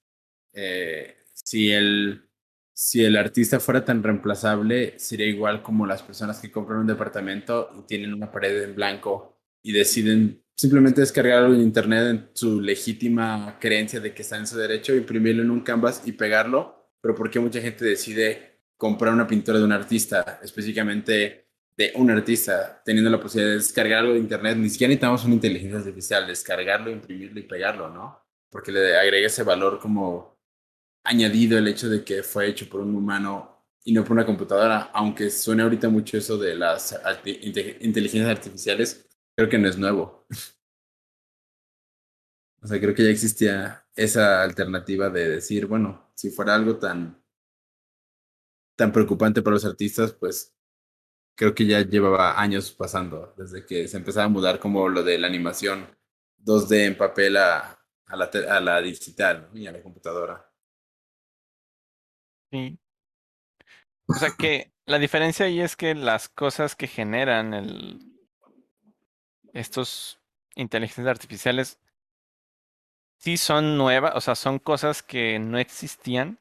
eh, si, el, si el artista fuera tan reemplazable, sería igual como las personas que compran un departamento y tienen una pared en blanco y deciden simplemente descargarlo en internet en su legítima creencia de que está en su derecho, imprimirlo en un canvas y pegarlo, pero ¿por qué mucha gente decide comprar una pintura de un artista, específicamente de un artista, teniendo la posibilidad de descargar algo de internet? Ni siquiera necesitamos una inteligencia artificial, descargarlo, imprimirlo y pegarlo, ¿no? Porque le agrega ese valor como añadido el hecho de que fue hecho por un humano y no por una computadora, aunque suene ahorita mucho eso de las inteligencias artificiales, creo que no es nuevo. (laughs) O sea, creo que ya existía esa alternativa de decir, bueno, si fuera algo tan, tan preocupante para los artistas, pues creo que ya llevaba años pasando, desde que se empezaba a mudar como lo de la animación 2D en papel a, a, la, a la digital y a la computadora. Sí. O sea que la diferencia ahí es que las cosas que generan el, estos inteligencias artificiales sí son nuevas, o sea, son cosas que no existían,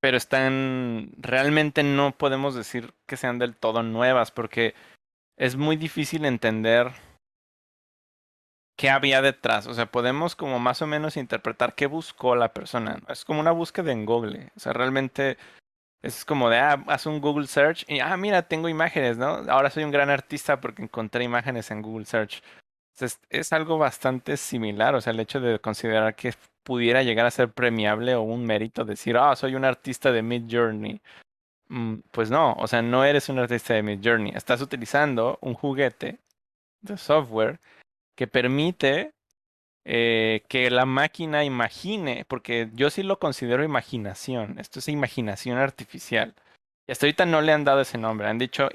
pero están, realmente no podemos decir que sean del todo nuevas porque es muy difícil entender qué había detrás. O sea, podemos como más o menos interpretar qué buscó la persona. Es como una búsqueda en Google. O sea, realmente es como de, ah, haz un Google Search y, ah, mira, tengo imágenes, ¿no? Ahora soy un gran artista porque encontré imágenes en Google Search. Entonces, es algo bastante similar, o sea, el hecho de considerar que pudiera llegar a ser premiable o un mérito decir, ah, soy un artista de Mid Journey. Mm, pues no, o sea, no eres un artista de Mid Journey. Estás utilizando un juguete de software que permite eh, que la máquina imagine, porque yo sí lo considero imaginación, esto es imaginación artificial. Y hasta ahorita no le han dado ese nombre, han dicho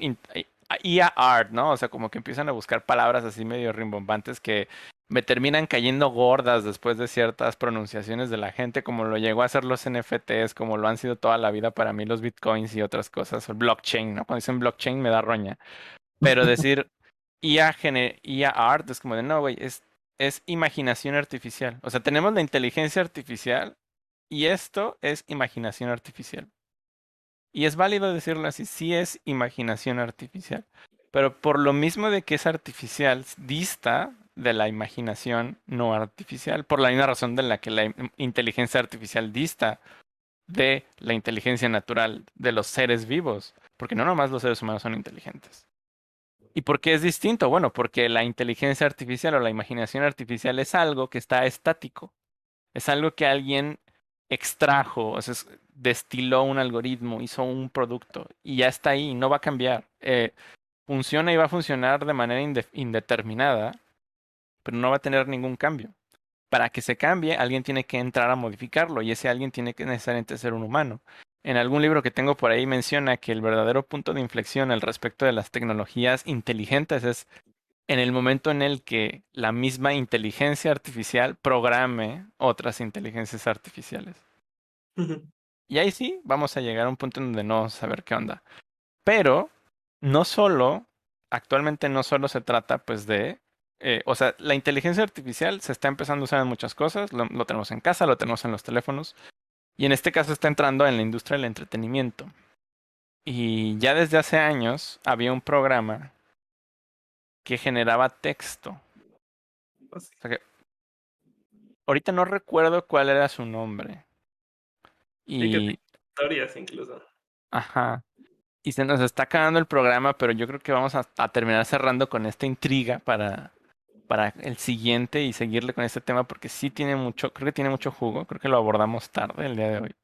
IA art, ¿no? O sea, como que empiezan a buscar palabras así medio rimbombantes que me terminan cayendo gordas después de ciertas pronunciaciones de la gente, como lo llegó a hacer los NFTs, como lo han sido toda la vida para mí los bitcoins y otras cosas, o blockchain, ¿no? Cuando dicen blockchain me da roña. Pero decir IA, art es como de, no, güey, es es imaginación artificial. O sea, tenemos la inteligencia artificial y esto es imaginación artificial. Y es válido decirlo así, sí es imaginación artificial. Pero por lo mismo de que es artificial, dista de la imaginación no artificial, por la misma razón de la que la inteligencia artificial dista de la inteligencia natural de los seres vivos, porque no nomás los seres humanos son inteligentes. ¿Y por qué es distinto? Bueno, porque la inteligencia artificial o la imaginación artificial es algo que está estático. Es algo que alguien extrajo, o sea, destiló un algoritmo, hizo un producto y ya está ahí, no va a cambiar. Eh, funciona y va a funcionar de manera indeterminada, pero no va a tener ningún cambio. Para que se cambie, alguien tiene que entrar a modificarlo y ese alguien tiene que necesariamente ser un humano en algún libro que tengo por ahí menciona que el verdadero punto de inflexión al respecto de las tecnologías inteligentes es en el momento en el que la misma inteligencia artificial programe otras inteligencias artificiales. Y ahí sí, vamos a llegar a un punto en donde no saber qué onda. Pero no solo, actualmente no solo se trata pues de, eh, o sea, la inteligencia artificial se está empezando a usar en muchas cosas, lo tenemos en casa, lo tenemos en los teléfonos, y en este caso está entrando en la industria del entretenimiento. Y ya desde hace años había un programa que generaba texto. ahorita no recuerdo cuál era su nombre. Sí, que Y, Historias incluso. ajá. Y se nos está acabando el programa, pero yo creo que vamos a, a terminar cerrando con esta intriga para, para el siguiente y seguirle con este tema porque sí tiene mucho, creo que tiene mucho jugo, creo que lo abordamos tarde el día de hoy.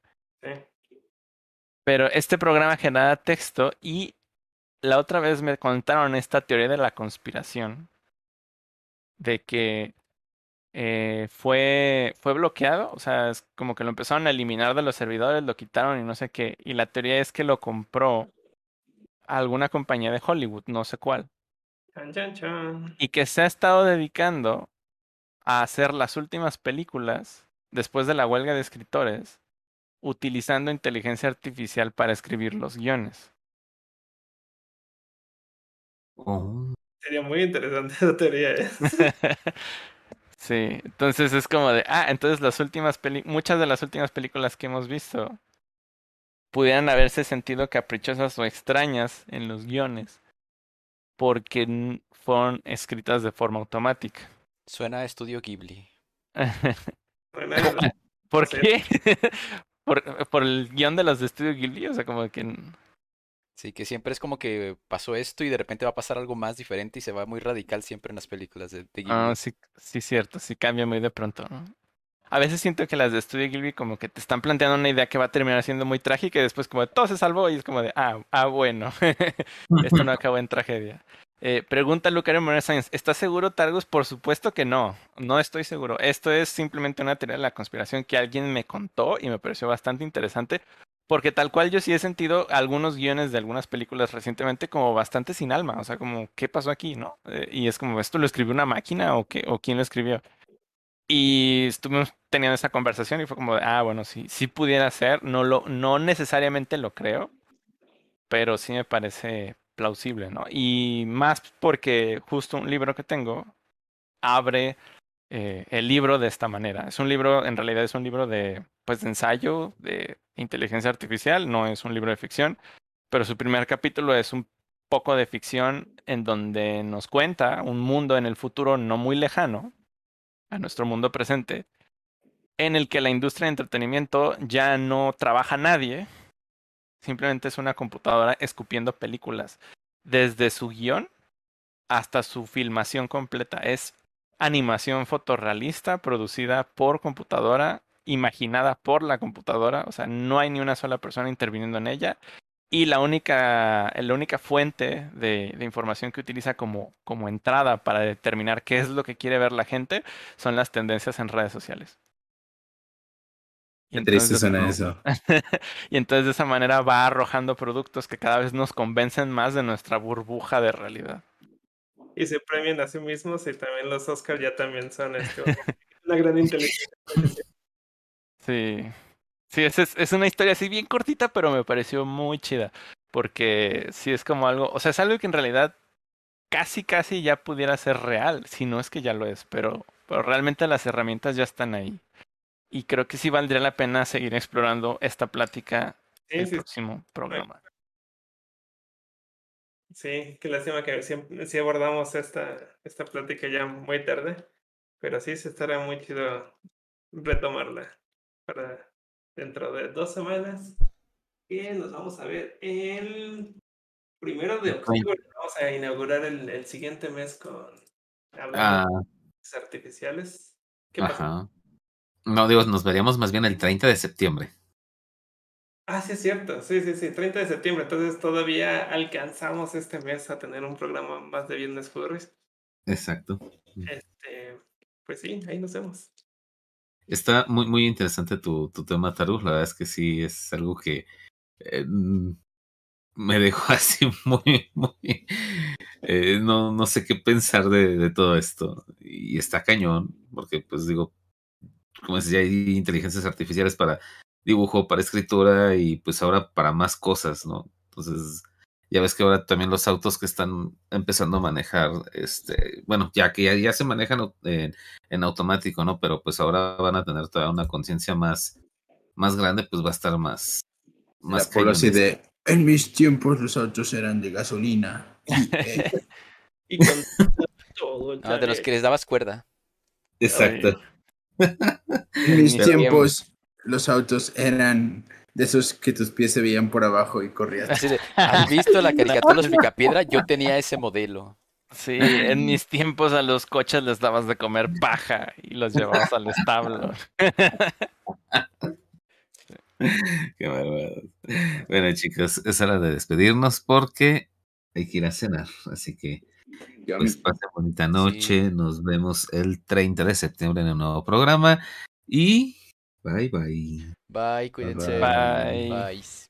Sí. Pero este programa genera texto y la otra vez me contaron esta teoría de la conspiración de que eh, fue, fue bloqueado, o sea, es como que lo empezaron a eliminar de los servidores, lo quitaron y no sé qué. Y la teoría es que lo compró alguna compañía de Hollywood, no sé cuál, Chan, chan, chan. y que se ha estado dedicando a hacer las últimas películas después de la huelga de escritores, utilizando inteligencia artificial para escribir los guiones. Oh, Sería muy interesante (laughs) esa teoría. ¿eh? (laughs) Sí, entonces es como de, ah, entonces las últimas peli muchas de las últimas películas que hemos visto pudieran haberse sentido caprichosas o extrañas en los guiones porque fueron escritas de forma automática. Suena a estudio Ghibli. (laughs) ¿Por qué? (laughs) por, por el guion de los de Estudio Ghibli, o sea, como que Sí, que siempre es como que pasó esto y de repente va a pasar algo más diferente y se va muy radical siempre en las películas de, de Ghibli. Ah, sí, sí, cierto, sí cambia muy de pronto, ¿no? A veces siento que las de Studio Ghibli como que te están planteando una idea que va a terminar siendo muy trágica y después como de, todo se salvó y es como de, ah, ah, bueno, (laughs) esto no (laughs) acabó en tragedia. Eh, pregunta Lucario Moreno Sáenz, ¿estás seguro, Targus? Por supuesto que no, no estoy seguro. Esto es simplemente una teoría de la conspiración que alguien me contó y me pareció bastante interesante, porque tal cual yo sí he sentido algunos guiones de algunas películas recientemente como bastante sin alma, o sea, como, ¿qué pasó aquí, no? Eh, y es como, ¿esto lo escribió una máquina o qué, o quién lo escribió? Y estuvimos teniendo esa conversación y fue como, ah, bueno, sí, sí pudiera ser, no lo, no necesariamente lo creo, pero sí me parece plausible, ¿no? Y más porque justo un libro que tengo abre eh, el libro de esta manera. Es un libro, en realidad es un libro de, pues, de ensayo de inteligencia artificial, no es un libro de ficción, pero su primer capítulo es un poco de ficción en donde nos cuenta un mundo en el futuro no muy lejano a nuestro mundo presente, en el que la industria de entretenimiento ya no trabaja nadie, simplemente es una computadora escupiendo películas, desde su guion hasta su filmación completa. Es animación fotorrealista producida por computadora, imaginada por la computadora, o sea, no hay ni una sola persona interviniendo en ella. Y la única, la única fuente de, de información que utiliza como, como entrada para determinar qué es lo que quiere ver la gente son las tendencias en redes sociales. Y Qué triste entonces- suena eso. (laughs) y entonces de esa manera va arrojando productos que cada vez nos convencen más de nuestra burbuja de realidad. Y se premian a sí mismos y también los Oscars ya también son esto, (laughs) una gran inteligencia. Sí. Sí, es, es, es una historia así bien cortita, pero me pareció muy chida. Porque sí es como algo, o sea, es algo que en realidad casi, casi ya pudiera ser real, si no es que ya lo es, pero, pero realmente las herramientas ya están ahí. Y creo que sí valdría la pena seguir explorando esta plática Sí, el sí, próximo programa. sí, qué lástima que siempre, sí abordamos esta, esta plática ya muy tarde, pero sí se estará muy chido retomarla para dentro de dos semanas. Que nos vamos a ver el primero de octubre. Vamos a inaugurar el, el siguiente mes con Ah, de artificiales. ¿Qué pasa? ajá. No, digo, nos veríamos más bien el 30 de septiembre. Ah, sí, es cierto. Sí, sí, sí. 30 de septiembre. Entonces todavía alcanzamos este mes a tener un programa más de Viernes Furries. Exacto. Este, pues sí, ahí nos vemos. Está muy, muy interesante tu, tu tema, Taru. La verdad es que sí, es algo que eh, mm, me dejó (laughs) así muy, muy... eh, no, no sé qué pensar de, de todo esto. Y está cañón, porque pues digo, como decía, hay inteligencias artificiales para dibujo, para escritura y pues ahora para más cosas, ¿no? Entonces, ya ves que ahora también los autos que están empezando a manejar, este, bueno, ya que ya, ya se manejan en, en automático, ¿no? Pero pues ahora van a tener toda una conciencia más, más grande, pues va a estar más, más La cañón de, en mis tiempos los autos eran de gasolina. (laughs) Y, eh, Y con todo el (laughs) Ah, de los que les dabas cuerda. Exacto. (laughs) En mis Pero- tiempos, los autos eran de esos que tus pies se veían por abajo y corrías. Así de, ¿has visto la (laughs) caricatura de los Picapiedra? Yo tenía ese modelo. Sí, en mis tiempos a los coches les dabas de comer paja y los llevabas al establo. (laughs) Qué bárbaro. Bueno, chicos, es hora de despedirnos porque hay que ir a cenar. Así que pues pasen bonita noche. Sí. Nos vemos el 30 de septiembre en un nuevo programa. Y bye bye. Bye, cuídense. Bye. Bye.